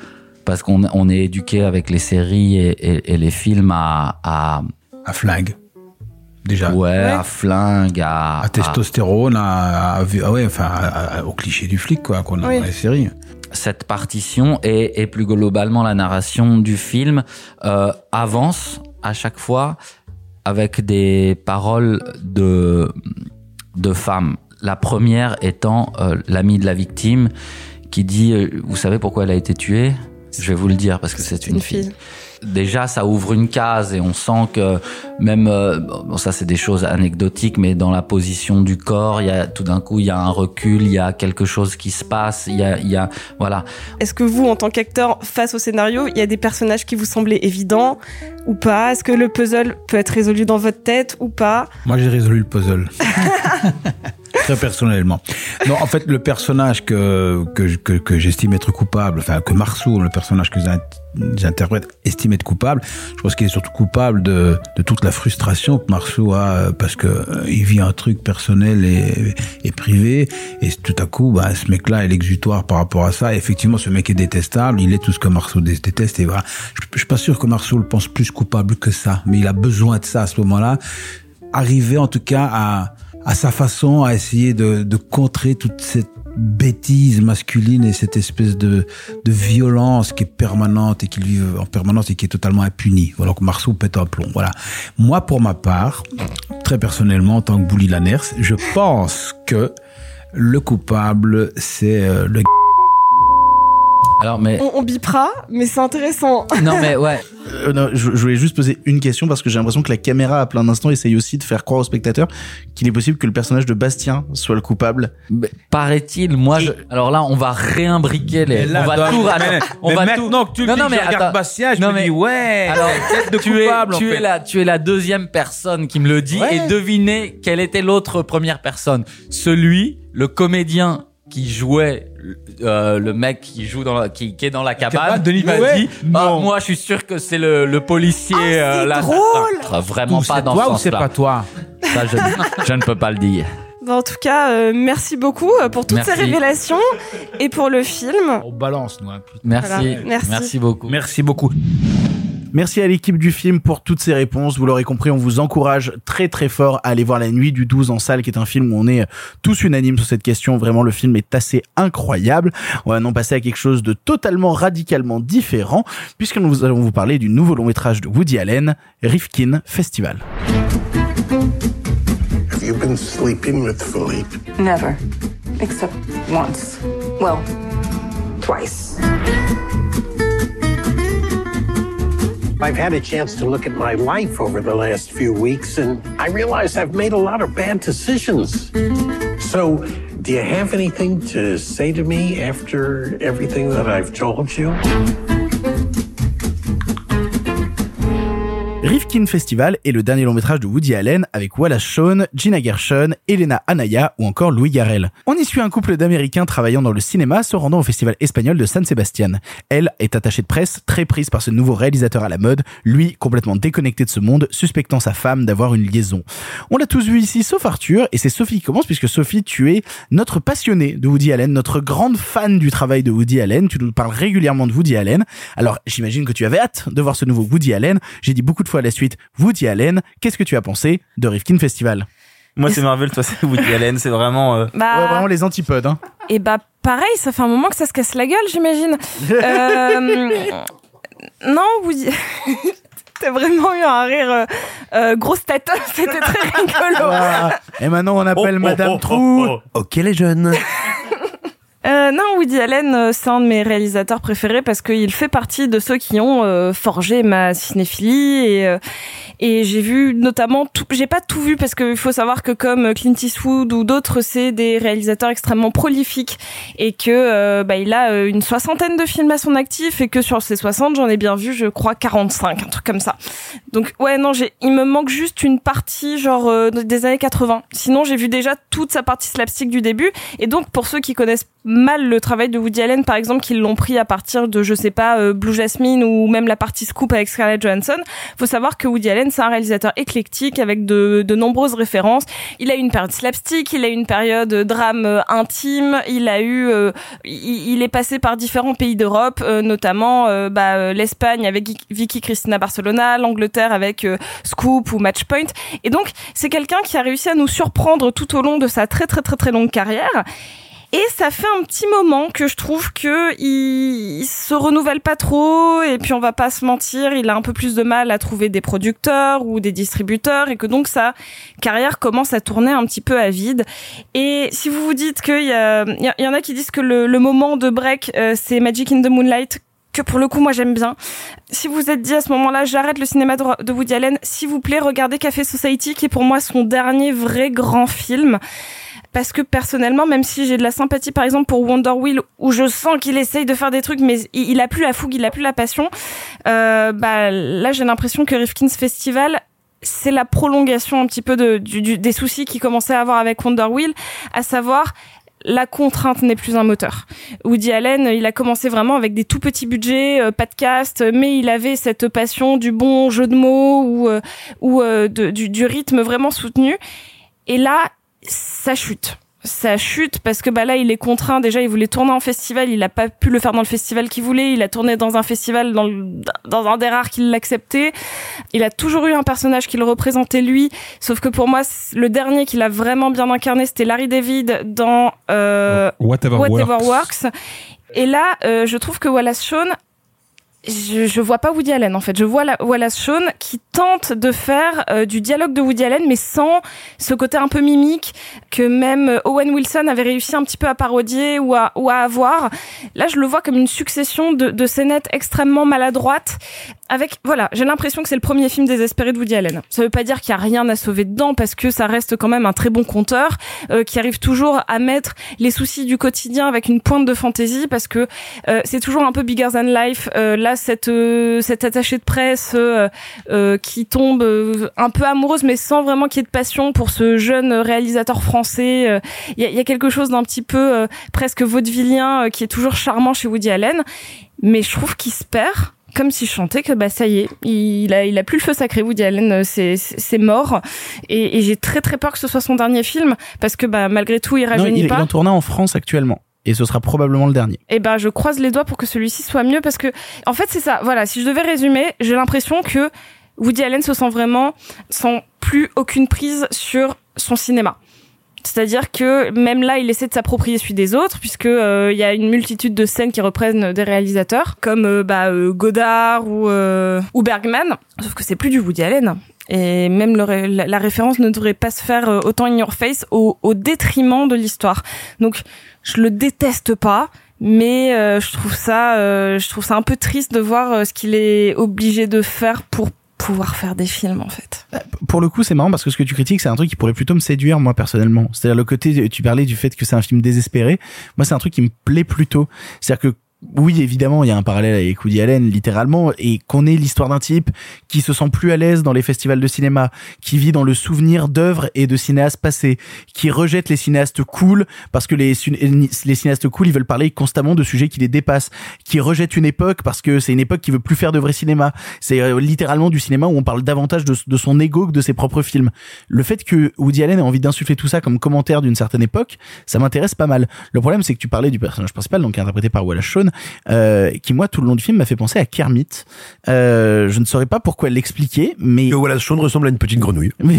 parce qu'on on est éduqué avec les séries et, et, et les films à, à, à flingue. Déjà. Ouais, à flingue, à, à testostérone, à, à- ah ouais, enfin, à- à- au cliché du flic, quoi, qu'on a Oui. dans les séries. cette partition et, et plus globalement la narration du film euh, avance à chaque fois avec des paroles de de femmes. La première étant euh, l'amie de la victime qui dit euh, vous savez pourquoi elle a été tuée? Je vais vous le dire parce que c'est une, fille. Déjà, ça ouvre une case et on sent que même euh, bon, ça c'est des choses anecdotiques, mais dans la position du corps, il y a tout d'un coup il y a un recul, il y a quelque chose qui se passe, il y a, il y a voilà. Est-ce que vous, en tant qu'acteur, face au scénario, il y a des personnages qui vous semblaient évidents? Ou pas? Est-ce que le puzzle peut être résolu dans votre tête ou pas? Moi, j'ai résolu le puzzle. Très personnellement. Non, en fait, le personnage que, que, que, j'estime être coupable, enfin, que Marceau, le personnage que j'in- j'interprète, estime être coupable, je pense qu'il est surtout coupable de, de toute la frustration que Marceau a, euh, parce que euh, il vit un truc personnel et, privé, et tout à coup, bah, ce mec-là est l'exutoire par rapport à ça. Et effectivement, ce mec est détestable, il est tout ce que Marceau dé- déteste, et voilà. Je, je suis pas sûr que Marceau le pense plus coupable que ça, mais il a besoin de ça à ce moment-là. Arriver, en tout cas, à, sa façon à essayer de, contrer toute cette bêtise masculine et cette espèce de, violence qui est permanente et qu'ils vivent en permanence et qui est totalement impunie. Alors que Marceau pète un plomb. Voilà. Moi, pour ma part, très personnellement, en tant que Bouli Lanners, je pense que le coupable, c'est euh, le Alors, mais. On, on bipera, mais c'est intéressant. Non, mais ouais. Euh, non, je, je voulais juste poser une question parce que j'ai l'impression que la caméra à plein d'instants essaye aussi de faire croire au spectateur qu'il est possible que le personnage de Bastien soit le coupable. Mais Paraît-il, moi, je... alors là, on va réimbriquer les. Mais là, on va tout. mais- attends, on mais va maintenant tout. que tu le dis, je regarde Bastien, je non, me mais- dis, ouais, Alors, tête de tu coupable, es, en tu fait. es la, tu es la deuxième personne qui me le dit Ouais. et devinez quelle était l'autre première personne. Celui, le comédien qui jouait euh, le mec qui joue dans la, qui, qui est dans la cabane, Cabane, Denis m'a dit ah, moi je suis sûr que c'est le, le policier euh, là drôle Ah, vraiment Ou pas c'est dans toi ce ou c'est sens-là. pas toi Ça, je, je ne peux pas le dire en tout cas, euh, merci beaucoup euh, pour toutes ces Merci. révélations et pour le film. On balance, nous. hein, putain. merci Voilà. Merci. beaucoup Merci beaucoup. Merci à l'équipe du film pour toutes ces réponses. Vous l'aurez compris, on vous encourage très très fort à aller voir La Nuit du 12 en salle, qui est un film où on est tous unanimes sur cette question. Vraiment, le film est assez incroyable. On va maintenant passer à quelque chose de totalement radicalement différent, puisque nous allons vous parler du nouveau long métrage de Woody Allen, Rifkin Festival. Have you been sleeping with Philippe? Never. Except once. Well, twice. I've had a chance to look at my life over the last few weeks, and I realize I've made a lot of bad decisions. So, do you have anything to say to me after everything that I've told you? Rifkin Festival est le dernier long métrage de Woody Allen avec Wallace Shawn, Gina Gershon, Elena Anaya ou encore Louis Garrel. On y suit un couple d'Américains travaillant dans le cinéma se rendant au festival espagnol de San Sebastian. Elle est attachée de presse, très prise par ce nouveau réalisateur à la mode, lui complètement déconnecté de ce monde, suspectant sa femme d'avoir une liaison. On l'a tous vu ici sauf Arthur et c'est Sophie qui commence puisque Sophie tu es notre passionnée de Woody Allen, notre grande fan du travail de Woody Allen, tu nous parles régulièrement de Woody Allen. Alors j'imagine que tu avais hâte de voir ce nouveau Woody Allen. J'ai dit beaucoup de fois à la suite Woody Allen. Qu'est-ce que tu as pensé de Rifkin Festival? Moi, c'est Marvel, toi, c'est Woody Allen. C'est vraiment. euh, Bah, Ouais, vraiment les antipodes. Hein. Et bah pareil, ça fait un moment que ça se casse la gueule, j'imagine. Euh, non, vous T'as vraiment eu un rire euh, euh, grosse tête, c'était très rigolo. Ah, Et maintenant on appelle Madame Trou. Ok les jeunes. Euh, non, Woody Allen, euh, c'est un de mes réalisateurs préférés parce qu'il fait partie de ceux qui ont euh, forgé ma cinéphilie et euh, et j'ai vu notamment tout. J'ai pas tout vu parce qu'il faut savoir que comme Clint Eastwood ou d'autres, c'est des réalisateurs extrêmement prolifiques et que bah, il a une soixantaine de films à son actif et que sur ces 60, j'en ai bien vu, je crois 45, un truc comme ça. Donc ouais, non, j'ai, il me manque juste une partie genre des années 80. Sinon, j'ai vu déjà toute sa partie slapstick du début et donc pour ceux qui connaissent mal le travail de Woody Allen, par exemple, qui l'ont pris à partir de, je sais pas, euh, Blue Jasmine ou même la partie Scoop avec Scarlett Johansson. Faut savoir que Woody Allen, c'est un réalisateur éclectique avec de, de nombreuses références. Il a eu une période slapstick, il a eu une période drame euh, intime, il a eu, euh, il, est passé par différents pays d'Europe, euh, notamment euh, bah, l'Espagne avec Vicky Cristina Barcelona, l'Angleterre avec Scoop ou Matchpoint. Et donc, c'est quelqu'un qui a réussi à nous surprendre tout au long de sa très très très très longue carrière. Et ça fait un petit moment que je trouve que il, se renouvelle pas trop et puis on va pas se mentir, il a un peu plus de mal à trouver des producteurs ou des distributeurs et que donc sa carrière commence à tourner un petit peu à vide. Et si vous vous dites qu'il y, a, il y, en a qui disent que le, moment de break euh, c'est Magic in the Moonlight que pour le coup moi j'aime bien. Si vous êtes dit à ce moment-là j'arrête le cinéma de Woody Allen, s'il vous plaît regardez Café Society qui est pour moi son dernier vrai grand film parce que personnellement, même si j'ai de la sympathie par exemple pour Wonder Wheel, où je sens qu'il essaye de faire des trucs, mais il, a plus la fougue, il a plus la passion, euh, bah là j'ai l'impression que Rifkin's Festival c'est la prolongation un petit peu du, du- des soucis qu'il commençait à avoir avec Wonder Wheel, à savoir la contrainte n'est plus un moteur. Woody Allen, il a commencé vraiment avec des tout petits budgets, euh, pas de mais il avait cette passion du bon jeu de mots ou, euh, ou euh, de- du, du rythme vraiment soutenu. Et là, ça chute. ça chute parce que bah là il est contraint déjà il voulait tourner en festival il a pas pu le faire dans le festival qu'il voulait il a tourné dans un festival dans, le- dans un des rares qui l'acceptait il a toujours eu un personnage qui le représentait lui sauf que pour moi le dernier qu'il a vraiment bien incarné c'était Larry David dans euh, Whatever Works. Works. et là euh, je trouve que Wallace Shawn je, je vois pas Woody Allen en fait. Je vois la, Wallace Shawn qui tente de faire euh, du dialogue de Woody Allen, mais sans ce côté un peu mimique que même Owen Wilson avait réussi un petit peu à parodier ou à, ou à avoir. Là, je le vois comme une succession de, de scénettes extrêmement maladroites. Avec voilà, j'ai l'impression que c'est le premier film désespéré de Woody Allen. Ça veut pas dire qu'il y a rien à sauver dedans parce que ça reste quand même un très bon conteur euh, qui arrive toujours à mettre les soucis du quotidien avec une pointe de fantaisie parce que euh, c'est toujours un peu bigger than life. Euh, cette euh, cette attachée de presse euh, euh, qui tombe euh, un peu amoureuse, mais sans vraiment qu'il y ait de passion pour ce jeune réalisateur français. Euh, Il y, a, il y a quelque chose d'un petit peu euh, presque vaudevillien euh, qui est toujours charmant chez Woody Allen, mais je trouve qu'il se perd. Comme si je chantais que bah ça y est, il a il a plus le feu sacré Woody Allen, c'est c'est mort et, et j'ai très très peur que ce soit son dernier film parce que bah malgré tout il Non, rajeunit il, il pas. en tournait en France actuellement. Et ce sera probablement le dernier. Eh ben, je croise les doigts pour que celui-ci soit mieux parce que, en fait, c'est ça. Voilà, si je devais résumer, j'ai l'impression que Woody Allen se sent vraiment sans plus aucune prise sur son cinéma. C'est-à-dire que même là, il essaie de s'approprier celui des autres, puisque euh, il y a une multitude de scènes qui reprennent des réalisateurs, comme euh, bah, euh, Godard ou, ou Bergman. Sauf que c'est plus du Woody Allen. Et même la, référence ne devrait pas se faire autant in your face au, au détriment de l'histoire. Donc, je le déteste pas, mais euh, je trouve ça, euh, je trouve ça un peu triste de voir euh, ce qu'il est obligé de faire pour pouvoir faire des films en fait. Pour le coup, c'est marrant parce que ce que tu critiques, c'est un truc qui pourrait plutôt me séduire, moi, personnellement. C'est-à-dire le côté, tu parlais du fait que c'est un film désespéré. Moi, c'est un truc qui me plaît plutôt. C'est-à-dire que oui, évidemment, il y a un parallèle avec Woody Allen, littéralement, et qu'on ait l'histoire d'un type qui se sent plus à l'aise dans les festivals de cinéma, qui vit dans le souvenir d'œuvres et de cinéastes passés, qui rejette les cinéastes cool parce que les, cinéastes cool, ils veulent parler constamment de sujets qui les dépassent, qui rejette une époque parce que c'est une époque qui veut plus faire de vrai cinéma. C'est euh, littéralement du cinéma où on parle davantage de, de son ego que de ses propres films. Le fait que Woody Allen ait envie d'insuffler tout ça comme commentaire d'une certaine époque, ça m'intéresse pas mal. Le problème, c'est que tu parlais du personnage principal, donc interprété par Wallace Shawn, euh, qui moi tout le long du film m'a fait penser à Kermit. Euh, je ne saurais pas pourquoi l'expliquer, mais que Wallace Shawn ressemble à une petite grenouille. Mais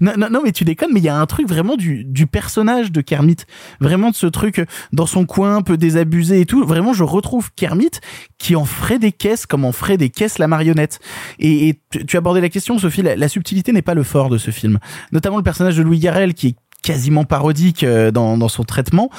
non, non, non, mais tu déconnes, mais il y a un truc vraiment du, du personnage de Kermit, vraiment de ce truc euh, dans son coin, un peu désabusé et tout. Vraiment, je retrouve Kermit qui en ferait des caisses comme en ferait des caisses la marionnette. Et, et tu, tu abordais la question, Sophie, la, la subtilité n'est pas le fort de ce film. Notamment le personnage de Louis Garrel qui est quasiment parodique euh, dans, dans son traitement.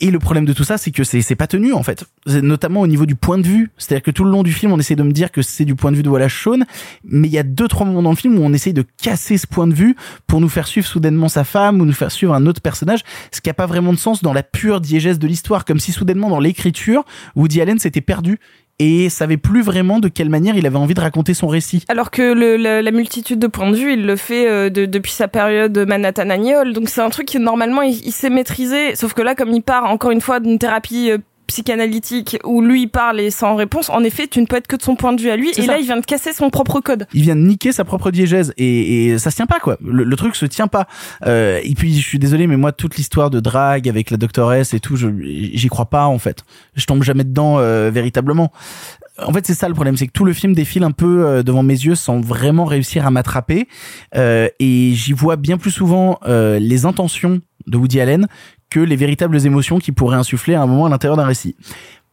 Et le problème de tout ça, c'est que c'est pas tenu en fait, notamment au niveau du point de vue. C'est-à-dire que tout le long du film, on essaie de me dire que c'est du point de vue de Wallace Shawn, mais il y a deux trois moments dans le film où on essaye de casser ce point de vue pour nous faire suivre soudainement sa femme ou nous faire suivre un autre personnage, ce qui a pas vraiment de sens dans la pure diégèse de l'histoire, comme si soudainement dans l'écriture, Woody Allen s'était perdu et savait plus vraiment de quelle manière il avait envie de raconter son récit. Alors que le, la, multitude de points de vue, il le fait euh, de- depuis sa période Manhattan Agnol. Donc c'est un truc qui normalement il, sait maîtriser. Sauf que là, comme il part encore une fois d'une thérapie euh, psychanalytique où lui parle et sans réponse, en effet, tu ne peux être que de son point de vue à lui. Et ça. là, il vient de casser son propre code. il vient de niquer sa propre diégèse et, et ça se tient pas quoi. Le, le truc se tient pas. Euh, et puis je suis désolé mais moi toute l'histoire de drague avec la doctoresse et tout, je j'y crois pas en fait. Je tombe jamais dedans euh, véritablement. En fait, c'est ça le problème, c'est que tout le film défile un peu euh, devant mes yeux sans vraiment réussir à m'attraper. Euh, et j'y vois bien plus souvent euh, les intentions de Woody Allen que les véritables émotions qui pourraient insuffler à un moment à l'intérieur d'un récit.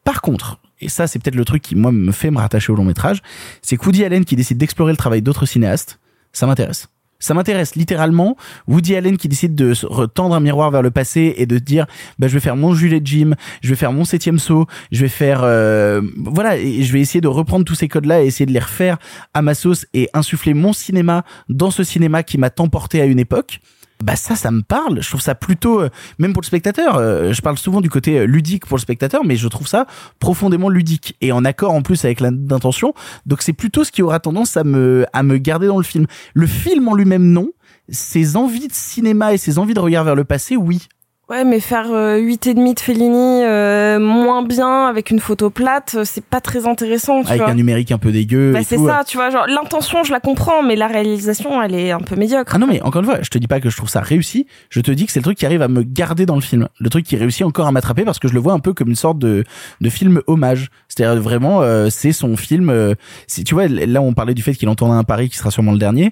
Par contre, et ça c'est peut-être le truc qui moi me fait me rattacher au long métrage, c'est que Woody Allen qui décide d'explorer le travail d'autres cinéastes, ça m'intéresse. Ça m'intéresse littéralement. Woody Allen qui décide de se retendre un miroir vers le passé et de dire, bah, je vais faire mon Juliet Jim, je vais faire mon septième saut, je vais faire, euh, voilà, et je vais essayer de reprendre tous ces codes-là et essayer de les refaire à ma sauce et insuffler mon cinéma dans ce cinéma qui m'a tant porté à une époque bah ça ça me parle. Je trouve ça plutôt euh, même pour le spectateur euh, je parle souvent du côté euh, ludique pour le spectateur mais je trouve ça profondément ludique et en accord en plus avec l'intention. Donc c'est plutôt ce qui aura tendance à me à me garder dans le film. Le film en lui-même non. Ses envies de cinéma et ses envies de regard vers le passé oui Ouais, mais faire euh, 8 et demi de Fellini euh, moins bien avec une photo plate, euh, c'est pas très intéressant, tu Avec vois. un numérique un peu dégueu Bah, c'est ça, tu vois, genre l'intention, je la comprends, mais la réalisation, elle est un peu médiocre. Ah non mais encore une fois, je te dis pas que je trouve ça réussi, je te dis que c'est le truc qui arrive à me garder dans le film. Le truc qui réussit encore à m'attraper parce que je le vois un peu comme une sorte de, de film hommage. C'est-à-dire vraiment euh, c'est son film euh, c'est- tu vois là on parlait du fait qu'il en tourne un Paris qui sera sûrement le dernier.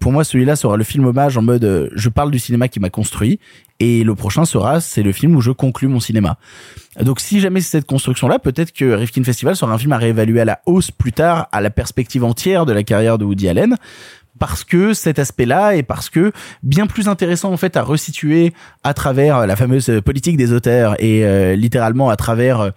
Pour moi celui-là sera le film hommage en mode je parle du cinéma qui m'a construit et le prochain sera c'est le film où je conclus mon cinéma. Donc si jamais c'est cette construction-là, peut-être que Rifkin Festival sera un film à réévaluer à la hausse plus tard, à la perspective entière de la carrière de Woody Allen, parce que cet aspect-là est parce que bien plus intéressant en fait à resituer à travers la fameuse politique des auteurs et euh, littéralement à travers euh,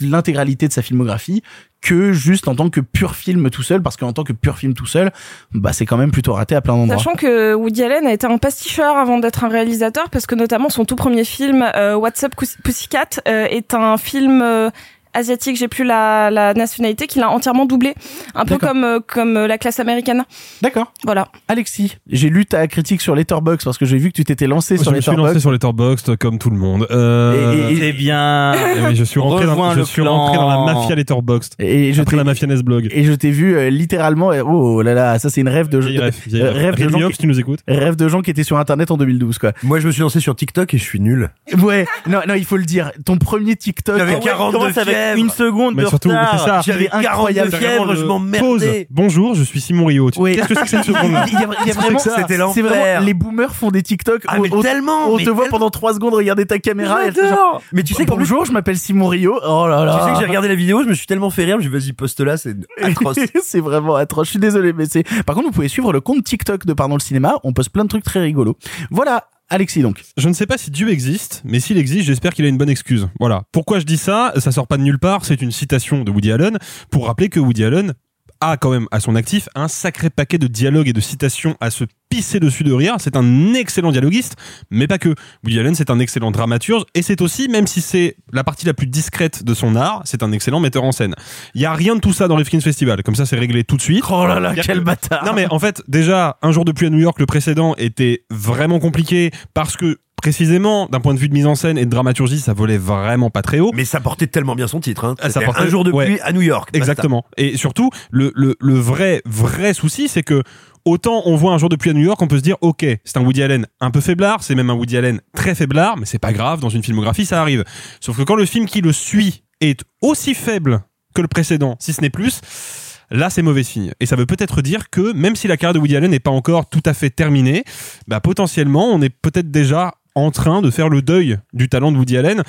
l'intégralité de sa filmographie que juste en tant que pur film tout seul, parce qu'en tant que pur film tout seul, bah c'est quand même plutôt raté à plein d'endroits. Sachant que Woody Allen a été un pasticheur avant d'être un réalisateur, parce que notamment son tout premier film, euh, What's Up Pussycat, euh, est un film euh, asiatique, j'ai plus la, la nationalité, qu'il a entièrement doublé, un peu comme euh, comme euh, la classe américaine. D'accord. Voilà. Alexis, j'ai lu ta critique sur Letterboxd parce que j'ai vu que tu t'étais lancé Je sur me suis lancé Letterboxd. sur Letterboxd comme tout le monde. Euh... Et- et- C'est bien. Eh oui, je suis rentré, dans, Rejoins je suis rentré dans la mafia Letterboxd. Et je Après t'ai- la mafianes blog. Et je t'ai vu euh, littéralement, euh, oh là là, ça c'est une rêve de, euh, ref. rêve de gens qui- tu nous écoutes. rêve de gens qui étaient sur internet en 2012 quoi. Moi, je me suis lancé sur TikTok et je suis nul. Ouais, non non, il faut le dire. Ton premier TikTok. J'avais ouais, 42 commence avec fièvre. une seconde Mais de surtout, retard. J'avais J'avais 42 incroyable. fièvre, je Pause. m'emmerdais. Bonjour, je suis Simon Rio. Oui. Qu'est-ce que c'est que cette seconde Il y a, il y a vraiment, C'était c'est l'enfer. vraiment, les boomers font des TikTok. Ah, mais on, tellement, on mais te voit pendant 3 secondes regarder ta caméra. et c'est genre, Mais tu sais plus, bonjour, je m'appelle Simon Rio. Oh là là. tu sais que j'ai regardé la vidéo, je me suis tellement fait rire, je me suis dit, vas-y, poste là, c'est atroce. c'est vraiment atroce. Je suis désolé, mais c'est. Par contre, vous pouvez suivre le compte TikTok de Pardon le cinéma. On poste plein de trucs très rigolos. Voilà, Alexis donc. Je ne sais pas si Dieu existe, mais s'il existe, j'espère qu'il a une bonne excuse. Voilà. Pourquoi je dis ça? Ça sort pas de nulle part, c'est une citation de Woody Allen pour rappeler que Woody Allen a quand même à son actif un sacré paquet de dialogues et de citations à se pisser dessus de rire. C'est un excellent dialoguiste, mais pas que. Woody Allen, c'est un excellent dramaturge et c'est aussi, même si c'est la partie la plus discrète de son art, c'est un excellent metteur en scène. Il y a rien de tout ça dans Rifkin's Festival. Comme ça, c'est réglé tout de suite. Oh là là, quel que- bâtard. Non mais en fait, déjà, un jour de pluie à New York, le précédent était vraiment compliqué parce que précisément, d'un point de vue de mise en scène et de dramaturgie, ça volait vraiment pas très haut. Mais ça portait tellement bien son titre, hein. Ah, ça C'était portait- un jour de ouais. pluie à New York. Exactement. Et surtout, le, le, le vrai, vrai souci, c'est que autant on voit un jour de pluie à New York, on peut se dire, ok, c'est un Woody Allen un peu faiblard, c'est même un Woody Allen très faiblard, mais c'est pas grave, dans une filmographie, ça arrive. Sauf que quand le film qui le suit est aussi faible que le précédent, si ce n'est plus, là c'est mauvais signe. Et ça veut peut-être dire que même si la carrière de Woody Allen n'est pas encore tout à fait terminée, bah potentiellement on est peut-être déjà en train de faire le deuil du talent de Woody Allen.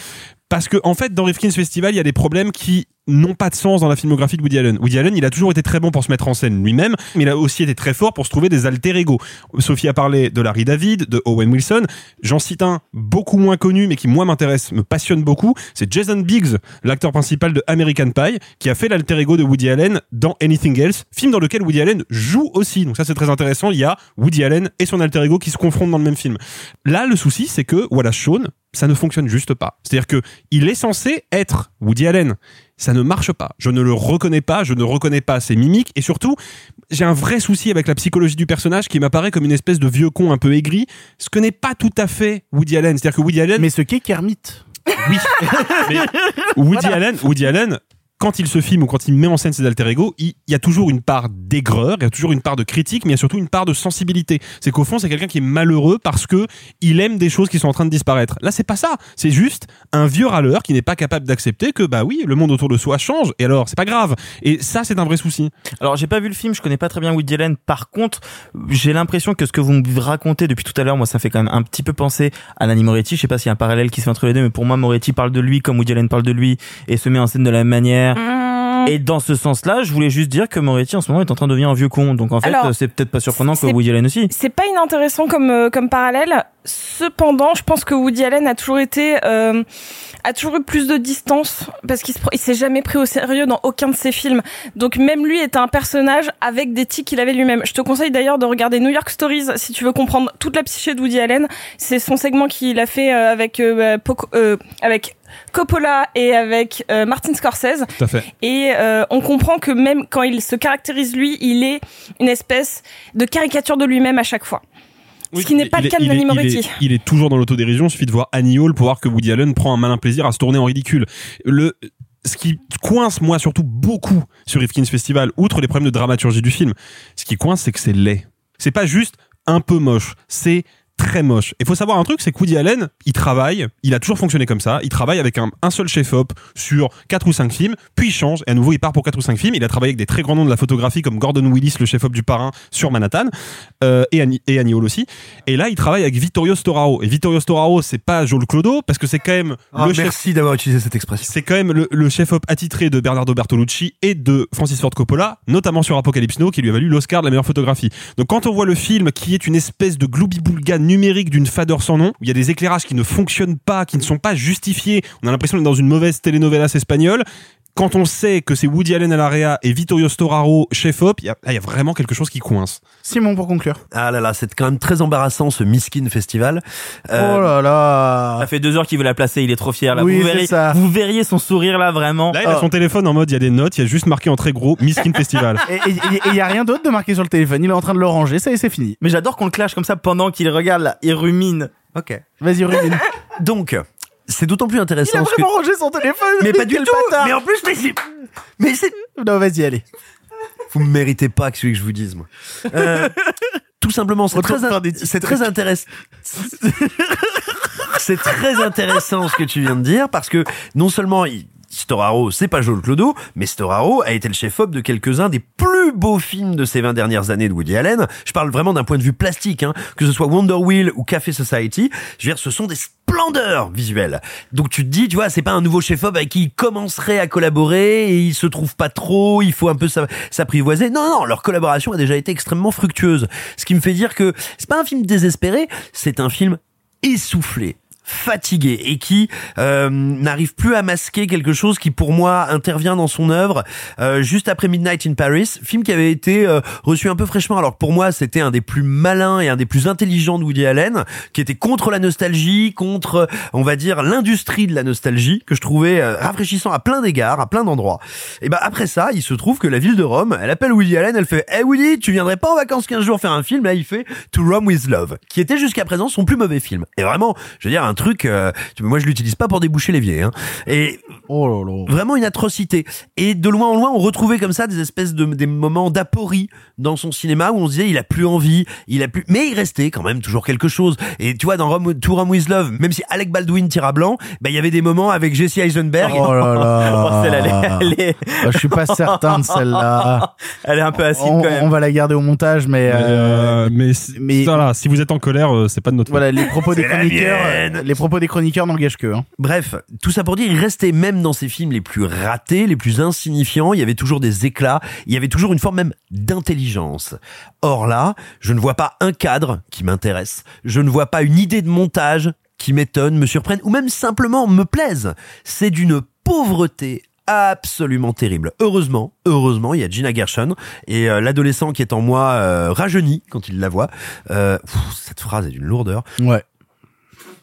Parce que, en fait, dans Rifkin's Festival, il y a des problèmes qui n'ont pas de sens dans la filmographie de Woody Allen. Woody Allen, il a toujours été très bon pour se mettre en scène lui-même, mais il a aussi été très fort pour se trouver des alter ego. Sophie a parlé de Larry David, de Owen Wilson. J'en cite un beaucoup moins connu, mais qui moi m'intéresse, me passionne beaucoup. C'est Jason Biggs, l'acteur principal de American Pie, qui a fait l'alter ego de Woody Allen dans Anything Else, film dans lequel Woody Allen joue aussi. Donc ça, c'est très intéressant. Il y a Woody Allen et son alter ego qui se confrontent dans le même film. Là, le souci, c'est que, voilà, Sean, ça ne fonctionne juste pas. C'est-à-dire que il est censé être Woody Allen. Ça ne marche pas. Je ne le reconnais pas, je ne reconnais pas ses mimiques, et surtout, j'ai un vrai souci avec la psychologie du personnage qui m'apparaît comme une espèce de vieux con un peu aigri, ce que n'est pas tout à fait Woody Allen. C'est-à-dire que Woody Allen... Mais ce qu'est Kermit. Oui. Mais Woody Allen, Woody Allen, quand il se filme ou quand il met en scène ses alter ego, il, y a toujours une part d'aigreur, il y a toujours une part de critique, mais il y a surtout une part de sensibilité. C'est qu'au fond, c'est quelqu'un qui est malheureux parce que il aime des choses qui sont en train de disparaître. Là, c'est pas ça. C'est juste un vieux râleur qui n'est pas capable d'accepter que, bah oui, le monde autour de soi change. Et alors, c'est pas grave. Et ça, c'est un vrai souci. Alors j'ai pas vu le film, je connais pas très bien Woody Allen. Par contre, j'ai l'impression que ce que vous me racontez depuis tout à l'heure, moi ça fait quand même un petit peu penser à Lanny Moretti. Je sais pas s'il y a un parallèle qui se fait entre les deux, mais pour moi Moretti parle de lui comme Woody Allen parle de lui et se met en scène de la même manière. Et dans ce sens-là, je voulais juste dire que Moretti en ce moment est en train de devenir un vieux con. Donc en fait, euh, c'est peut-être pas surprenant que Woody Allen aussi. C'est pas inintéressant comme euh, comme parallèle. Cependant, je pense que Woody Allen a toujours été euh, a toujours eu plus de distance parce qu'il s'est jamais pris au sérieux dans aucun de ses films. Donc même lui était un personnage avec des tics qu'il avait lui-même. Je te conseille d'ailleurs de regarder New York Stories si tu veux comprendre toute la psyché de Woody Allen. C'est son segment qu'il a fait euh, avec euh, Poco- euh, avec Coppola et avec euh, Martin Scorsese. Tout à fait. Et euh, on comprend que même quand il se caractérise lui, il est une espèce de caricature de lui-même à chaque fois. Ce qui n'est pas le cas de Nanny il Moretti. est- Il est toujours dans l'autodérision. Il suffit de voir Annie Hall pour voir que Woody Allen prend un malin plaisir à se tourner en ridicule. Le, ce qui coince, moi, surtout beaucoup sur Rifkin's Festival, outre les problèmes de dramaturgie du film, ce qui coince, c'est que c'est laid. C'est pas juste un peu moche. C'est très moche. Il faut savoir un truc, c'est que Woody Allen, il travaille, il a toujours fonctionné comme ça, il travaille avec un, un seul chef-op sur quatre ou cinq films, puis il change, et à nouveau il part pour quatre ou cinq films, il a travaillé avec des très grands noms de la photographie comme Gordon Willis, le chef-op du parrain sur Manhattan, euh, et, Annie, et Annie Hall aussi, et là il travaille avec Vittorio Storaro, et Vittorio Storaro c'est pas Joel Clodo, parce que c'est quand même Ah, le chef... merci d'avoir utilisé cette expression. C'est quand même le, le chef-op attitré de Bernardo Bertolucci et de Francis Ford Coppola, notamment sur Apocalypse Now, qui lui a valu l'Oscar de la meilleure photographie. Donc quand on voit le film qui est une espèce de gloubi-boulga numérique d'une fadeur sans nom, où il y a des éclairages qui ne fonctionnent pas, qui ne sont pas justifiés, on a l'impression d'être dans une mauvaise telenovelas espagnole, quand on sait que c'est Woody Allen à l'area et Vittorio Storaro chef-op, il y a- là il y a vraiment quelque chose qui coince. Simon, pour conclure. Ah là là, c'est quand même très embarrassant ce Miskin Festival. Euh, Oh là là. Ça fait deux heures qu'il veut la placer, il est trop fier là. Oui, vous, c'est verriez, ça. vous verriez son sourire là vraiment. Là il a son téléphone en mode il y a des notes, il y a juste marqué en très gros Miskin Festival. Et il y a rien d'autre de marqué sur le téléphone. Il est en train de le ranger. Ça y est, c'est fini. Mais j'adore qu'on le clash comme ça pendant qu'il regarde là, il rumine. Ok. Vas-y, rumine. Donc, c'est d'autant plus Il a intéressant que... vraiment rangé son téléphone. Mais pas du tout bâtard. Mais en plus, mais c'est... Mais c'est... Non, vas-y, allez. Vous me méritez pas que celui que je vous dise, moi. Euh, tout simplement, c'est très, in- c'est très intéressant. c'est très intéressant ce que tu viens de dire parce que non seulement il- Storaro, c'est pas Joel Clodo, mais Storaro a été le chef-op de quelques-uns des plus beaux films de ces 20 dernières années de Woody Allen. Je parle vraiment d'un point de vue plastique, hein, que ce soit Wonder Wheel ou Café Society. Je veux dire, ce sont des splendeurs visuelles. Donc tu te dis, tu vois, c'est pas un nouveau chef-op avec qui il commencerait à collaborer et il se trouve pas trop, il faut un peu s'a- s'apprivoiser. Non, non, leur collaboration a déjà été extrêmement fructueuse. Ce qui me fait dire que c'est pas un film désespéré, c'est un film essoufflé fatigué et qui euh, n'arrive plus à masquer quelque chose qui pour moi intervient dans son œuvre. Euh, juste après Midnight in Paris film qui avait été euh, reçu un peu fraîchement. Alors que pour moi c'était un des plus malins et un des plus intelligents de Woody Allen qui était contre la nostalgie contre on va dire l'industrie de la nostalgie que je trouvais euh, rafraîchissant à plein d'égards à plein d'endroits. Et ben après ça il se trouve que la ville de Rome elle appelle Woody Allen elle fait hey Woody tu viendrais pas en vacances 15 jours faire un film? Là il fait To Rome with Love qui était jusqu'à présent son plus mauvais film. Et vraiment je veux dire un truc euh, tu- moi je l'utilise pas pour déboucher l'évier hein. et vraiment une atrocité et de loin en loin on retrouvait comme ça des espèces de des moments d'aporie dans son cinéma où on se disait il a plus envie il a plus mais il restait quand même toujours quelque chose et tu vois dans Rome, To Rome with Love même si Alec Baldwin tire à blanc bah il y avait des moments avec Jesse Eisenberg Oh là là. Oh, celle-là, elle est- elle est- Bah, je suis pas certain de celle-là. Elle est un peu acide On, quand même. on va la garder au montage, mais. Euh, mais, mais voilà, si vous êtes en colère, euh, c'est pas de notre faute. Voilà, les propos des chroniqueurs, mienne. euh, les propos des chroniqueurs n'engagent que. Hein. Bref, tout ça pour dire, il restait même dans ses films les plus ratés, les plus insignifiants, il y avait toujours des éclats, il y avait toujours une forme même d'intelligence. Or là, je ne vois pas un cadre qui m'intéresse, je ne vois pas une idée de montage qui m'étonne, me surprenne, ou même simplement me plaise. C'est d'une pauvreté absolument terrible. Heureusement, heureusement, il y a Gina Gershon et euh, l'adolescent qui est en moi euh, rajeunit quand il la voit. Euh, pff, cette phrase est d'une lourdeur. Ouais.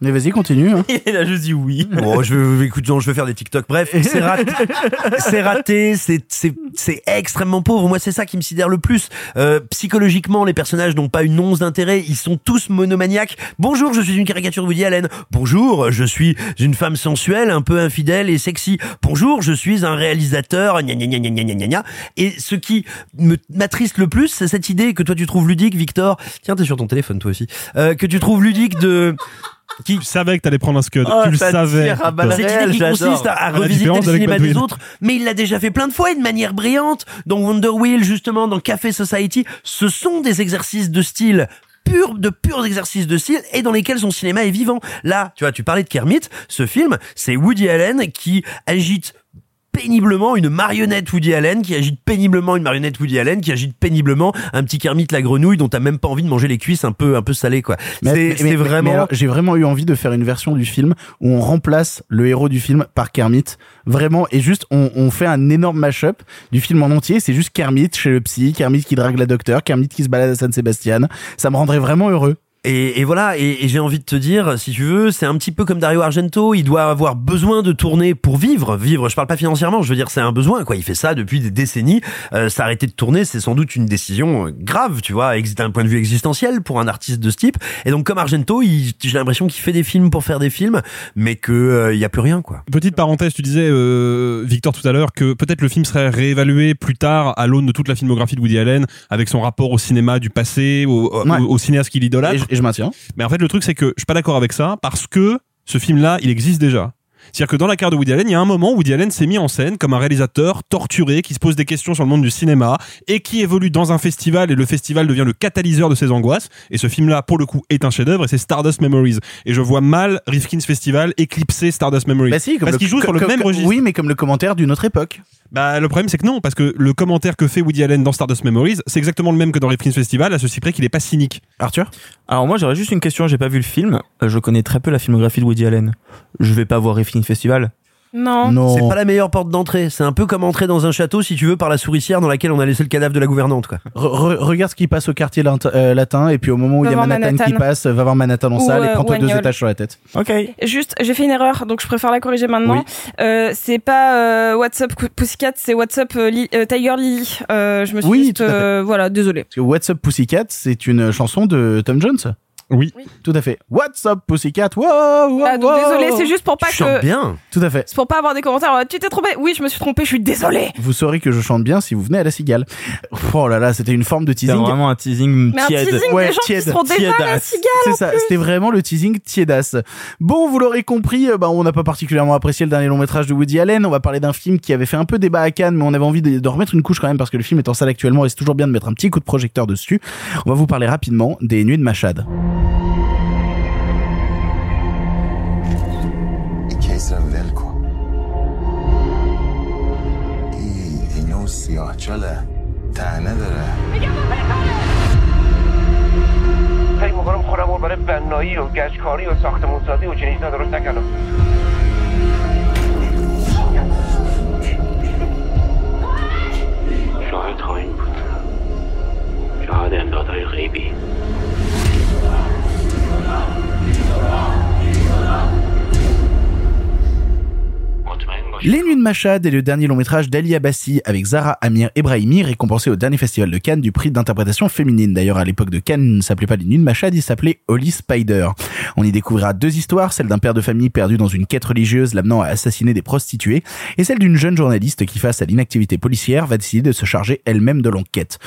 Mais vas-y, continue. Hein. Il a juste dit oui. Bon, je écoute, non, je vais faire des TikTok. Bref, c'est raté. c'est raté, c'est, extrêmement pauvre. Moi, c'est ça qui me sidère le plus. Euh, psychologiquement, les personnages n'ont pas une once d'intérêt. Ils sont tous monomaniaques. Bonjour, je suis une caricature de Woody Allen. Bonjour, je suis une femme sensuelle, un peu infidèle et sexy. Bonjour, je suis un réalisateur. Gna gna gna gna gna gna gna gna. Et ce qui m'attriste le plus, c'est cette idée que toi tu trouves ludique, Victor. Tiens, t'es sur ton téléphone toi aussi. Euh, que tu trouves ludique de qui... Tu savais que t'allais prendre un scud. Oh, tu le savais. idée qui consiste à, à À la revisiter le cinéma des autres, mais il l'a déjà fait plein de fois et de manière brillante. Dans Wonder Wheel, justement, dans Café Society, ce sont des exercices de style de purs exercices de style et dans lesquels son cinéma est vivant. Là, tu vois, tu parlais de Kermit, ce film, c'est Woody Allen qui agite péniblement une marionnette Woody Allen qui agite péniblement une marionnette Woody Allen qui agite péniblement un petit Kermit la grenouille dont t'as même pas envie de manger les cuisses un peu un peu salées quoi. C'est vraiment J'ai vraiment eu envie de faire une version du film où on remplace le héros du film par Kermit. Vraiment, et juste, on, on fait un énorme mash-up du film en entier. C'est juste Kermit chez le psy, Kermit qui drague la docteur, Kermit qui se balade à San Sébastien. Ça me rendrait vraiment heureux. Et, et voilà, et, et j'ai envie de te dire, si tu veux, c'est un petit peu comme Dario Argento, il doit avoir besoin de tourner pour vivre. Vivre, je parle pas financièrement, je veux dire, c'est un besoin, quoi. Il fait ça depuis des décennies. Euh, S'arrêter de tourner, c'est sans doute une décision euh, grave, tu vois, d'un point de vue existentiel pour un artiste de ce type. Et donc, comme Argento, il- j'ai l'impression qu'il fait des films pour faire des films, mais que euh, il y a plus rien, quoi. Petite parenthèse, tu disais, euh, Victor, tout à l'heure, que peut-être le film serait réévalué plus tard à l'aune de toute la filmographie de Woody Allen, avec son rapport au cinéma du passé, au, au- Ouais. au cinéaste qu'il idolâtre. Et et je maintiens. Mais en fait, le truc, c'est que je suis pas d'accord avec ça, parce que ce film-là, il existe déjà. C'est-à-dire que dans la carrière de Woody Allen, il y a un moment où Woody Allen s'est mis en scène comme un réalisateur torturé qui se pose des questions sur le monde du cinéma et qui évolue dans un festival et le festival devient le catalyseur de ses angoisses. Et ce film-là, pour le coup, est un chef-d'œuvre et c'est Stardust Memories. Et je vois mal Rifkin's Festival éclipser Stardust Memories. Bah si, comme parce qu'il joue sur le comme- même registre. Oui, mais comme le commentaire d'une autre époque. Bah, le problème, c'est que non, parce que le commentaire que fait Woody Allen dans Stardust Memories, c'est exactement le même que dans Rifkin's Festival, à ceci près qu'il est pas cynique. Arthur? Alors moi j'aurais juste une question, j'ai pas vu le film, Euh, je connais très peu la filmographie de Woody Allen. Je vais pas voir Rifkin Festival. Non. C'est pas la meilleure porte d'entrée. C'est un peu comme entrer dans un château, si tu veux, par la souricière dans laquelle on a laissé le cadavre de la gouvernante, quoi. Re- re- regarde ce qui passe au quartier lat- euh, latin, et puis au moment où il y a voir Manhattan, qui Manhattan. passe, va voir Manhattan en Ou, salle et euh, prends-toi deux étages sur la tête. Ok. Juste, j'ai fait une erreur, donc je préfère la corriger maintenant. Euh, c'est pas euh, WhatsApp Pussycat, c'est WhatsApp euh, Li- euh, Tiger Lily. Euh, je me suis Oui, juste, tout à fait. euh, voilà, désolé. Parce que What's Up Pussycat, c'est une chanson de Tom Jones. Oui. Tout à fait. What's Up Pussycat? Wow, wow, Ah, donc wow. désolé, c'est juste pour pas que. bien. Tout à fait. C'est pour pas avoir des commentaires. Tu t'es trompé. Oui, je me suis trompé. Je suis désolé. Vous saurez que je chante bien si vous venez à la cigale. Oh là là, c'était une forme de C'est teasing. vraiment un teasing Mais un tiède. teasing Ouais, des gens tiède, qui seront déjà à la cigale. C'est ça, plus. c'était vraiment le teasing tiédasse. Bon, vous l'aurez compris, euh, bah, on n'a pas particulièrement apprécié le dernier long métrage de Woody Allen. On va parler d'un film qui avait fait un peu débat à Cannes, mais on avait envie de, de remettre une couche quand même parce que le film est en salle actuellement et c'est toujours bien de mettre un petit coup de projecteur dessus. On va vous parler rapidement des Nuits de Machad. کیسرم ول کن. ای اینو سیاه چاله. تنه داره. فکر می‌کنم خودم رو برای بنایی و گچکاری و ساختمونسازی و چنین چیزا درست نکردم. شاهد خواهیم بود. شاهد امدادهای غیبی. Les Nuits de Machad est le dernier long métrage d'Ali Abbasi avec Zara Amir Ebrahimi récompensé au dernier festival de Cannes du prix d'interprétation féminine. D'ailleurs, à l'époque de Cannes, il ne s'appelait pas Les Nuits de Machad, il s'appelait Holy Spider. On y découvrira deux histoires, celle d'un père de famille perdu dans une quête religieuse l'amenant à assassiner des prostituées et celle d'une jeune journaliste qui face à l'inactivité policière va décider de se charger elle-même de l'enquête.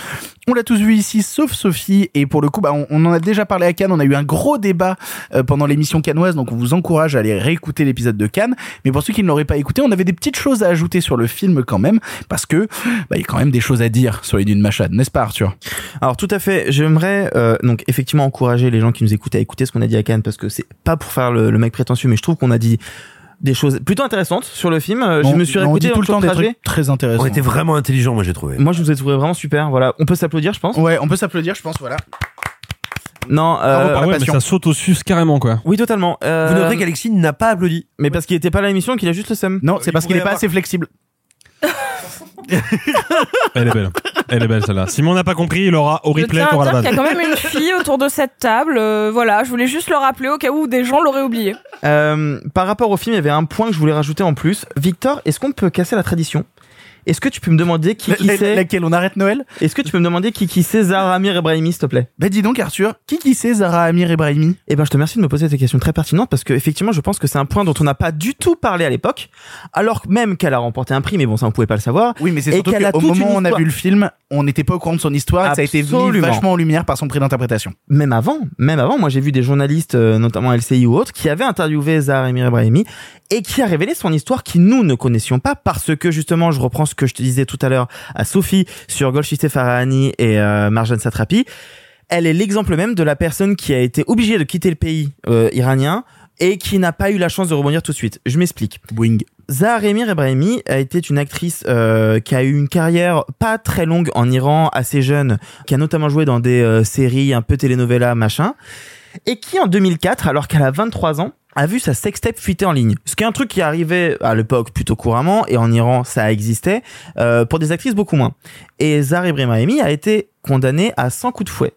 On l'a tous vu ici, sauf Sophie, et pour le coup, bah, on, en a déjà parlé à Cannes, on a eu un gros débat euh, pendant l'émission cannoise, donc on vous encourage à aller réécouter l'épisode de Cannes. Mais pour ceux qui ne l'auraient pas écouté, on avait des petites choses à ajouter sur le film quand même, parce que bah, il y a quand même des choses à dire sur les dunes Machad, n'est-ce pas Arthur? Alors tout à fait, j'aimerais euh, donc effectivement encourager les gens qui nous écoutent à écouter ce qu'on a dit à Cannes parce que c'est pas pour faire le, le mec prétentieux, mais je trouve qu'on a dit des choses plutôt intéressantes sur le film. Euh, On- je me suis réécouté tout le temps des trajet. trucs très intéressants. On était vraiment intelligents, moi j'ai trouvé. Moi je vous ai trouvé vraiment super. Voilà, on peut s'applaudir, je pense. Ouais, on peut s'applaudir, je pense, voilà. Non, euh, ah ouais, mais ça saute au sus carrément, quoi. Oui, totalement. Euh, Vous noterez qu'Alexis n'a pas applaudi. Mais parce qu'il était pas à l'émission, qu'il a juste le seum. Non, c'est parce qu'il est pas assez flexible. Elle est belle. Elle est belle, celle-là. Simon n'a pas compris, il aura au replay pour la base. qu'il y a quand même une fille autour de cette table. euh, voilà, je voulais juste le rappeler au cas où des gens l'auraient oublié. Euh, par rapport au film, il y avait un point que je voulais rajouter en plus. Victor, est-ce qu'on peut casser la tradition? Est-ce que tu peux me demander qui qui c'est Laquelle on arrête Noël Est-ce que tu peux me demander qui qui c'est Zahra Amir Ebrahimi, s'il te plaît? Bah dis donc Arthur, qui qui c'est Zara Amir Ebrahimi Eh ben, je te remercie de me poser cette question très pertinente parce que effectivement, je pense que c'est un point dont on n'a pas du tout parlé à l'époque, alors même qu'elle a remporté un prix, mais bon, ça on pouvait pas le savoir. Oui, mais c'est surtout qu'au moment où on a vu le film, on n'était pas au courant de son histoire et ça a été mis vachement en lumière par son prix d'interprétation. Même avant, même avant, moi j'ai vu des journalistes, euh, notamment LCI ou autres, qui avaient interviewé Zahra Amir Ebrahimi et qui a révélé son histoire qui nous ne connaissions pas parce que justement, je reprends ce que je te disais tout à l'heure à Sophie sur Golshiste Farahani et euh, Marjan Satrapi. Elle est l'exemple même de la personne qui a été obligée de quitter le pays euh, iranien et qui n'a pas eu la chance de rebondir tout de suite. Je m'explique. Boing. Zahra Emir Ebrahimi a été une actrice euh, qui a eu une carrière pas très longue en Iran, assez jeune, qui a notamment joué dans des euh, séries un peu telenovela, machin, et qui en 2004, alors qu'elle a 23 ans, a vu sa sextape fuiter en ligne. Ce qui est un truc qui arrivait à l'époque plutôt couramment, et en Iran ça existait, euh, pour des actrices beaucoup moins. Et Zahra Ebrahimi a été condamnée à 100 coups de fouet.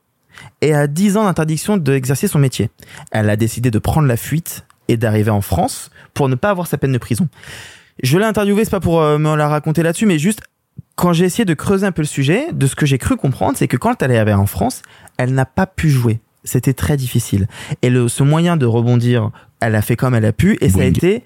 et a 10 ans d'interdiction d'exercer son métier. Elle a décidé de prendre la fuite et d'arriver en France pour ne pas avoir sa peine de prison. Je l'ai interviewé, c'est pas pour euh, me la raconter là-dessus, mais juste quand j'ai essayé de creuser un peu le sujet, de ce que j'ai cru comprendre, c'est que quand elle est arrivée en France, elle n'a pas pu jouer. C'était très difficile. Et le, ce moyen de rebondir, elle a fait comme elle a pu, et ça a été.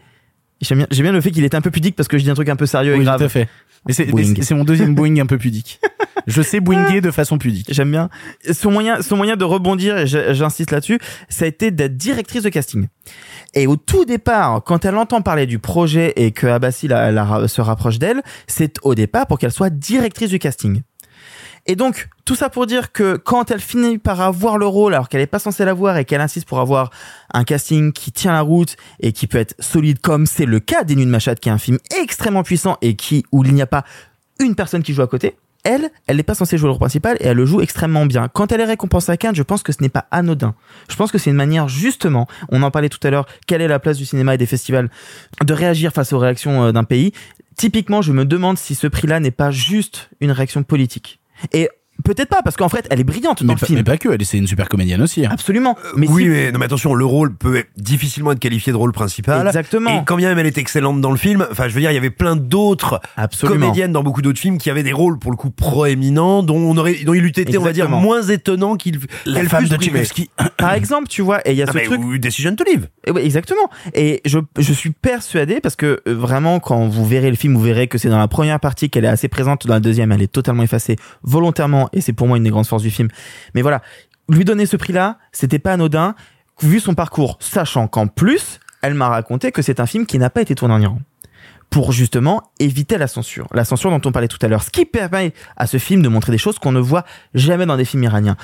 J'aime bien, j'aime bien le fait qu'il était un peu pudique parce que je dis un truc un peu sérieux et grave. tout à fait. Mais c'est, mon deuxième boing un peu pudique. Je sais boinguer de façon pudique. J'aime bien. Son moyen, son moyen de rebondir, et j'insiste là-dessus, ça a été d'être directrice de casting. Et au tout départ, quand elle entend parler du projet et que Abassi la, la- se rapproche d'elle, c'est au départ pour qu'elle soit directrice du casting. Et donc, tout ça pour dire que quand elle finit par avoir le rôle, alors qu'elle n'est pas censée l'avoir et qu'elle insiste pour avoir un casting qui tient la route et qui peut être solide comme c'est le cas des Nuits de qui est un film extrêmement puissant et qui, où il n'y a pas une personne qui joue à côté, elle, elle n'est pas censée jouer le rôle principal et elle le joue extrêmement bien. Quand elle est récompensée à Cannes, je pense que ce n'est pas anodin. Je pense que c'est une manière justement, on en parlait tout à l'heure, quelle est la place du cinéma et des festivals, de réagir face aux réactions euh, d'un pays. Typiquement, je me demande si ce prix-là n'est pas juste une réaction politique. Et peut-être pas, parce qu'en fait, elle est brillante dans Mais le pas, film. mais pas que, elle, c'est une super comédienne aussi. hein. Absolument. Mais oui, si- mais non, mais attention, le rôle peut difficilement être qualifié de rôle principal. Exactement. Et quand bien même elle est excellente dans le film, enfin, je veux dire, il y avait plein d'autres comédiennes dans beaucoup d'autres films qui avaient des rôles pour le coup proéminents, dont on aurait, dont il eût été, on va dire, moins étonnant qu'il La qu'elle femme de primée. Tchaïkovski. Par exemple, tu vois, et il y a Ah, ce mais truc. ou Decision to Live. Et ouais, exactement. Et je, je suis persuadé parce que euh, vraiment, quand vous verrez le film, vous verrez que c'est dans la première partie qu'elle est assez présente. Dans la deuxième, elle est totalement effacée volontairement. Et c'est pour moi une des grandes forces du film. Mais voilà, lui donner ce prix-là, c'était pas anodin, vu son parcours, sachant qu'en plus, elle m'a raconté que c'est un film qui n'a pas été tourné en Iran pour justement éviter la censure. La censure dont on parlait tout à l'heure. Ce qui permet à ce film de montrer des choses qu'on ne voit jamais dans des films iraniens.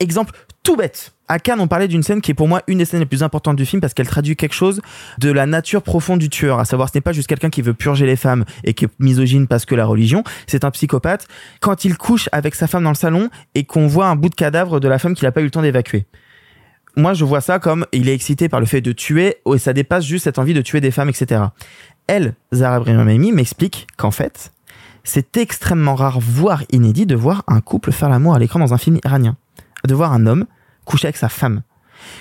Exemple tout bête. À Cannes, on parlait d'une scène qui est pour moi une des scènes les plus importantes du film parce qu'elle traduit quelque chose de la nature profonde du tueur. À savoir, ce n'est pas juste quelqu'un qui veut purger les femmes et qui est misogyne parce que la religion. C'est un psychopathe. Quand il couche avec sa femme dans le salon et qu'on voit un bout de cadavre de la femme qu'il n'a pas eu le temps d'évacuer moi je vois ça comme il est excité par le fait de tuer et ça dépasse juste cette envie de tuer des femmes, etc. Elle, Zara Brahimi, m'explique qu'en fait, c'est extrêmement rare, voire inédit, de voir un couple faire l'amour à l'écran dans un film iranien. De voir un homme coucher avec sa femme.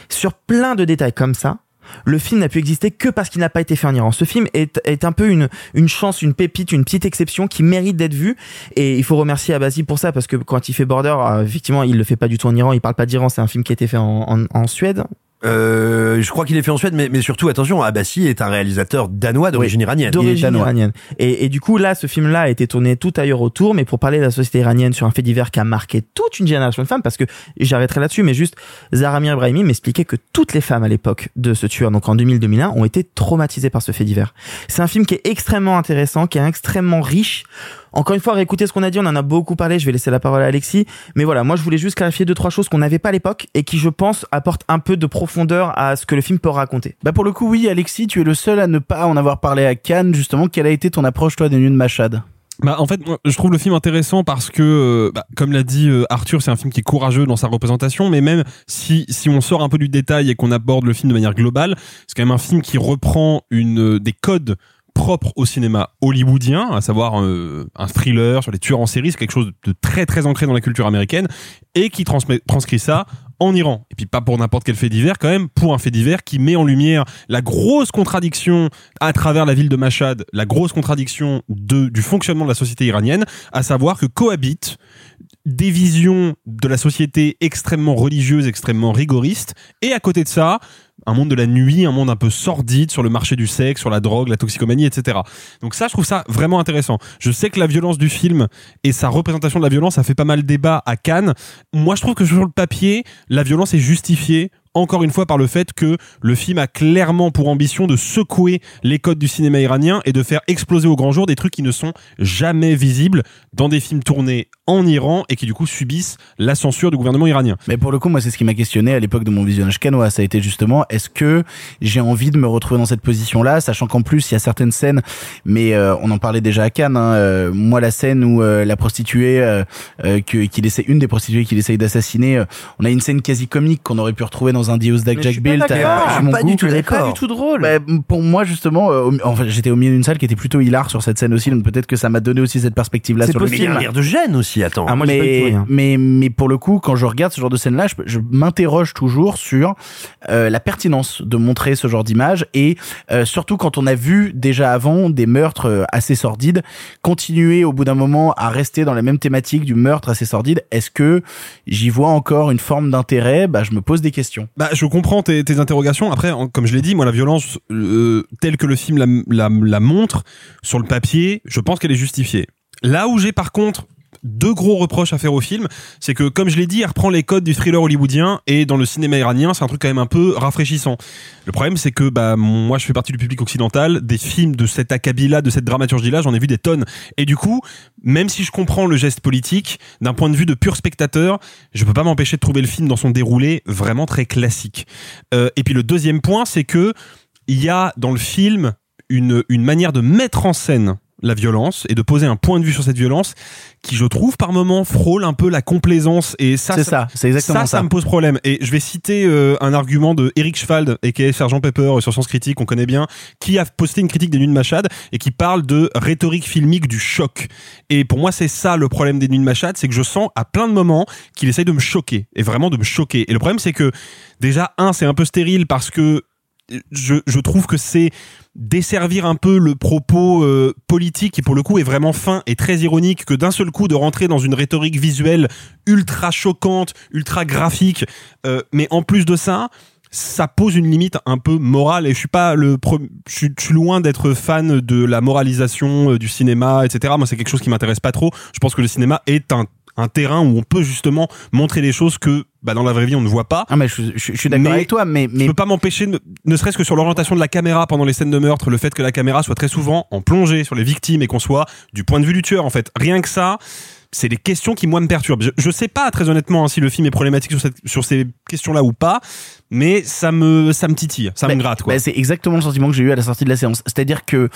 Sur plein de détails comme ça, le film n'a pu exister que parce qu'il n'a pas été fait en Iran. Ce film est, est un peu une, une chance, une pépite, une petite exception qui mérite d'être vue. Et il faut remercier Abazi pour ça parce que quand il fait Border, euh, effectivement, il le fait pas du tout en Iran. Il parle pas d'Iran. C'est un film qui a été fait en, en Suède. Euh, je crois qu'il est fait en Suède, mais, mais surtout, attention, Abassi est un réalisateur danois d'origine iranienne. d'origine iranienne. Et, et du coup, là, ce film-là a été tourné tout ailleurs autour, mais pour parler de la société iranienne sur un fait divers qui a marqué toute une génération de femmes, parce que j'arrêterai là-dessus, mais juste, Zaramir Brahimi m'expliquait que toutes les femmes à l'époque de ce tueur, donc en 2000-2001, ont été traumatisées par ce fait divers. C'est un film qui est extrêmement intéressant, qui est extrêmement riche. Encore une fois, réécoutez ce qu'on a dit, on en a beaucoup parlé, je vais laisser la parole à Alexis. Mais voilà, moi je voulais juste clarifier deux, trois choses qu'on n'avait pas à l'époque et qui, je pense, apportent un peu de profondeur à ce que le film peut raconter. Bah pour le coup, oui, Alexis, tu es le seul à ne pas en avoir parlé à Cannes, justement. Quelle a été ton approche, toi, des Nuits de Machad? Bah, en fait, moi, je trouve le film intéressant parce que, euh, bah, comme l'a dit euh, Arthur, c'est un film qui est courageux dans sa représentation, mais même si, si on sort un peu du détail et qu'on aborde le film de manière globale, c'est quand même un film qui reprend une, euh, des codes propres au cinéma hollywoodien, à savoir euh, un thriller sur les tueurs en série, c'est quelque chose de très très ancré dans la culture américaine, et qui transcrit ça en Iran. Et puis pas pour n'importe quel fait divers, quand même, pour un fait divers qui met en lumière la grosse contradiction à travers la ville de Mashhad, la grosse contradiction du fonctionnement de la société iranienne, à savoir que cohabitent des visions de la société extrêmement religieuse, extrêmement rigoriste, et à côté de ça, un monde de la nuit, un monde un peu sordide sur le marché du sexe, sur la drogue, la toxicomanie, etc. Donc ça, je trouve ça vraiment intéressant. Je sais que la violence du film et sa représentation de la violence a fait pas mal débat à Cannes. Moi, je trouve que sur le papier, la violence est justifiée encore une fois par le fait que le film a clairement pour ambition de secouer les codes du cinéma iranien et de faire exploser au grand jour des trucs qui ne sont jamais visibles dans des films tournés en Iran et qui du coup subissent la censure du gouvernement iranien. Mais pour le coup, moi, c'est ce qui m'a questionné à l'époque de mon visionnage canois. Ça a été justement, est-ce que j'ai envie de me retrouver dans cette position-là, sachant qu'en plus, il y a certaines scènes, mais euh, on en parlait déjà à Cannes. Hein, euh, moi, la scène où euh, la prostituée, que- essaie, une des prostituées qu'il essaye d'assassiner, on a une scène quasi comique qu'on aurait pu retrouver dans dans un Deus Ex Mais je suis Jack pas Bill, t'as pas mon goût. du tout Elle est d'accord. pas du tout drôle. Bah, pour moi justement, euh, en fait, j'étais au milieu d'une salle qui était plutôt hilar sur cette scène aussi, donc peut-être que ça m'a donné aussi cette perspective-là C'est sur le possible. film. Un rire de gêne aussi, attends. Ah, moi, pas mais, tout mais mais pour le coup, quand je regarde ce genre de scène-là, je, je m'interroge toujours sur euh, la pertinence de montrer ce genre d'image et euh, surtout quand on a vu déjà avant des meurtres euh, assez sordides, continuer au bout d'un moment à rester dans la même thématique du meurtre assez sordide. Est-ce que j'y vois encore une forme d'intérêt? Bah, je me pose des questions. Bah, je comprends tes, interrogations. Après, comme je l'ai dit, moi, la violence euh, telle que le film la montre sur le papier, je pense qu'elle est justifiée. Là où j'ai par contre deux gros reproches à faire au film, c'est que comme je l'ai dit, elle reprend les codes du thriller hollywoodien et dans le cinéma iranien, c'est un truc quand même un peu rafraîchissant. Le problème, c'est que bah moi, je fais partie du public occidental, des films de cet acabit-là, de cette dramaturgie-là, j'en ai vu des tonnes. Et du coup, même si je comprends le geste politique, d'un point de vue de pur spectateur, je peux pas m'empêcher de trouver le film dans son déroulé vraiment très classique. Euh, et puis le deuxième point, c'est que il y a dans le film une, une manière de mettre en scène la violence et de poser un point de vue sur cette violence qui je trouve par moments frôle un peu la complaisance et ça C'est ça, c'est exactement ça, ça. me pose problème. Et je vais citer euh, un argument de Eric Schwald et Sergent Pepper euh, sur Sens Critique qu'on connaît bien qui a posté une critique des Nuits de Machad et qui parle de rhétorique filmique du choc. Et pour moi c'est ça le problème des Nuits de Machad c'est que je sens à plein de moments qu'il essaye de me choquer et vraiment de me choquer. Et le problème c'est que déjà un c'est un peu stérile parce que je, je trouve que c'est desservir un peu le propos euh, politique qui pour le coup est vraiment fin et très ironique que d'un seul coup de rentrer dans une rhétorique visuelle ultra choquante, ultra graphique, euh, mais en plus de ça, ça pose une limite un peu morale et je suis pas le je suis, je suis loin d'être fan de la moralisation euh, du cinéma etc moi c'est quelque chose qui m'intéresse pas trop. Je pense que le cinéma est un un terrain où on peut justement montrer des choses que bah, dans la vraie vie on ne voit pas. Ah mais je, je- je suis d'accord avec toi, mais, mais je peux pas m'empêcher, ne serait-ce que sur l'orientation de la caméra pendant les scènes de meurtre, le fait que la caméra soit très souvent en plongée sur les victimes et qu'on soit du point de vue du tueur en fait. Rien que ça, c'est des questions qui moi me perturbent. Je, je sais pas très honnêtement hein, si le film est problématique sur, cette, sur ces questions-là ou pas, mais ça me ça me titille, ça me Bah, gratte quoi. bah, c'est exactement le sentiment que j'ai eu à la sortie de la séance. C'est-à-dire que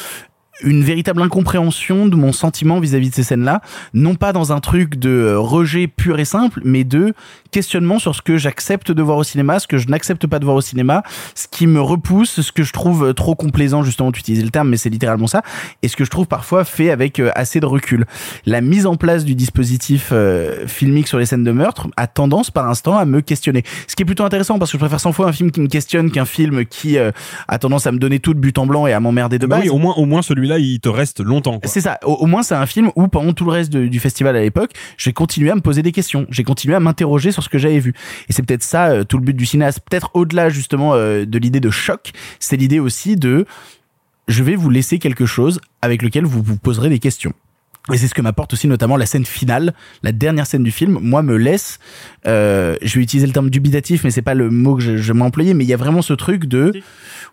une véritable incompréhension de mon sentiment vis-à-vis de ces scènes-là, non pas dans un truc de euh, rejet pur et simple, mais de questionnement sur ce que j'accepte de voir au cinéma, ce que je n'accepte pas de voir au cinéma, ce qui me repousse, ce que je trouve euh, trop complaisant, justement, tu utilises le terme, mais c'est littéralement ça, et ce que je trouve parfois fait avec euh, assez de recul. La mise en place du dispositif euh, filmique sur les scènes de meurtre a tendance par instant à me questionner. Ce qui est plutôt intéressant parce que je préfère 100 fois un film qui me questionne qu'un film qui euh, a tendance à me donner tout de but en blanc et à m'emmerder de Bah base. oui, au moins au moins celui-là il te reste longtemps. C'est ça. Au, au moins, c'est un film où, pendant tout le reste de- du festival à l'époque, j'ai continué à me poser des questions. J'ai continué à m'interroger sur que j'avais vu. Et c'est peut-être ça, euh, tout le but du cinéaste. Peut-être au-delà, justement, euh, de l'idée de choc, c'est l'idée aussi de je vais vous laisser quelque chose avec lequel vous vous poserez des questions. Et c'est ce que m'apporte aussi notamment la scène finale, la dernière scène du film. Moi, me laisse. Euh, je vais utiliser le terme dubitatif, mais c'est pas le mot que je, je m'employais. Mais il y a vraiment ce truc de,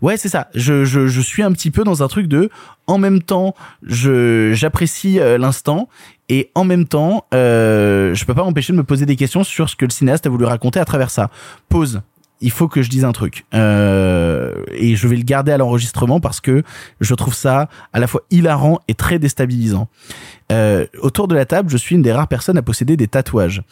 ouais, c'est ça. Je, je, je suis un petit peu dans un truc de, en même temps, je j'apprécie euh, l'instant et en même temps, euh, je peux pas m'empêcher de me poser des questions sur ce que le cinéaste a voulu raconter à travers ça. Pause. Il faut que je dise un truc euh, et je vais le garder à l'enregistrement parce que je trouve ça à la fois hilarant et très déstabilisant. Euh, autour de la table, je suis une des rares personnes à posséder des tatouages.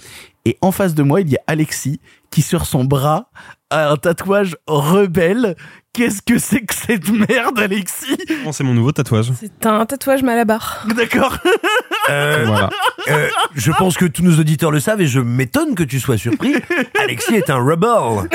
Et en face de moi, il y a Alexis qui sur son bras a un tatouage rebelle. Qu'est-ce que c'est que cette merde, Alexis? Bon, C'est mon nouveau tatouage. C'est un tatouage malabar. D'accord. Euh, Voilà. euh, je pense que tous nos auditeurs le savent et je m'étonne que tu sois surpris. Alexis est un rebel.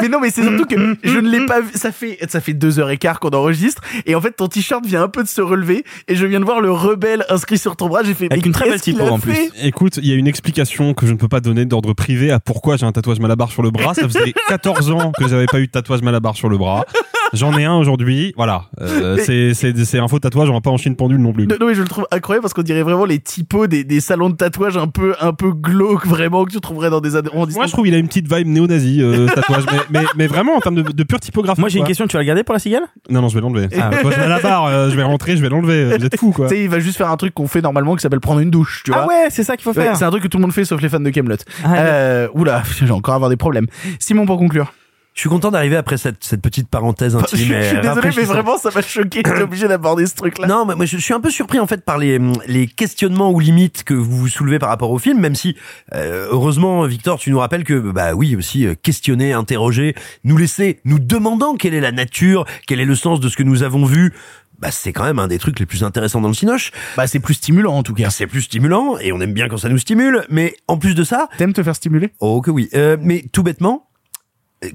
mais non, mais c'est surtout que je ne l'ai pas vu. Ça fait, ça fait deux heures et quart qu'on enregistre. Et en fait, ton t-shirt vient un peu de se relever. Et je viens de voir le rebelle inscrit sur ton bras. J'ai fait, Avec une très belle typo en plus. Écoute, il y a une explication que je ne peux pas donner d'ordre privé à pourquoi j'ai un tatouage malabar sur le bras. Ça faisait 14 ans que j'avais pas eu de tatouage malabar sur le bras. J'en ai un aujourd'hui. Voilà. Euh, c'est c'est c'est un faux tatouage. On va pas en Chine pendule non plus. Non, non, mais je le trouve incroyable parce qu'on dirait vraiment les typos des, des salons de tatouage un peu, un peu glauques, vraiment, que tu trouverais dans des arrondissements. Moi, je trouve il a une petite vibe néo-nazi euh, tatouage, mais, mais mais vraiment en termes de, de pure typographie. Moi j'ai une question, tu vas le garder pour la cigale? Non non, je vais l'enlever. Ah. Tatouage malabar. euh, je vais rentrer, je vais l'enlever. Vous êtes fous quoi. Tu sais, il va juste faire un truc qu'on fait normalement qui s'appelle prendre une douche, tu vois. Ah ouais, c'est ça qu'il faut Ouais, faire. c'est un truc que tout le monde fait sauf les fans de Camelot. Ah, euh, oula, j'ai encore avoir des problèmes. Simon pour conclure. Je suis content d'arriver après cette, cette petite parenthèse Je suis intime. et désolé, mais vraiment, ça m'a choqué. J'étais obligé d'aborder ce truc-là. Non, mais moi je suis un peu surpris en fait par les, les questionnements ou limites que vous soulevez par rapport au film, même si euh, heureusement Victor, tu nous rappelles que bah oui aussi euh, questionner, interroger, nous laisser, nous demandant quelle est la nature, quel est le sens de ce que nous avons vu. Bah, c'est quand même un des trucs les plus intéressants dans le cinoche. Bah, c'est plus stimulant en tout cas. C'est plus stimulant et on aime bien quand ça nous stimule. Mais en plus de ça, t'aimes te faire stimuler? Oh que oui. Euh, mais tout bêtement, euh,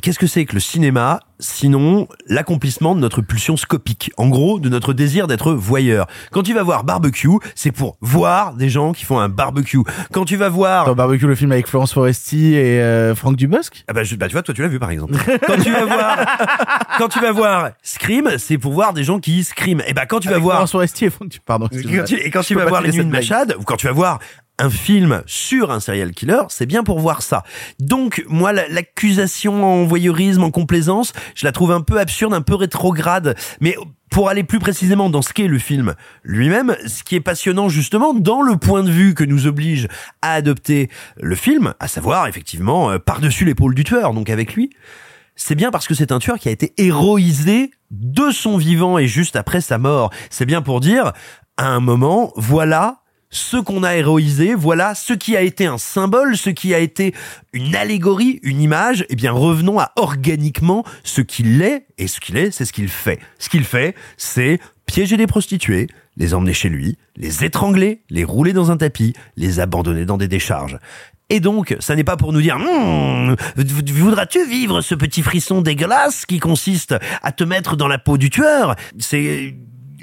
qu'est-ce que c'est que le cinéma sinon l'accomplissement de notre pulsion scopique En gros, de notre désir d'être voyeur? Quand tu vas voir barbecue, c'est pour voir des gens qui font un barbecue. Quand tu vas voir Dans Barbecue, le film avec Florence Foresti et euh, Franck Dubosc? Ah bah, je- bah, tu vois, toi tu l'as vu par exemple. quand tu vas voir, quand tu vas voir Scream, c'est pour voir des gens qui scream. Et bah quand tu vas voir Florence Foresti et Franck Pardon. et quand tu, et quand tu vas voir les nuits de. Machad, ou quand tu vas voir un film sur un serial killer, c'est bien pour voir ça. Donc, moi, la- l'accusation en voyeurisme, en complaisance, je la trouve un peu absurde, un peu rétrograde. Mais pour aller plus précisément dans ce qu'est le film lui-même, ce qui est passionnant justement dans le point de vue que nous oblige à adopter le film, à savoir effectivement euh, par-dessus l'épaule du tueur, donc avec lui, c'est bien parce que c'est un tueur qui a été héroïsé de son vivant et juste après sa mort. C'est bien pour dire, à un moment, voilà ce qu'on a héroïsé, voilà ce qui a été un symbole, ce qui a été une allégorie, une image, eh bien revenons à organiquement ce qu'il est, et ce qu'il est, c'est ce qu'il fait. Ce qu'il fait, c'est piéger des prostituées, les emmener chez lui, les étrangler, les rouler dans un tapis, les abandonner dans des décharges. Et donc, ça n'est pas pour nous dire Hum, voudras-tu vivre ce petit frisson dégueulasse qui consiste à te mettre dans la peau du tueur? C'est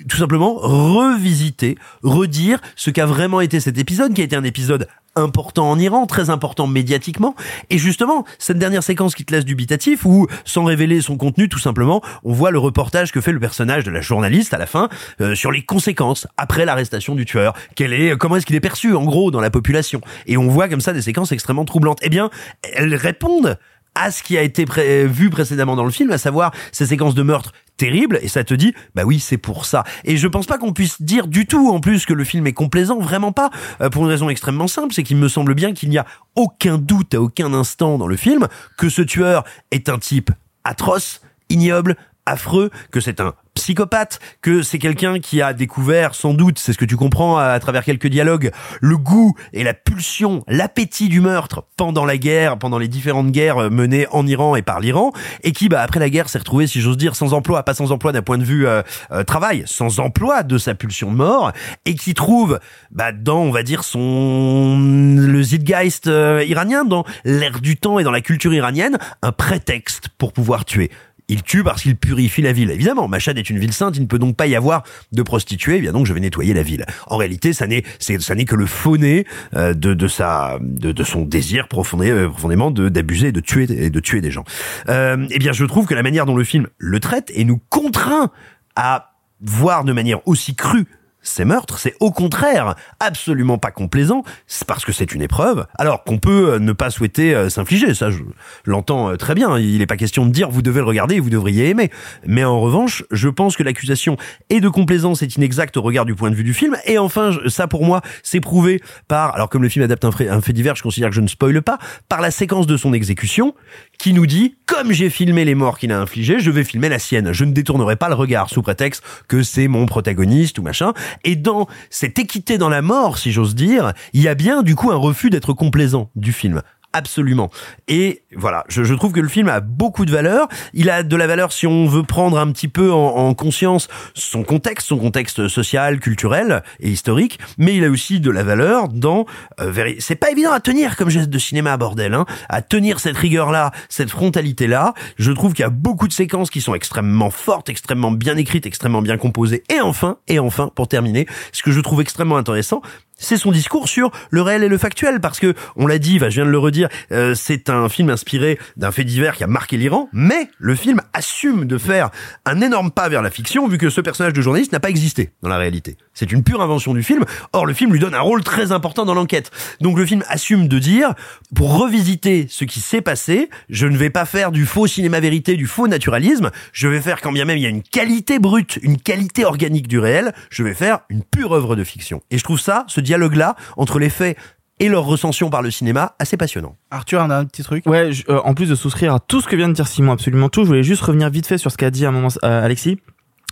tout simplement revisiter, redire ce qu'a vraiment été cet épisode, qui a été un épisode important en Iran, très important médiatiquement. Et justement, cette dernière séquence qui te laisse dubitatif, où, sans révéler son contenu, tout simplement, on voit le reportage que fait le personnage de la journaliste à la fin euh, sur les conséquences après l'arrestation du tueur. Quel est, comment est-ce qu'il est perçu, en gros, dans la population? Et on voit comme ça des séquences extrêmement troublantes. Eh bien, elles répondent à ce qui a été pré- vu précédemment dans le film, à savoir ces séquences de meurtre terribles, et ça te dit, bah oui, c'est pour ça. Et je pense pas qu'on puisse dire du tout, en plus, que le film est complaisant, vraiment pas, euh, pour une raison extrêmement simple, c'est qu'il me semble bien qu'il n'y a aucun doute à aucun instant dans le film que ce tueur est un type atroce, ignoble, affreux, que c'est un psychopathe, que c'est quelqu'un qui a découvert, sans doute, c'est ce que tu comprends à, travers quelques dialogues, le goût et la pulsion, l'appétit du meurtre pendant la guerre, pendant les différentes guerres euh, menées en Iran et par l'Iran, et qui, bah, après la guerre, s'est retrouvé, si j'ose dire, sans emploi, pas sans emploi d'un point de vue euh, euh, travail, sans emploi de sa pulsion de mort, et qui trouve, bah, dans, on va dire, son le zeitgeist euh, iranien, dans l'air du temps et dans la culture iranienne, un prétexte pour pouvoir tuer. Il tue parce qu'il purifie la ville. Évidemment, Machad est une ville sainte, il ne peut donc pas y avoir de prostituées, eh bien donc je vais nettoyer la ville. En réalité, ça n'est, ça n'est que le fauné euh, de, de sa, de, de son désir profondé, euh, profondément d'abuser et de tuer, et de tuer des gens. Euh, eh bien, je trouve que la manière dont le film le traite et nous contraint à voir de manière aussi crue ces meurtres, c'est au contraire absolument pas complaisant, c'est parce que c'est une épreuve, alors qu'on peut euh, ne pas souhaiter euh, s'infliger, ça je l'entends euh, très bien, il n'est pas question de dire vous devez le regarder et vous devriez aimer, mais en revanche, je pense que l'accusation est de complaisance est inexacte au regard du point de vue du film, et enfin, ça pour moi, c'est prouvé par, alors comme le film adapte un fait, un fait divers, je considère que je ne spoile pas, par la séquence de son exécution, qui nous dit, comme j'ai filmé les morts qu'il a infligées, je vais filmer la sienne. Je ne détournerai pas le regard sous prétexte que c'est mon protagoniste ou machin. Et dans cette équité dans la mort, si j'ose dire, il y a bien du coup un refus d'être complaisant du film. Absolument. Et voilà, je, je trouve que le film a beaucoup de valeur. Il a de la valeur si on veut prendre un petit peu en, en conscience son contexte, son contexte social, culturel et historique, mais il a aussi de la valeur dans... euh, c'est pas évident à tenir comme geste de cinéma, bordel, hein, à tenir cette rigueur-là, cette frontalité-là. Je trouve qu'il y a beaucoup de séquences qui sont extrêmement fortes, extrêmement bien écrites, extrêmement bien composées. Et enfin, et enfin, pour terminer, ce que je trouve extrêmement intéressant, c'est son discours sur le réel et le factuel, parce que on l'a dit, bah, je viens de le redire, euh, c'est un film inspiré d'un fait divers qui a marqué l'Iran, mais le film assume de faire un énorme pas vers la fiction, vu que ce personnage de journaliste n'a pas existé dans la réalité. C'est une pure invention du film. Or, le film lui donne un rôle très important dans l'enquête. Donc, le film assume de dire, pour revisiter ce qui s'est passé, je ne vais pas faire du faux cinéma vérité, du faux naturalisme. Je vais faire, quand bien même il y a une qualité brute, une qualité organique du réel, je vais faire une pure œuvre de fiction. Et je trouve ça, ce dialogue-là, entre les faits et leur recension par le cinéma assez passionnant. Arthur, on a un petit truc? Ouais, je- euh, en plus de souscrire à tout ce que vient de dire Simon, absolument tout, je voulais juste revenir vite fait sur ce qu'a dit à un moment euh, Alexis.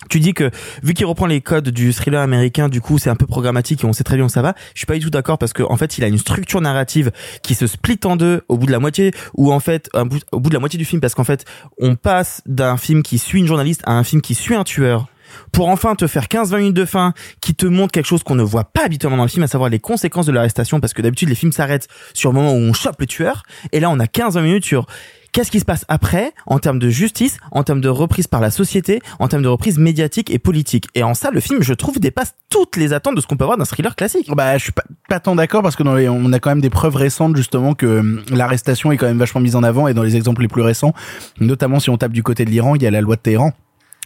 Tu dis que vu qu'il reprend les codes du thriller américain, du coup c'est un peu programmatique et on sait très bien où ça va. Je suis pas du tout d'accord parce que en fait il a une structure narrative qui se split en deux au bout de la moitié ou en fait au bout de la moitié du film parce qu'en fait on passe d'un film qui suit une journaliste à un film qui suit un tueur pour enfin te faire 15-20 minutes de fin qui te montre quelque chose qu'on ne voit pas habituellement dans le film, à savoir les conséquences de l'arrestation, parce que d'habitude les films s'arrêtent sur le moment où on chope le tueur, et là on a 15-20 minutes sur qu'est-ce qui se passe après, en termes de justice, en termes de reprise par la société, en termes de reprise médiatique et politique? Et en ça, le film, je trouve, dépasse toutes les attentes de ce qu'on peut avoir d'un thriller classique. Bah, je suis pas, tant d'accord parce que on a quand même des preuves récentes justement que hum, l'arrestation est quand même vachement mise en avant et dans les exemples les plus récents, notamment si on tape du côté de l'Iran, il y a la loi de Téhéran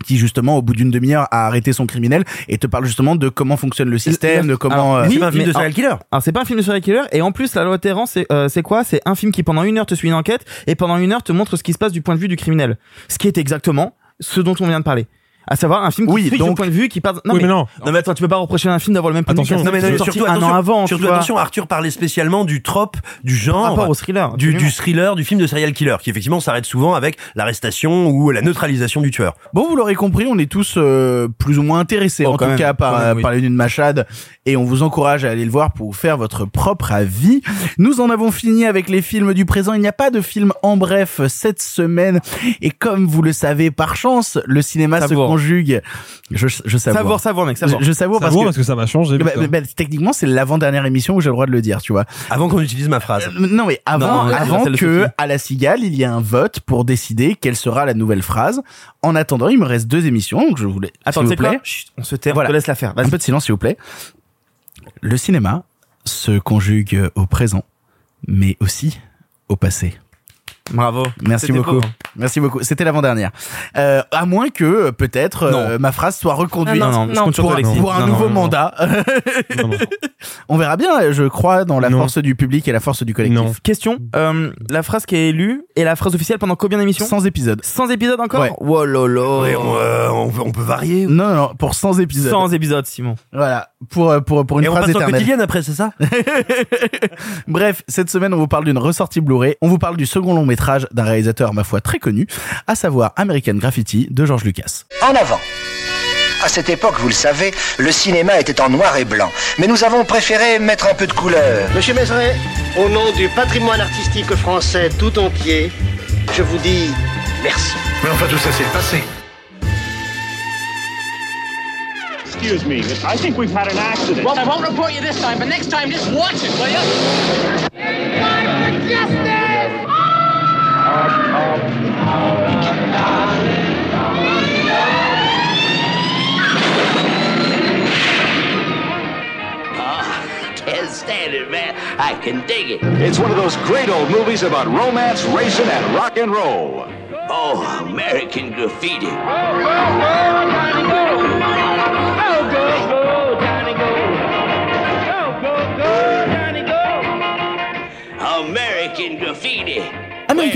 qui justement au bout d'une demi-heure a arrêté son criminel et te parle justement de comment fonctionne le système, de comment Alors, euh, oui, mais alors- Alors c'est pas un film de serial killer et en plus la loi Terran c'est euh, c'est quoi? C'est un film qui pendant une heure te suit une enquête et pendant une heure te montre ce qui se passe du point de vue du criminel. Ce qui est exactement ce dont on vient de parler. À savoir un film qui Oui, suit donc- du point de vue qui parle. Oui, mais non. Non mais attends, tu peux pas reprocher à un film d'avoir le même point de vue Non, mais non, sorti surtout, un an avant. surtout tu vois. attention, Arthur parlait spécialement du trope, du genre. Par rapport au thriller, Du, thriller, du film de serial killer, qui effectivement s'arrête souvent avec l'arrestation ou la neutralisation du tueur. Bon, vous l'aurez compris, on est tous euh, plus ou moins intéressés, en quand tout même, cas, par, même, euh, oui. par les Nuits de Machad, et on vous encourage à aller le voir pour vous faire votre propre avis. Nous en avons fini avec les films du présent. Il n'y a pas de film en bref cette semaine, et comme vous le savez, par chance, le cinéma se conjugue. Je, je savoure. Mec. Je, je savoure parce Savoure que, parce que ça va changer. Bah, putain. bah, techniquement, c'est l'avant-dernière émission où j'ai le droit de le dire, tu vois. Avant qu'on utilise ma phrase. Euh, non, mais avant, Non, avant que à la cigale, il y ait un vote pour décider quelle sera la nouvelle phrase. En attendant, il me reste deux émissions, donc je voulais. Attends, vous quoi plaît. Chut, On se tait, Voilà. on te laisse la faire. Un peu de silence, s'il vous plaît. Le cinéma se conjugue au présent, mais aussi au passé. Bravo. Merci beaucoup. beau. Merci beaucoup. C'était l'avant-dernière. Euh, à moins que euh, peut-être euh, ma phrase soit reconduite Non, non, non, je compte sur pour, toi, Alexis. pour un Non, nouveau non, non. mandat. On verra bien. Je crois dans la Non. force du public et la force du collectif. Question, euh, la phrase qui est élue est la phrase officielle pendant combien d'émissions 100 épisodes. 100 épisodes encore Ouais. Oh là là. Ouais, on, euh, on peut, on peut varier. Non, non, pour 100 épisodes. 100 épisodes, Simon. Voilà, pour, pour, pour une Et on phrase passe en éternelle. quotidienne après, c'est ça? Bref, cette semaine, on vous parle d'une ressortie Blu-ray. On vous parle du second long métrage d'un réalisateur, ma foi, très connu, à savoir American Graffiti de George Lucas. En avant. À cette époque, vous le savez, le cinéma était en noir et blanc. Mais nous avons préféré mettre un peu de couleur. Monsieur Mézeret, au nom du patrimoine artistique français tout entier, je vous dis merci. Mais enfin, tout ça, c'est le passé. Excuse me, I think we've had an accident. Well, I won't report you this time, but next time just watch it, will you? Oh, can't stand it, man. I can dig it. It's one of those great old movies about romance, racing, and rock and roll. Oh, American Graffiti. American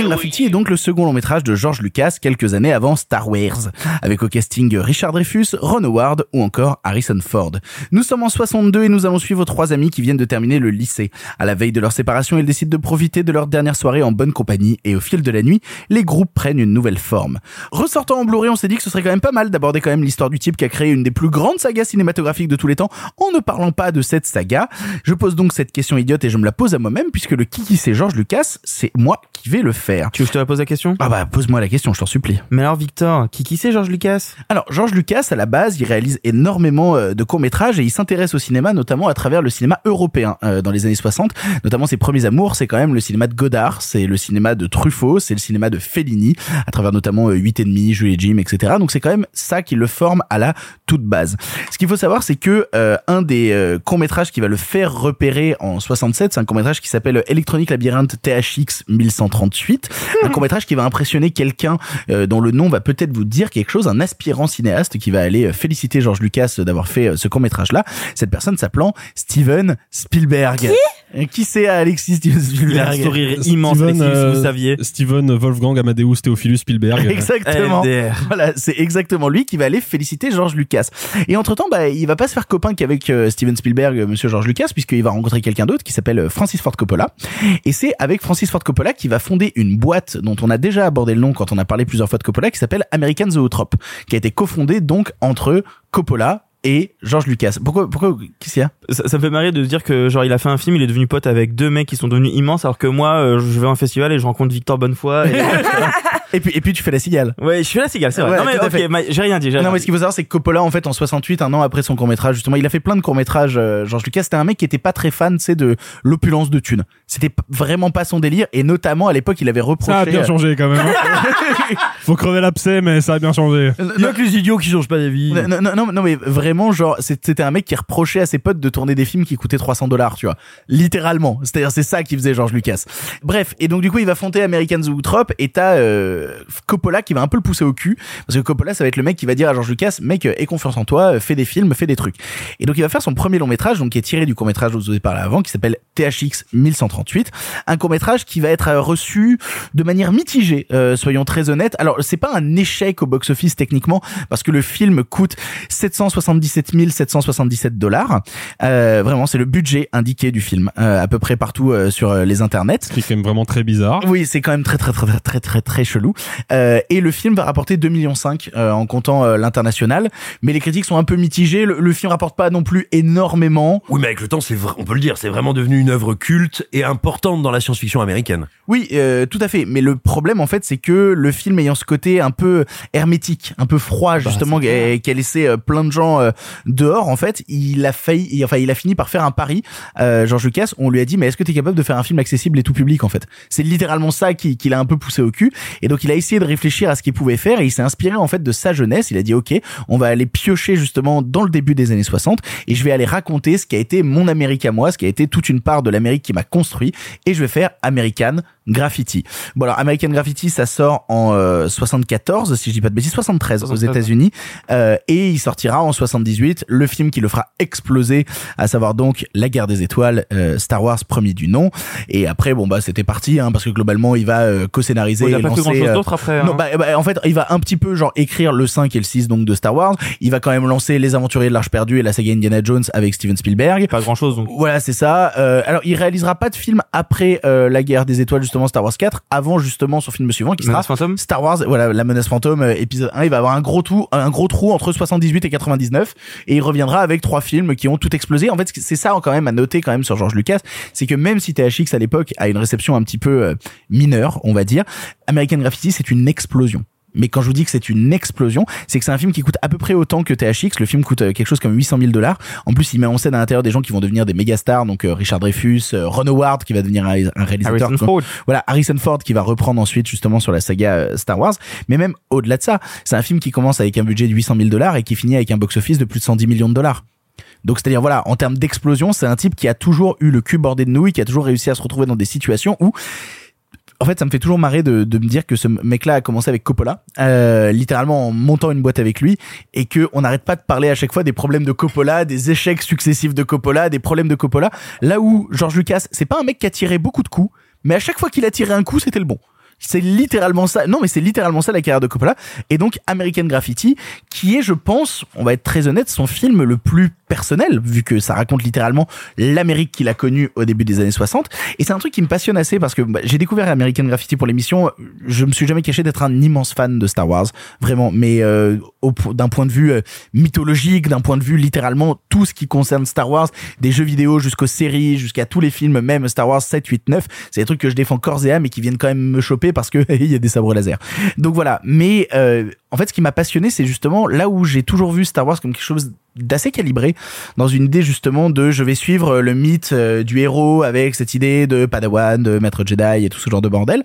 American Graffiti est donc le second long métrage de George Lucas quelques années avant Star Wars, avec au casting Richard Dreyfus, Ron Howard ou encore Harrison Ford. Nous sommes en 62 et nous allons suivre trois amis qui viennent de terminer le lycée. À la veille de leur séparation, ils décident de profiter de leur dernière soirée en bonne compagnie et au fil de la nuit, les groupes prennent une nouvelle forme. Ressortant en Blu-ray, on s'est dit que ce serait quand même pas mal d'aborder quand même l'histoire du type qui a créé une des plus grandes sagas cinématographiques de tous les temps en ne parlant pas de cette saga. Je pose donc cette question idiote et je me la pose à moi-même puisque le qui qui c'est George Lucas, c'est moi qui vais le faire. Tu veux que je te la pose la question? Ah bah pose-moi la question, je t'en supplie. Mais alors Victor, qui qui c'est George Lucas? Alors George Lucas à la base, il réalise énormément euh, de courts-métrages et il s'intéresse au cinéma notamment à travers le cinéma européen euh, dans les années 60. Notamment ses premiers amours, c'est quand même le cinéma de Godard, c'est le cinéma de Truffaut, c'est le cinéma de Fellini à travers notamment euh, 8 et demi, Jules et Jim, etc. Donc c'est quand même ça qui le forme à la toute base. Ce qu'il faut savoir, c'est que euh, un des courts-métrages qui va le faire repérer en 67, c'est un court-métrage qui s'appelle Electronic Labyrinth THX 1138 Un court métrage qui va impressionner quelqu'un euh, dont le nom va peut-être vous dire quelque chose, un aspirant cinéaste qui va aller euh, féliciter George Lucas d'avoir fait euh, ce court métrage là. Cette personne s'appelant Steven Spielberg. Qui c'est Alexis Steven Spielberg Il a un sourire immense, Steven, Alexis, si euh, vous saviez. Steven Wolfgang Amadeus Theophilus Spielberg. Exactement. LDR. Voilà, c'est exactement lui qui va aller féliciter George Lucas. Et entre temps, bah, il va pas se faire copain qu'avec euh, Steven Spielberg, euh, Monsieur George Lucas, puisqu'il va rencontrer quelqu'un d'autre qui s'appelle Francis Ford Coppola. Et c'est avec Francis Ford Coppola qu'il va fonder une boîte dont on a déjà abordé le nom quand on a parlé plusieurs fois de Coppola, qui s'appelle American Zoetrope, qui a été cofondée donc entre Coppola et George Lucas. Pourquoi, pourquoi, qu'est-ce qu'il y a? Ça, ça me fait marrer de se dire que genre il a fait un film, il est devenu pote avec deux mecs qui sont devenus immenses, alors que moi euh, je vais à un festival et je rencontre Victor Bonnefoy. Et... et puis, et puis tu fais la cigale. ouais, je suis la cigale, c'est vrai. Ouais, non mais ok, ma- j'ai rien dit. j'ai Non, mais dit. ce qu'il faut savoir, c'est que Coppola, en fait, en 68, un an après son court-métrage, justement, il a fait plein de courts-métrages, euh, George Lucas. C'était un mec qui était pas très fan, tu sais, de l'opulence de thunes. C'était p- vraiment pas son délire. Et notamment, à l'époque, il avait reproché. Ça a bien euh, changé quand même. hein. Faut crever l'abcès, mais ça a bien changé. Il y a que les idiots qui changent pas d'avis. Non, non, non, non, mais vraiment, genre, c'est- c'était un mec qui reprochait à ses potes de tourner des films qui coûtaient 300 dollars, tu vois. Littéralement. C'est-à-dire, c'est ça qui faisait George Lucas. Bref. Et donc, du coup, il va fonder American Zoetrope et t'as, euh, Coppola qui va un peu le pousser au cul. Parce que Coppola, ça va être le mec qui va dire à George Lucas, mec, euh, aie confiance en toi, euh, fais des films, fais des trucs. Et donc, il va faire son premier long métrage, donc, qui est tiré du court métrage dont je vous ai parlé avant, qui s'appelle THX 1138. Un court métrage qui va être euh, reçu de manière mitigée, euh, soyons très honnêtes. Alors, c'est pas un échec au box-office techniquement, parce que le film coûte 777 777 dollars. Euh, vraiment, c'est le budget indiqué du film, euh, à peu près partout euh, sur euh, les internets. Ce qui est quand même vraiment très bizarre. Oui, c'est quand même très très très très très très très chelou. Euh, et le film va rapporter 2 millions 5 euh, en comptant euh, l'international, mais les critiques sont un peu mitigées. Le, le film rapporte pas non plus énormément. Oui, mais avec le temps, c'est vrai, on peut le dire, c'est vraiment devenu une œuvre culte et importante dans la science-fiction américaine. Oui, euh, tout à fait. Mais le problème, en fait, c'est que le film ayant ce côté un peu hermétique, un peu froid, justement, et qui a laissé plein de gens euh, dehors, en fait, il a failli, il- enfin, il a fini par faire un pari. Euh, George Lucas, on lui a dit, mais est-ce que tu es capable de faire un film accessible et tout public, en fait? C'est littéralement ça qui, qui l'a un peu poussé au cul. Et donc, il a essayé de réfléchir à ce qu'il pouvait faire et il s'est inspiré, en fait, de sa jeunesse. Il a dit, OK, on va aller piocher, justement, dans le début des années 60 et je vais aller raconter ce qui a été mon Amérique à moi, ce qui a été toute une part de l'Amérique qui m'a construit et je vais faire American Graffiti. Bon alors American Graffiti ça sort en euh, 74 si je dis pas de bêtises 73 aux 73. États-Unis euh, et il sortira en 78 le film qui le fera exploser à savoir donc La Guerre des Étoiles euh, Star Wars premier du nom et après bon bah c'était parti hein, parce que globalement il va euh, co-scénariser Ouais, il a et pas fait lancer, grand chose euh, d'autre après. non, hein. bah, bah, en fait, il va un petit peu genre écrire le 5 et le 6 donc de Star Wars. Il va quand même lancer Les Aventuriers de l'Arche perdue et la saga Indiana Jones avec Steven Spielberg. Pas grand chose donc. Voilà, c'est ça. Euh, alors, il réalisera pas de film après euh, la guerre des étoiles justement Star Wars 4, avant justement son film suivant qui sera fantôme Star Wars. Voilà, la menace fantôme euh, épisode 1. Il va avoir un gros trou, un gros trou entre 78 et 99, et il reviendra avec trois films qui ont tout explosé. En fait, c'est ça quand même à noter quand même sur George Lucas, c'est que même si THX à l'époque a une réception un petit peu euh, mineure, on va dire, American Graffiti c'est une explosion. Mais quand je vous dis que c'est une explosion, c'est que c'est un film qui coûte à peu près autant que THX. Le film coûte euh, quelque chose comme 800 000 dollars. En plus, il met en scène à l'intérieur des gens qui vont devenir des méga stars, donc euh, Richard Dreyfus, euh, Ron Howard qui va devenir un, réalisateur. Harrison Ford. Voilà, Harrison Ford qui va reprendre ensuite justement sur la saga Star Wars. Mais même au-delà de ça, c'est un film qui commence avec un budget de 800 000 dollars et qui finit avec un box-office de plus de 110 millions de dollars. Donc c'est-à-dire voilà, en termes d'explosion, c'est un type qui a toujours eu le cul bordé de nouilles, qui a toujours réussi à se retrouver dans des situations où en fait, ça me fait toujours marrer de, de me dire que ce mec-là a commencé avec Coppola, euh, littéralement en montant une boîte avec lui, et que on n'arrête pas de parler à chaque fois des problèmes de Coppola, des échecs successifs de Coppola, des problèmes de Coppola. Là où George Lucas, c'est pas un mec qui a tiré beaucoup de coups, mais à chaque fois qu'il a tiré un coup, c'était le bon. C'est littéralement ça. Non, mais c'est littéralement ça la carrière de Coppola. Et donc American Graffiti, qui est, je pense, on va être très honnête, son film le plus personnel, vu que ça raconte littéralement l'Amérique qu'il a connue au début des années 60. Et c'est un truc qui me passionne assez parce que bah, j'ai découvert American Graffiti pour l'émission. Je me suis jamais caché d'être un immense fan de Star Wars, vraiment. Mais euh, d'un point de vue euh, mythologique, d'un point de vue littéralement tout ce qui concerne Star Wars, des jeux vidéo jusqu'aux séries, jusqu'à tous les films, même Star Wars 7, 8, 9, c'est des trucs que je défends corps et âme et qui viennent quand même me choper parce que il y a des sabres laser. Donc voilà. Mais euh, en fait, ce qui m'a passionné, c'est justement là où j'ai toujours vu Star Wars comme quelque chose d'assez calibré dans une idée justement de je vais suivre le mythe euh, du héros avec cette idée de Padawan, de maître Jedi et tout ce genre de bordel.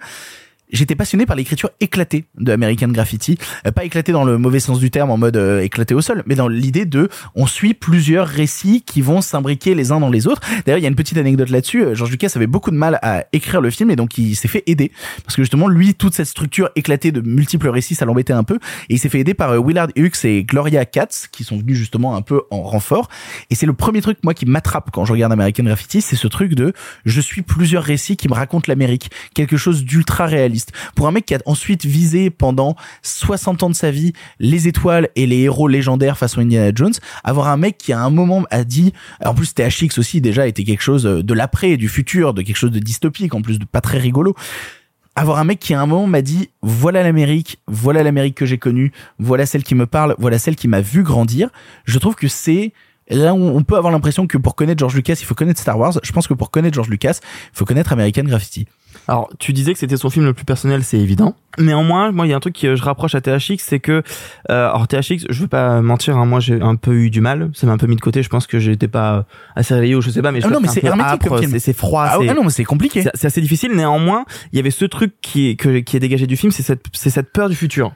J'étais passionné par l'écriture éclatée de American Graffiti, Euh, pas éclatée dans le mauvais sens du terme en mode euh, éclaté au sol, mais dans l'idée de on suit plusieurs récits qui vont s'imbriquer les uns dans les autres. D'ailleurs, il y a une petite anecdote là-dessus. Euh, George Lucas avait beaucoup de mal à écrire le film et donc il s'est fait aider. Parce que justement lui toute cette structure éclatée de multiples récits ça l'embêtait un peu. Et il s'est fait aider par Willard Hughes et Gloria Katz qui sont venus justement un peu en renfort. Et c'est le premier truc moi qui m'attrape quand je regarde American Graffiti c'est ce truc de je suis plusieurs récits qui me racontent l'Amérique. Quelque chose d'ultra réaliste pour un mec qui a ensuite visé pendant 60 ans de sa vie les étoiles et les héros légendaires façon Indiana Jones avoir un mec qui à un moment a dit en plus THX aussi déjà était quelque chose de l'après du futur de quelque chose de dystopique en plus de pas très rigolo avoir un mec qui à un moment m'a dit voilà l'Amérique, voilà l'Amérique que j'ai connue, voilà celle qui me parle, voilà celle qui m'a vu grandir. Je trouve que c'est là où on peut avoir l'impression que pour connaître George Lucas, il faut connaître Star Wars. Je pense que pour connaître George Lucas, il faut connaître American Graffiti. Alors, tu disais que c'était son film le plus personnel, c'est évident. Néanmoins, moi, il y a un truc que je rapproche à THX, c'est que, euh, alors THX, je veux pas mentir, hein, moi, j'ai un peu eu du mal. Ça m'a un peu mis de côté. Je pense que j'étais pas assez réveillé ou je sais pas, mais je Ah non, mais c'est âpre, c'est- c'est froid. Ah non, mais c'est compliqué. C'est c'est assez difficile. Néanmoins, il y avait ce truc qui est, que, qui est dégagé du film, c'est cette, c'est cette peur du futur.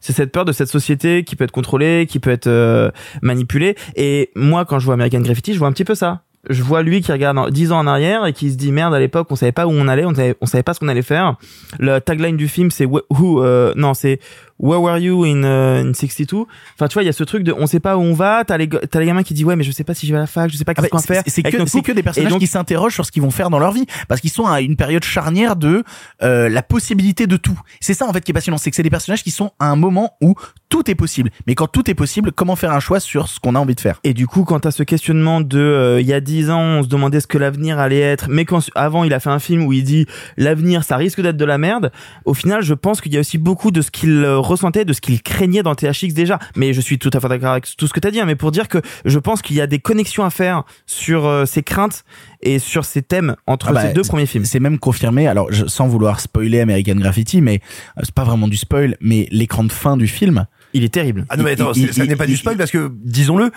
C'est cette peur de cette société qui peut être contrôlée, qui peut être euh, manipulée. Et moi, quand je vois American Graffiti, je vois un petit peu ça. Je vois lui qui regarde en- 10 ans en arrière et qui se dit merde à l'époque on savait pas où on allait, on savait, on savait pas ce qu'on allait faire. Le tagline du film c'est wh- who euh, non c'est Where were you in, euh, in 62 Enfin tu vois il y a ce truc de on sait pas où on va. T'as les t'as les gamins qui disent ouais mais je sais pas si je vais à la fac, je sais pas Ah qu'est-ce bah, qu'on va faire. c'est que, c'est que des personnages donc, qui s'interrogent sur ce qu'ils vont faire dans leur vie parce qu'ils sont à une période charnière de euh, la possibilité de tout. C'est ça en fait qui est passionnant, c'est que c'est des personnages qui sont à un moment où tout est possible. Mais quand tout est possible, comment faire un choix sur ce qu'on a envie de faire? Et du coup, quand t'as ce questionnement de, euh, il y a 10 ans, on se demandait ce que l'avenir allait être, mais quand avant il a fait un film où il dit l'avenir, ça risque d'être de la merde. Au final, je pense qu'il y a aussi beaucoup de ce qu'il ressentait, de ce qu'il craignait dans THX déjà. Mais je suis tout à fait d'accord avec tout ce que t'as dit, hein, mais pour dire que je pense qu'il y a des connexions à faire sur euh, ces craintes et sur ces thèmes entre Ah bah, ces deux premiers films. C'est même confirmé. Alors, je- sans vouloir spoiler American Graffiti, mais euh, c'est pas vraiment du spoil, mais l'écran de fin du film. Il est terrible. Ah non, mais attends, Il- ça n'est pas du il- spoil parce que, disons-le,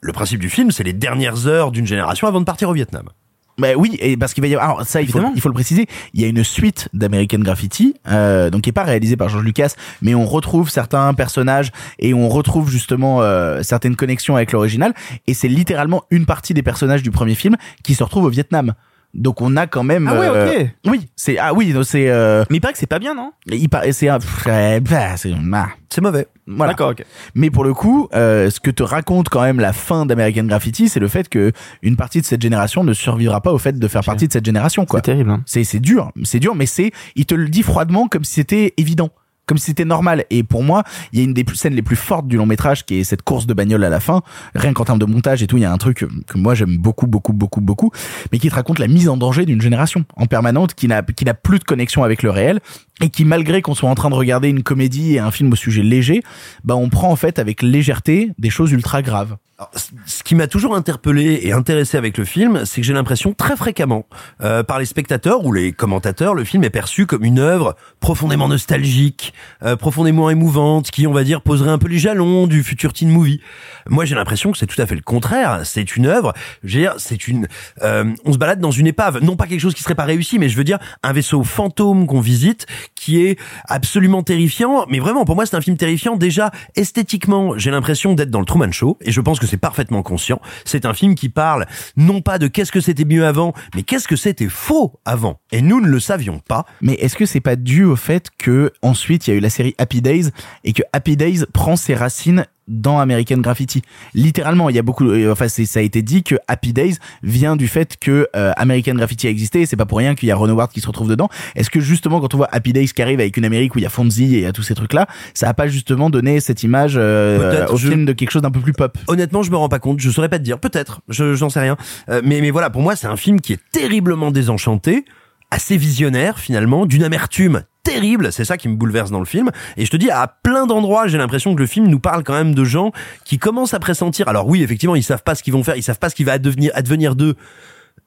le principe du film, c'est les dernières heures d'une génération avant de partir au Vietnam. Bah oui, et parce qu'il va y avoir, alors ça il faut, Évidemment. il faut le préciser, il y a une suite d'American Graffiti, euh, donc qui est pas réalisée par George Lucas, mais on retrouve certains personnages et on retrouve justement euh, certaines connexions avec l'original, et c'est littéralement une partie des personnages du premier film qui se retrouvent au Vietnam. Donc on a quand même. Ah ouais, euh, ok. Oui, c'est ah oui, c'est. Euh, Mais il paraît que c'est pas bien, non? il paraît c'est un- pff, euh, bah, c'est ah. C'est mauvais. Voilà. D'accord, ok. Mais pour le coup, euh, ce que te raconte quand même la fin d'American Graffiti, c'est le fait que une partie de cette génération ne survivra pas au fait de faire partie de cette génération. quoi. C'est terrible. Hein. C'est c'est dur, c'est dur, mais c'est il te le dit froidement comme si c'était évident. Comme si c'était normal. Et pour moi, il y a une des scènes les plus fortes du long métrage qui est cette course de bagnole à la fin. Rien qu'en termes de montage et tout, il y a un truc que, que moi j'aime beaucoup, beaucoup, beaucoup, beaucoup, mais qui te raconte la mise en danger d'une génération en permanente qui n'a, qui n'a plus de connexion avec le réel et qui, malgré qu'on soit en train de regarder une comédie et un film au sujet léger, bah, on prend en fait avec légèreté des choses ultra graves. Ce qui m'a toujours interpellé et intéressé avec le film, c'est que j'ai l'impression très fréquemment euh, par les spectateurs ou les commentateurs, le film est perçu comme une œuvre profondément nostalgique, euh, profondément émouvante, qui on va dire poserait un peu les jalons du futur teen movie. Moi, j'ai l'impression que c'est tout à fait le contraire. C'est une œuvre, je veux dire, c'est une, euh, on se balade dans une épave, non pas quelque chose qui serait pas réussi, mais je veux dire un vaisseau fantôme qu'on visite, qui est absolument terrifiant. Mais vraiment, pour moi, c'est un film terrifiant. Déjà esthétiquement, j'ai l'impression d'être dans le Truman Show, et je pense que c'est parfaitement conscient. C'est un film qui parle non pas de qu'est-ce que c'était mieux avant, mais qu'est-ce que c'était faux avant. Et nous ne le savions pas. Mais est-ce que c'est pas dû au fait que ensuite il y a eu la série Happy Days et que Happy Days prend ses racines dans American Graffiti. Littéralement, il y a beaucoup, euh, enfin, ça a été dit que Happy Days vient du fait que euh, American Graffiti a existé. et C'est pas pour rien qu'il y a Ron Howard qui se retrouve dedans. Est-ce que justement, quand on voit Happy Days qui arrive avec une Amérique où il y a Fonzie et il y a tous ces trucs-là, ça a pas justement donné cette image euh, au je- film de quelque chose d'un peu plus pop? Honnêtement, je me rends pas compte. Je saurais pas te dire. Peut-être. Je, j'en sais rien. Euh, mais, mais voilà, pour moi, c'est un film qui est terriblement désenchanté, assez visionnaire finalement, d'une amertume terrible. C'est ça qui me bouleverse dans le film. Et je te dis, à plein d'endroits, j'ai l'impression que le film nous parle quand même de gens qui commencent à pressentir. Alors oui, effectivement, ils savent pas ce qu'ils vont faire, ils savent pas ce qui va advenir, advenir d'eux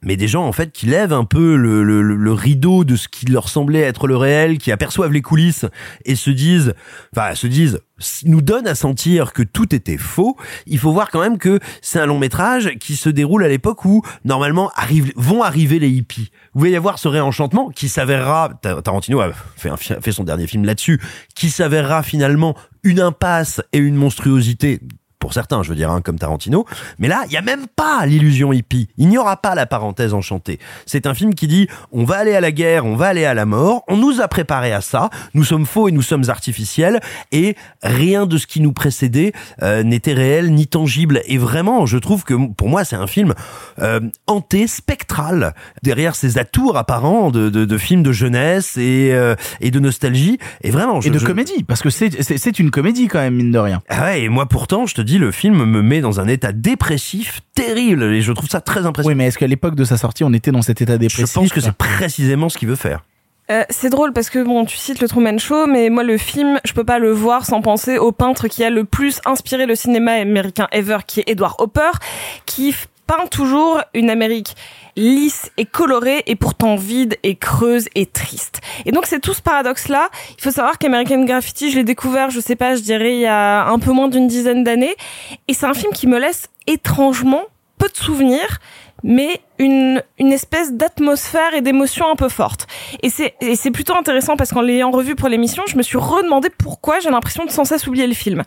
mais des gens en fait qui lèvent un peu le, le, le- rideau de ce qui leur semblait être le réel, qui aperçoivent les coulisses et se disent, enfin se disent, nous donnent à sentir que tout était faux. Il faut voir quand même que c'est un long métrage qui se déroule à l'époque où normalement arrivent, vont arriver les hippies. Vous pouvez y avoir ce réenchantement qui s'avérera, Ta- Tarantino a fait, un fait son dernier film là-dessus, qui s'avérera finalement une impasse et une monstruosité pour certains, je veux dire, hein, comme Tarantino. Mais là, il y a même pas l'illusion hippie. Il n'y aura pas la parenthèse enchantée. C'est un film qui dit on va aller à la guerre, on va aller à la mort. On nous a préparé à ça. Nous sommes faux et nous sommes artificiels. Et rien de ce qui nous précédait euh, n'était réel ni tangible. Et vraiment, je trouve que pour moi, c'est un film euh, hanté, spectral, derrière ces atours apparents de, de, de films de jeunesse et, euh, et de nostalgie. Et vraiment, je- Et de je- comédie, parce que c'est une comédie quand même, mine de rien. ah ouais, et moi pourtant, je te dis, le film me met dans un état dépressif terrible et je trouve ça très impressionnant. Oui, mais est-ce qu'à l'époque de sa sortie, on était dans cet état Je dépressif pense que c'est précisément ce qu'il veut faire. Euh, c'est drôle parce que bon, tu cites le Truman Show, mais moi le film, je peux pas le voir sans penser au peintre qui a le plus inspiré le cinéma américain ever, qui est Edward Hopper, qui peint toujours une Amérique lisse et colorée et pourtant vide et creuse et triste. Et donc c'est tout ce paradoxe là. Il faut savoir qu'American Graffiti, je l'ai découvert, je sais pas, je dirais il y a un peu moins d'une dizaine d'années, et c'est un film qui me laisse étrangement peu de souvenirs, mais une, une espèce d'atmosphère et d'émotion un peu forte. Et c'est, et c'est plutôt intéressant parce qu'en l'ayant revu pour l'émission, je me suis redemandé pourquoi j'ai l'impression de sans cesse oublier le film.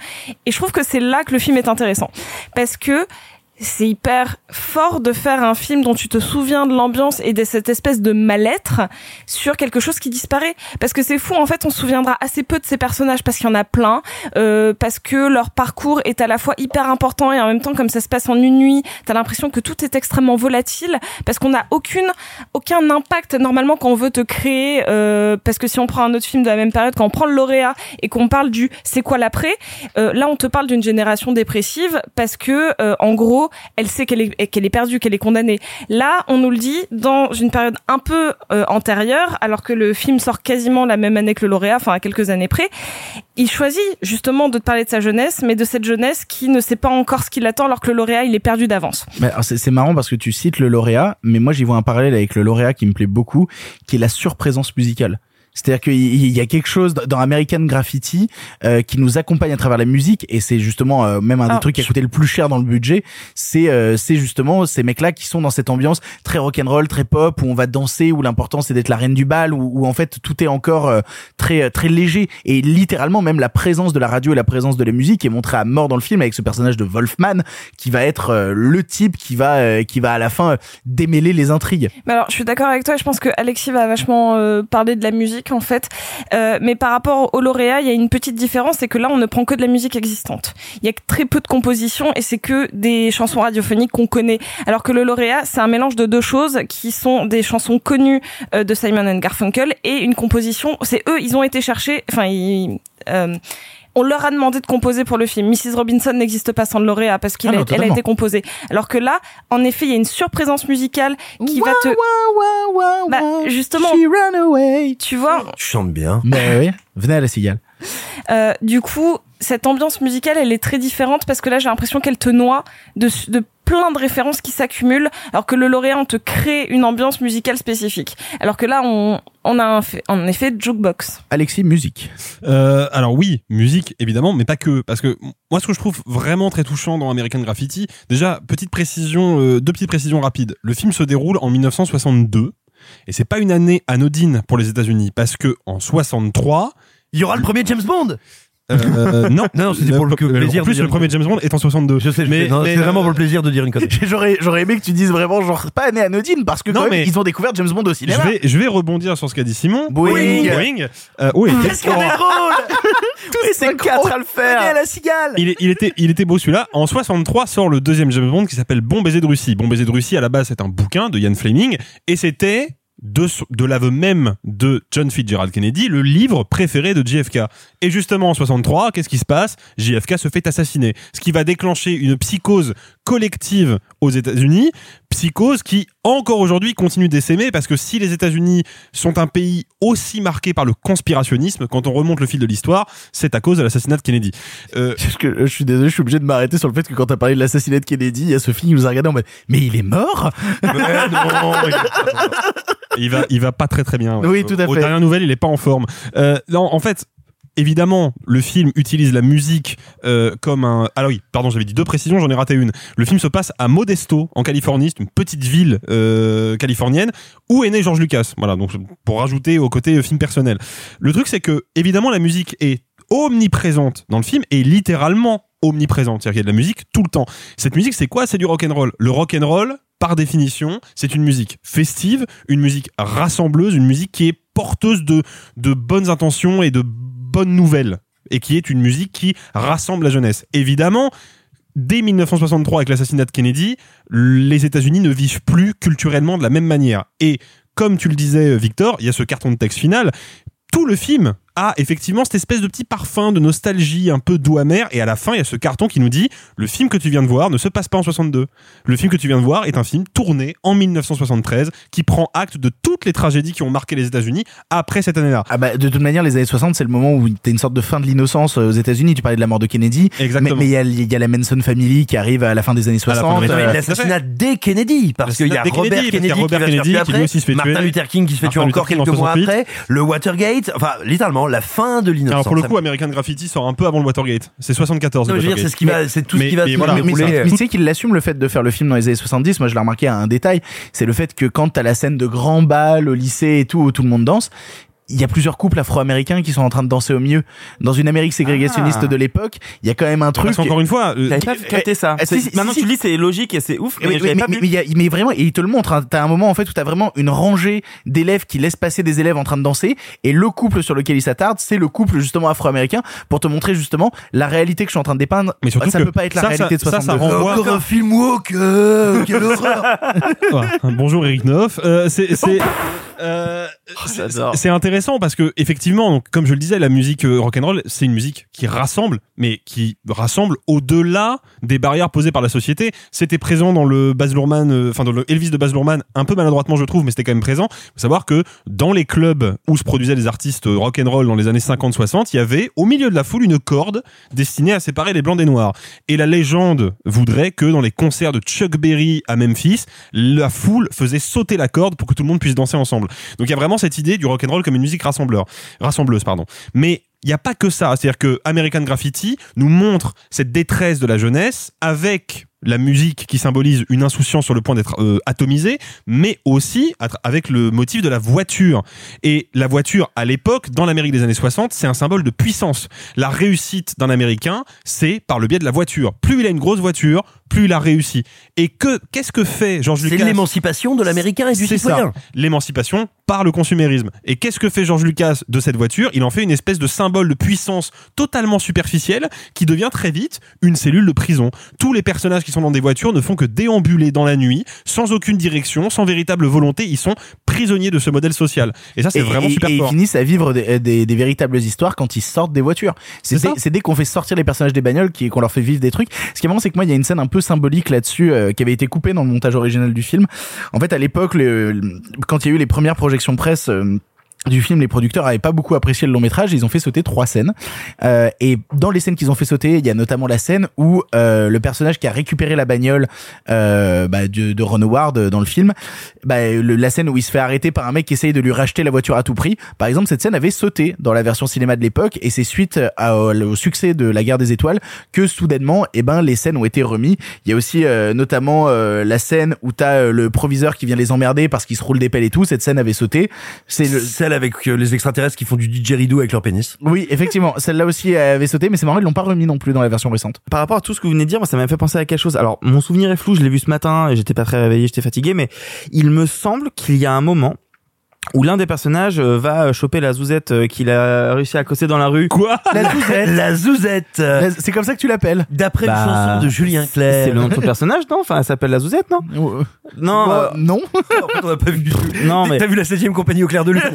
Et je trouve que c'est là que le film est intéressant. Parce que c'est hyper fort de faire un film dont tu te souviens de l'ambiance et de cette espèce de mal-être sur quelque chose qui disparaît. Parce que c'est fou, en fait, on se souviendra assez peu de ces personnages parce qu'il y en a plein, euh, parce que leur parcours est à la fois hyper important et en même temps, comme ça se passe en une nuit, t'as l'impression que tout est extrêmement volatile parce qu'on n'a aucune, aucun impact normalement quand on veut te créer. Euh, parce que si on prend un autre film de la même période, quand on prend le lauréat et qu'on parle du c'est quoi l'après, euh, là on te parle d'une génération dépressive parce que euh, en gros elle sait qu'elle est qu'elle est perdue, qu'elle est condamnée. Là, on nous le dit dans une période un peu euh, antérieure, alors que le film sort quasiment la même année que le lauréat, enfin à quelques années près. Il choisit justement de te parler de sa jeunesse, mais de cette jeunesse qui ne sait pas encore ce qui l'attend, alors que le lauréat il est perdu d'avance. C'est marrant parce que tu cites le lauréat, mais moi j'y vois un parallèle avec le lauréat qui me plaît beaucoup, qui est la surprésence musicale. C'est-à-dire qu'il y a quelque chose dans American Graffiti euh, qui nous accompagne à travers la musique et c'est justement euh, même un des Alors, trucs qui a coûté le plus cher dans le budget. C'est euh, c'est justement ces mecs-là qui sont dans cette ambiance très rock'n'roll, très pop où on va danser, où l'important c'est d'être la reine du bal, où, où en fait tout est encore euh, très très léger et littéralement même la présence de la radio et la présence de la musique est montrée à mort dans le film avec ce personnage de Wolfman qui va être euh, le type qui va euh, qui va à la fin euh, démêler les intrigues. Mais alors, je suis d'accord avec toi. Je pense que Alexis va vachement euh, parler de la musique en fait. Euh, mais par rapport au lauréat, il y a une petite différence, c'est que là, on ne prend que de la musique existante. Il y a très peu de compositions et c'est que des chansons radiophoniques qu'on connaît. Alors que le lauréat, c'est un mélange de deux choses qui sont des chansons connues euh, de Simon and Garfunkel et une composition. C'est eux, ils ont été chercher. Enfin, ils. euh, on leur a demandé de composer pour le film. Mrs. Robinson n'existe pas sans le lauréat parce qu'elle Ah a, été composée. Alors que là, en effet, il y a une surprésence musicale qui va te. Bah, justement. Tu vois, Tu chantes bien. Mais oui, venez à la cigale. euh, du coup, cette ambiance musicale, elle est très différente parce que là, j'ai l'impression qu'elle te noie de, de plein de références qui s'accumulent, alors que le lauréat, on te crée une ambiance musicale spécifique. Alors que là, on, on a un fait- effet jukebox. Alexis, musique. Euh, alors oui, musique évidemment, mais pas que, parce que moi ce que je trouve vraiment très touchant dans American Graffiti, déjà petite précision, euh, deux petites précisions rapides. Le film se déroule en 1962 et c'est pas une année anodine pour les États-Unis parce que en 63 il y aura le premier James Bond. Euh, non, Non, c'était pour le plaisir En de plus, dire le premier James Bond est en 62. Je sais, je mais, mais, c'est vraiment pour le plaisir de dire une connerie. J'aurais, j'aurais aimé que tu dises vraiment genre pas année anodine parce que Non, quand même, mais- ils ont découvert James Bond au Je vais, je vais rebondir sur ce qu'a dit Simon. Boing. Boing. Euh, oui. Qu'est-ce qu'on est drôle Tous ces quatre à le faire. À la cigale. Il était, il était beau celui-là. En 63 sort le deuxième James Bond qui s'appelle Bon baiser de Russie. Bon baiser de Russie, à la base, c'est un bouquin de Ian Fleming et c'était de, l'aveu même de John Fitzgerald Kennedy, le livre préféré de JFK. Et justement, en 63, qu'est-ce qui se passe? JFK se fait assassiner. Ce qui va déclencher une psychose collective aux États-Unis, psychose qui encore aujourd'hui continue d'essaimer parce que si les États-Unis sont un pays aussi marqué par le conspirationnisme, quand on remonte le fil de l'histoire, c'est à cause de l'assassinat de Kennedy. Euh, que je suis désolé, je suis obligé de m'arrêter sur le fait que quand t'as parlé de l'assassinat de Kennedy, il y a Sophie qui nous a regardé en mode Mais il est mort? Il va, il va pas très très bien. ouais. Oui, tout à Aux fait. dernières nouvelles, il est pas en forme. Euh, non, en fait. Évidemment, le film utilise la musique euh, comme un. Ah oui, pardon, j'avais dit deux précisions, j'en ai raté une. Le film se passe à Modesto, en Californie, c'est une petite ville euh, californienne où est né George Lucas. Voilà, donc pour rajouter au côté euh, film personnel. Le truc, c'est que évidemment, la musique est omniprésente dans le film et littéralement omniprésente. C'est-à-dire qu'il y a de la musique tout le temps. Cette musique, c'est quoi? C'est du rock and roll. Le rock and roll, par définition, c'est une musique festive, une musique rassembleuse, une musique qui est porteuse de, de bonnes intentions et de bonnes nouvelles. Et qui est une musique qui rassemble la jeunesse. Évidemment, dès 1963, avec l'assassinat de Kennedy, les États-Unis ne vivent plus culturellement de la même manière. Et comme tu le disais, Victor, il y a ce carton de texte final. Tout le film a effectivement cette espèce de petit parfum de nostalgie un peu doux amer et à la fin il y a ce carton qui nous dit le film que tu viens de voir ne se passe pas en 62 le film que tu viens de voir est un film tourné en 1973 qui prend acte de toutes les tragédies qui ont marqué les États-Unis après cette année-là Ah bah, de toute manière, les années 60, c'est le moment où t'as une sorte de fin de l'innocence euh, aux États-Unis. Tu parlais de la mort de Kennedy. Exactement. Mais il y, a- il y a la Manson Family qui arrive à la fin des années À la fin 60. des années euh, L'assassinat des Kennedy, parce qu'il y a Robert Kennedy, Kennedy, Robert qui se Kennedy faire qui tuer lui aussi se fait Martin tuer. Luther King qui se fait tuer Martin encore King quelques en mois 68. après, le Watergate, enfin littéralement la fin de l'innocence. alors pour le coup American Graffiti sort un peu avant le Watergate c'est 74 Non, le je veux dire, Watergate. c'est ce qui va- c'est tout ce qui va mais se voilà, mais, mais tu sais qu'il assume le fait de faire le film dans les années 70. Moi, je l'ai remarqué à un détail. C'est le fait que quand t'as la scène de grand bal au lycée et tout, où tout le monde danse, il y a plusieurs couples afro-américains qui sont en train de danser au milieu. Dans une Amérique ségrégationniste Ah. de l'époque, il y a quand même un truc. Parce qu'encore une fois, euh, J'avais pas capté ça. Eh, C'est- si, si, Maintenant si, tu dis, c'est logique et c'est ouf, mais mais, y a- mais vraiment, et il te le montre. Hein, t'as un moment en fait où t'as vraiment une rangée d'élèves qui laissent passer des élèves en train de danser, et le couple sur lequel il s'attarde, c'est le couple justement afro-américain pour te montrer justement la réalité que je suis en train de dépeindre. Mais surtout ça que peut pas être la ça, réalité ça- de ça, ça 62. renvoie- Encore un film woke, euh, quelle horreur Ouais. Bonjour Eric Neuf. Euh, c'est c'est euh, c'est- c'est parce que effectivement, comme je le disais, la musique euh, rock'n'roll, c'est une musique qui rassemble, mais qui rassemble au-delà des barrières posées par la société. C'était présent dans le Baz Luhrmann, euh, enfin dans le Elvis de Baz Luhrmann, un peu maladroitement je trouve, mais c'était quand même présent. Faut savoir que dans les clubs où se produisaient les artistes euh, rock'n'roll dans les années 50-60, il y avait au milieu de la foule une corde destinée à séparer les blancs des noirs. Et la légende voudrait que dans les concerts de Chuck Berry à Memphis, la foule faisait sauter la corde pour que tout le monde puisse danser ensemble. Donc il y a vraiment cette idée du rock'n'roll comme une musique rassembleur, rassembleuse, pardon. Mais il n'y a pas que ça, c'est-à-dire que American Graffiti nous montre cette détresse de la jeunesse avec la musique qui symbolise une insouciance sur le point d'être euh, atomisée, mais aussi avec le motif de la voiture. Et la voiture, à l'époque, dans l'Amérique des années 60, c'est un symbole de puissance. La réussite d'un Américain, c'est par le biais de la voiture. Plus il a une grosse voiture, plus il a réussi. Et que qu'est-ce que fait George C'est Lucas l'émancipation de l'américain et du c'est citoyen. ça, l'émancipation par le consumérisme. Et qu'est-ce que fait George Lucas de cette voiture? Il en fait une espèce de symbole de puissance totalement superficielle qui devient très vite une cellule de prison. Tous les personnages qui sont dans des voitures ne font que déambuler dans la nuit, sans aucune direction, sans véritable volonté. Ils sont prisonniers de ce modèle social. Et ça, c'est vraiment et, super et ils fort. finissent à vivre des, des- des véritables histoires quand ils sortent des voitures. C'est C'est dès, c'est qu'on fait sortir les personnages des bagnoles qui- qu'on leur fait vivre des trucs. Ce qui est marrant, c'est que moi, il y a une scène un peu symbolique là-dessus euh, qui avait été coupée dans le montage original du film. En fait, à l'époque, quand il y a eu les premières projections presse. euh, du film, les producteurs avaient pas beaucoup apprécié le long métrage. Ils ont fait sauter trois scènes. Euh, et dans les scènes qu'ils ont fait sauter, il y a notamment la scène où euh, le personnage qui a récupéré la bagnole euh, bah, de, de Ron Howard euh, dans le film, bah, le- la scène où il se fait arrêter par un mec qui essaye de lui racheter la voiture à tout prix. Par exemple, cette scène avait sauté dans la version cinéma de l'époque et c'est suite au, succès de La Guerre des Étoiles que soudainement, eh ben, les scènes ont été remis. Il y a aussi euh, notamment euh, la scène où t'as le proviseur qui vient les emmerder parce qu'il se roule des pelles et tout. Cette scène avait sauté. Celle avec euh, les extraterrestres qui font du didgeridoo avec leur pénis. oui, effectivement, celle-là aussi avait sauté, mais c'est marrant, ils l'ont pas remis non plus dans la version récente. Par rapport à tout ce que vous venez de dire, moi, ça m'a fait penser à quelque chose. Alors, mon souvenir est flou, je l'ai vu ce matin, et j'étais pas très réveillé, j'étais fatigué, mais il me semble qu'il y a un moment où l'un des personnages euh, va choper la zouzette euh, qu'il a réussi à accoster dans la rue. Quoi La zouzette. La zouzette. La- C'est comme ça que tu l'appelles. D'après Bah, une chanson de Julien Clerc. C'est le nom de son personnage, non? Enfin, elle s'appelle la zouzette, non? Non, Bah, euh, non. En fait, on n'a pas vu du tout. non, mais T'as vu la 7ème compagnie au clair de lune?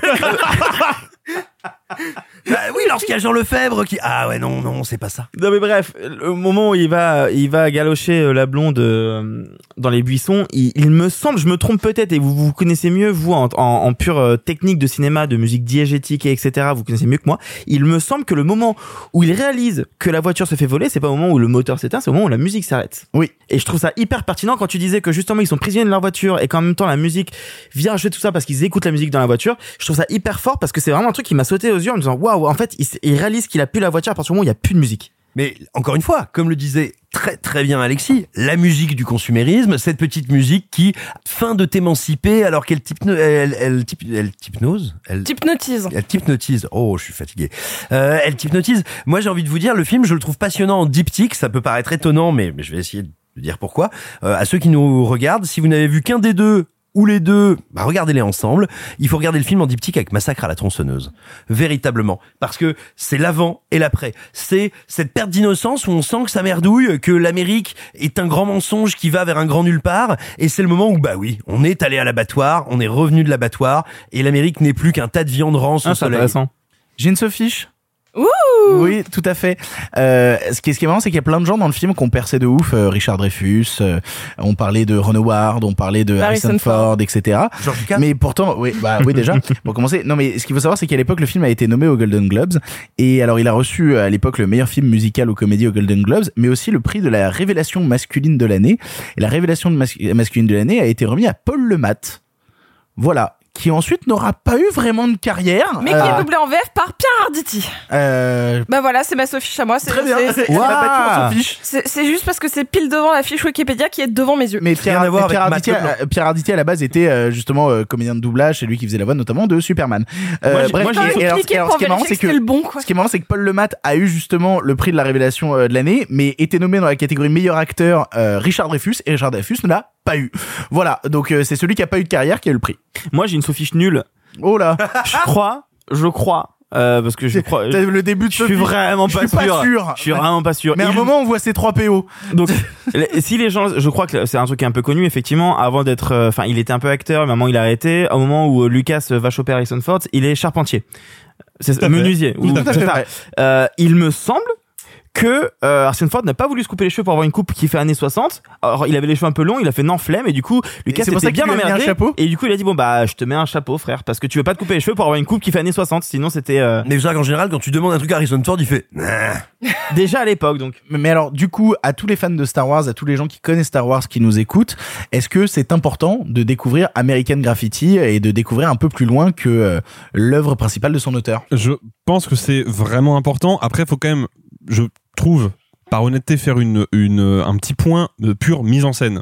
Bah oui, lorsqu'il y a Jean Lefebvre qui. Ah ouais, non, non, c'est pas ça. Non mais bref, le moment où il va, il va galocher euh, la blonde euh, dans les buissons, il, il me semble, je me trompe peut-être, et vous vous connaissez mieux vous en, en, en pure euh, technique de cinéma, de musique diégétique et etc. Vous connaissez mieux que moi. Il me semble que le moment où il réalise que la voiture se fait voler, c'est pas au moment où le moteur s'éteint, c'est au moment où la musique s'arrête. Oui. Et je trouve ça hyper pertinent quand tu disais que justement ils sont prisonniers de leur voiture et qu'en même temps la musique vient acheter tout ça parce qu'ils écoutent la musique dans la voiture. Je trouve ça hyper fort parce que c'est vraiment truc qui m'a sauté aux yeux en me disant waouh, en fait, il, il réalise qu'il a plus la voiture à partir du moment où il y a plus de musique. Mais encore une fois, comme le disait très très bien Alexis, la musique du consumérisme, cette petite musique qui fin de t'émanciper alors qu'elle elle, elle, typ- elle hypnose, elle, T'hypnotises. elle hypnotise. Oh, je suis fatigué. Euh, elle hypnotise. Moi, j'ai envie de vous dire, le film, je le trouve passionnant en diptyque. Ça peut paraître étonnant, mais, mais je vais essayer de dire pourquoi. Euh, à ceux qui nous regardent, si vous n'avez vu qu'un des deux ou les deux, bah regardez-les ensemble. Il faut regarder le film en diptyque avec Massacre à la tronçonneuse. Véritablement. Parce que c'est l'avant et l'après. C'est cette perte d'innocence où on sent que ça merdouille, que l'Amérique est un grand mensonge qui va vers un grand nulle part. Et c'est le moment où, bah oui, on est allé à l'abattoir, on est revenu de l'abattoir, et l'Amérique n'est plus qu'un tas de viande rance au Ah, c'est soleil. intéressant. J'ai une sophiche. Ouh Oui, tout à fait. Euh, ce, qui est, ce qui est marrant, c'est qu'il y a plein de gens dans le film qui ont percé de ouf. Euh, Richard Dreyfus, euh, on parlait de Ron Howard, on parlait de Harrison Harrison Ford, etc. Mais pourtant, oui, bah oui déjà. Pour commencer, non mais ce qu'il faut savoir, c'est qu'à l'époque, le film a été nommé aux Golden Globes et alors il a reçu à l'époque le meilleur film musical ou comédie aux Golden Globes, mais aussi le prix de la révélation masculine de l'année. Et la révélation de mas- masculine de l'année a été remis à Paul Lemat. Voilà. Qui ensuite n'aura pas eu vraiment de carrière. Mais qui Euh, est doublé en VF par Pierre Arditi. euh, Bah voilà, c'est ma Sophie à moi. c'est- Très bien. c'est- juste parce que c'est pile devant la fiche Wikipédia qui est devant mes yeux. Mais Pierre, Rien à voir Pierre Arditi, euh, Pierre Arditi, à la base était euh, justement euh, comédien de doublage, c'est lui qui faisait la voix notamment de Superman. Euh, Moi, j'ai- bref, moi, et- alors, ce qui est marrant, c'est que que bon, ce qui est marrant, c'est que Paul Lemat a eu justement le prix de la révélation euh, de l'année, mais était nommé dans la catégorie meilleur acteur euh, Richard Dreyfus et Richard Dreyfus ne l'a pas eu. Voilà, donc euh, c'est celui qui a pas eu de carrière qui a eu le prix. Moi j'ai une sophiche nulle. Oh là, Je crois, je crois, euh, parce que je crois. Le début de Je suis vraiment Je pas suis pas sûr. sûr. Je suis vraiment pas sûr. Mais à un je- moment, on voit ces trois PO. Donc, si les gens, je crois que c'est un truc qui est un peu connu, effectivement, avant d'être, euh, enfin, il était un peu acteur, mais à un moment il a arrêté. Au moment où euh, Lucas va choper Harrison Ford, il est charpentier. C'est menuisier. Ou- ça. Euh, il me semble que euh, Harrison Ford n'a pas voulu se couper les cheveux pour avoir une coupe qui fait années 60. Alors il avait les cheveux un peu longs, il a fait non flemme et du coup Lucas c'est pour ça était qu'il bien mis un emmerdé chapeau et du coup il a dit bon bah je te mets un chapeau frère parce que tu veux pas te couper les cheveux pour avoir une coupe qui fait années 60 sinon c'était euh, Mais c'est vrai qu'en général, quand tu demandes un truc à Harrison Ford, il fait. Déjà à l'époque donc Mais alors, du coup, à tous les fans de Star Wars, à tous les gens qui connaissent Star Wars, qui nous écoutent, est-ce que c'est important de découvrir American Graffiti et de découvrir un peu plus loin que euh, l'œuvre principale de son auteur? Je pense que c'est vraiment important. Après, il faut quand même, je trouve, par honnêteté, faire une, une, un petit point de pure mise en scène.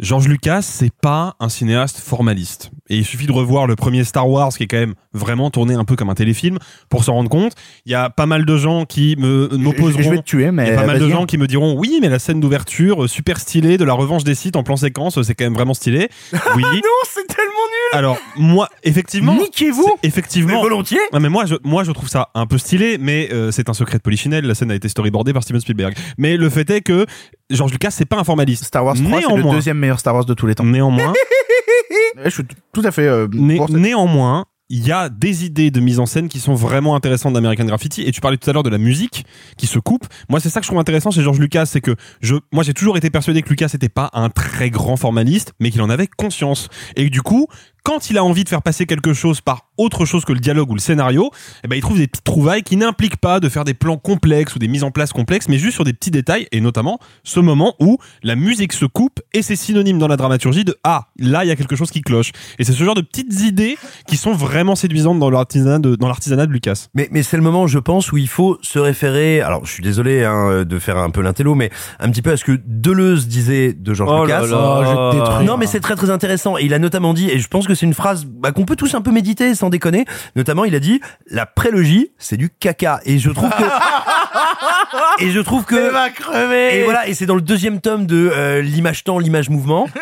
George Lucas, c'est pas un cinéaste formaliste. Et il suffit de revoir le premier Star Wars, qui est quand même vraiment tourné un peu comme un téléfilm, pour s'en rendre compte. Il y a pas mal de gens qui me m'opposeront. Je vais te tuer, mais Il y a pas mal de gens qui me diront oui, mais la scène d'ouverture, euh, super stylée, de la revanche des sites en plan séquence, euh, c'est quand même vraiment stylé. Oui. non, c'est tellement Alors, moi, effectivement. Niquez-vous Effectivement. Mais volontiers Ouais, mais moi, je, moi, je trouve ça un peu stylé, mais euh, c'est un secret de polichinelle. La scène a été storyboardée par Steven Spielberg. Mais le fait est que George Lucas, c'est pas un formaliste. Star Wars 3, c'est le Néanmoins- deuxième meilleur Star Wars de tous les temps. Néanmoins, Je suis tout à fait. euh, né- pour ça. néanmoins, il y a des idées de mise en scène qui sont vraiment intéressantes d'American Graffiti. Et tu parlais tout à l'heure de la musique qui se coupe. Moi, c'est ça que je trouve intéressant chez George Lucas, c'est que je, moi, j'ai toujours été persuadé que Lucas n'était pas un très grand formaliste, mais qu'il en avait conscience. Et que du coup, quand il a envie de faire passer quelque chose par autre chose que le dialogue ou le scénario, eh ben, il trouve des petites trouvailles qui n'impliquent pas de faire des plans complexes ou des mises en place complexes, mais juste sur des petits détails, et notamment ce moment où la musique se coupe et c'est synonyme dans la dramaturgie de ah, là, il y a quelque chose qui cloche. Et c'est ce genre de petites idées qui sont vraiment séduisantes dans l'artisanat de, dans l'artisanat de Lucas. Mais, mais c'est le moment, je pense, où il faut se référer. Alors, je suis désolé hein, de faire un peu l'intello, mais un petit peu à ce que Deleuze disait de George Oh là Lucas. là. Oh, je te détruis. Non, mais c'est très très intéressant. Et il a notamment dit, et je pense que c'est une phrase bah, qu'on peut tous un peu méditer sans déconner. Notamment, il a dit la prélogie, c'est du caca. Et je trouve que et je trouve que Elle va crever. et voilà, et c'est dans le deuxième tome de euh, l'image temps, l'image mouvement.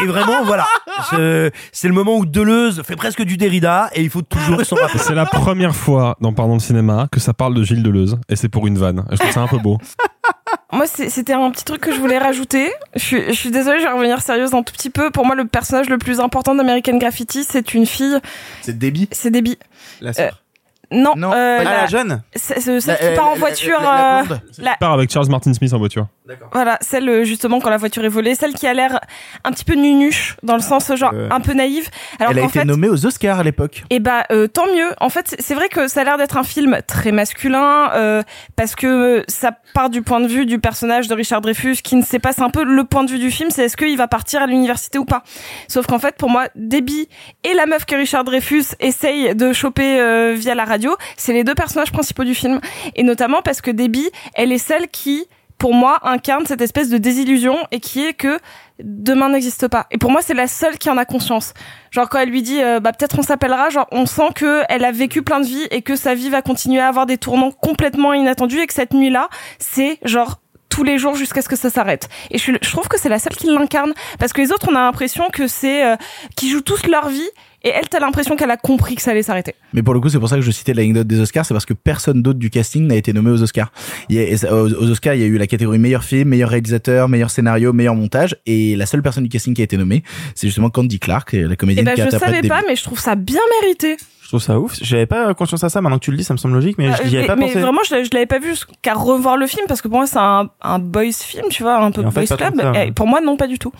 Et vraiment, voilà, c'est le moment où Deleuze fait presque du Derrida et il faut toujours s'en rappeler. C'est la première fois dans Pardon le cinéma que ça parle de Gilles Deleuze et c'est pour une vanne. Je trouve ça un peu beau. moi c'était un petit truc que je voulais rajouter. Je suis, je suis désolée, je vais revenir sérieuse un tout petit peu. Pour moi, le personnage le plus important d'American Graffiti, c'est une fille. C'est Debbie? C'est Debbie. La sœur. Non, Non, euh, Ah, la jeune c'est- c'est celle La- qui part en la- voiture. la- la euh, la- part avec Charles Martin Smith en voiture. Voilà, celle euh, justement quand la voiture est volée, celle qui a l'air un petit peu nunuche dans le sens genre Euh, un peu naïve. Alors Elle a été fait, nommée aux Oscars à l'époque. et bah euh, tant mieux. En fait, c'est- c'est vrai que ça a l'air d'être un film très masculin euh, parce que ça part du point de vue du personnage de Richard Dreyfus qui ne sait pas. C'est un peu le point de vue du film, c'est est-ce qu'il va partir à l'université ou pas. Sauf qu'en fait, pour moi, Debbie et la meuf que Richard Dreyfus essaye de choper euh, via la radio, c'est les deux personnages principaux du film. Et notamment parce que Debbie, elle est celle qui pour moi, incarne cette espèce de désillusion et qui est que demain n'existe pas. Et pour moi, c'est la seule qui en a conscience. Genre quand elle lui dit, euh, bah peut-être on s'appellera, genre on sent que elle a vécu plein de vies et que sa vie va continuer à avoir des tournants complètement inattendus et que cette nuit-là, c'est genre tous les jours jusqu'à ce que ça s'arrête. Et je, trouve que c'est la seule qui l'incarne parce que les autres, on a l'impression que c'est euh, qu'ils jouent tous leur vie et elle, t'as l'impression qu'elle a compris que ça allait s'arrêter. Mais pour le coup, c'est pour ça que je citais l'anecdote des Oscars, c'est parce que personne d'autre du casting n'a été nommé aux Oscars. Il y a- aux, Oscars, il y a eu la catégorie meilleur film, meilleur réalisateur, meilleur scénario, meilleur montage, et la seule personne du casting qui a été nommée, c'est justement Candy Clark, la Et comédienne ben qui je interprète savais pas, mais je trouve ça bien mérité. Je trouve ça ouf. J'avais pas conscience à ça. Maintenant que tu le dis, ça me semble logique, mais Euh, j'y avais mais, pas mais pensé. vraiment, je, l'avais- je l'avais pas vu qu'à revoir le film parce que pour moi, c'est un, un boys film, tu vois, un peu fait, boys club. Et pour moi, non, pas du tout.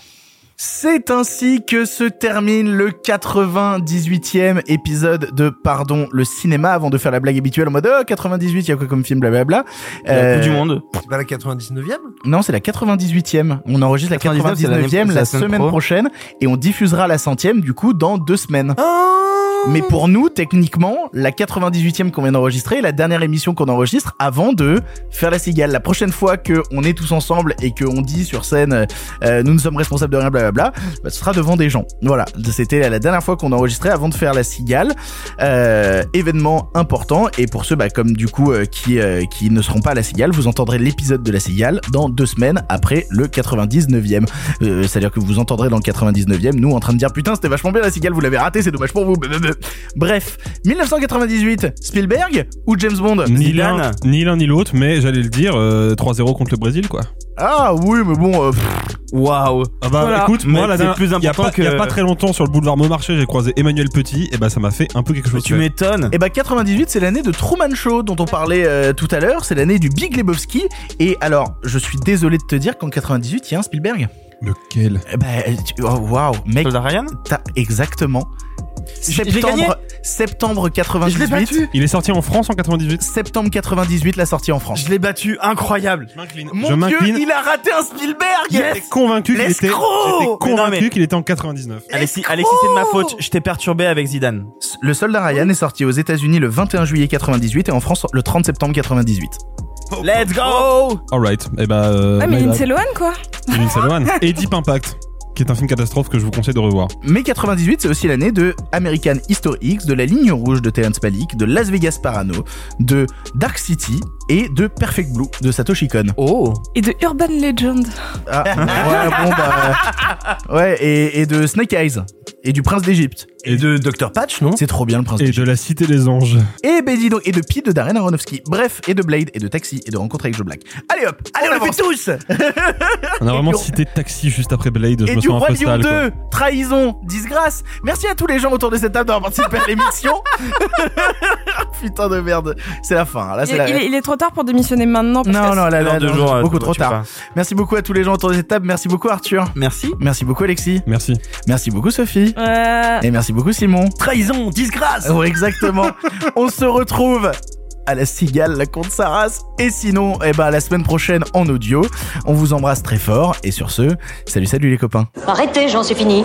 C'est ainsi que se termine le 98e épisode de Pardon le cinéma avant de faire la blague habituelle en mode oh 98 il y a quoi comme film blablabla. La Coupe du Monde. C'est pas la 99e Non, c'est la 98e. On enregistre la 99, c'est la 99e même- la, semaine semaine pro. prochaine et on diffusera la centième du coup dans deux semaines. Oh Mais pour nous, techniquement, la 98e qu'on vient d'enregistrer la dernière émission qu'on enregistre avant de faire la cigale. La prochaine fois que on est tous ensemble et qu'on dit sur scène euh, nous ne sommes responsables de rien blablabla, bah, ce sera devant des gens. Voilà, c'était la dernière fois qu'on enregistrait avant de faire la cigale. Euh, événement important et pour ceux bah, comme du coup euh, qui euh, qui ne seront pas à la cigale, vous entendrez l'épisode de la cigale dans deux semaines après le 99e. Euh, C'est-à-dire que vous entendrez dans le 99e nous en train de dire putain c'était vachement bien la cigale, vous l'avez raté, c'est dommage pour vous. Blablabla. Bref, 1998, Spielberg ou James Bond? Ni l'un, ni l'un ni l'autre, mais j'allais le dire, euh, 3-0 contre le Brésil, quoi. Ah oui, mais bon. euh, Waouh. Ah bah Voilà. écoute, moi Mais la dernière- plus il y a important pas, il y a pas très longtemps sur le boulevard Montmarché, j'ai croisé Emmanuel Petit, et bah ça m'a fait un peu quelque chose. Tu faire. m'étonnes. Et bah 98 c'est l'année de Truman Show dont on parlait euh, tout à l'heure, c'est l'année du Big Lebowski et alors je suis désolé de te dire qu'en 98 il y a un Spielberg. Lequel? Eh Bah tu- oh, waouh mec. Soldat Ryan? T'as exactement. Septembre, gagné septembre 98. Je l'ai battu. Il est sorti en France en 98 Septembre 98 la sortie en France. Je l'ai battu, incroyable. Mon Je dieu, m'incline. il a raté un Spielberg. J'étais convaincu qu'il était, Mais convaincu mais- qu'il était en 99. Alexis, Alexis, c'est de ma faute. Je t'ai perturbé avec Zidane. Le Soldat Ryan est sorti aux États-Unis le 21 juillet 98 et en France le 30 septembre 98. Let's go Alright, et bah. Euh, Ah, mais bad. Lindsay Lohan, quoi. Lindsay Lohan. Et Deep Impact, qui est un film catastrophe que je vous conseille de revoir. Mais 98, c'est aussi l'année de American History X, de La Ligne Rouge de Terrence Malick, de Las Vegas Parano, de Dark City et de Perfect Blue de Satoshi Kon. Oh Et de Urban Legend. Ah, ouais, bon, bah, ouais, et, et de Snake Eyes et du Prince d'Égypte. Et de Dr. Patch, non C'est trop bien le Prince Et de La Cité des Anges. Et ben dis donc, et de Pi de Darren Aronofsky. Bref, et de Blade, et de Taxi, et de Rencontre avec Joe Black. Allez hop, allez on, le fait tous On a vraiment du- cité Taxi juste après Blade, je Et me du sens un peu sale. quoi. 2, Trahison, Disgrâce. Merci à tous les gens autour de cette table d'avoir participé à l'émission. Putain de merde, c'est la fin. Là, Il, c'est la... il est, il est trop tard pour démissionner maintenant. parce Non, que- non, là, là, Dans deux non, jours, beaucoup tu- trop tard. Merci beaucoup à tous les gens autour de cette table. Merci beaucoup Arthur. Merci. Merci beaucoup Alexis. Merci. Merci beaucoup Sophie. Euh, Et merci beaucoup Simon. Trahison, disgrâce Ouais, exactement. On se retrouve à la cigale, la comte Saras. Et sinon, eh ben, la semaine prochaine en audio. On vous embrasse très fort. Et sur ce, salut, salut les copains. Arrêtez, j'en suis fini.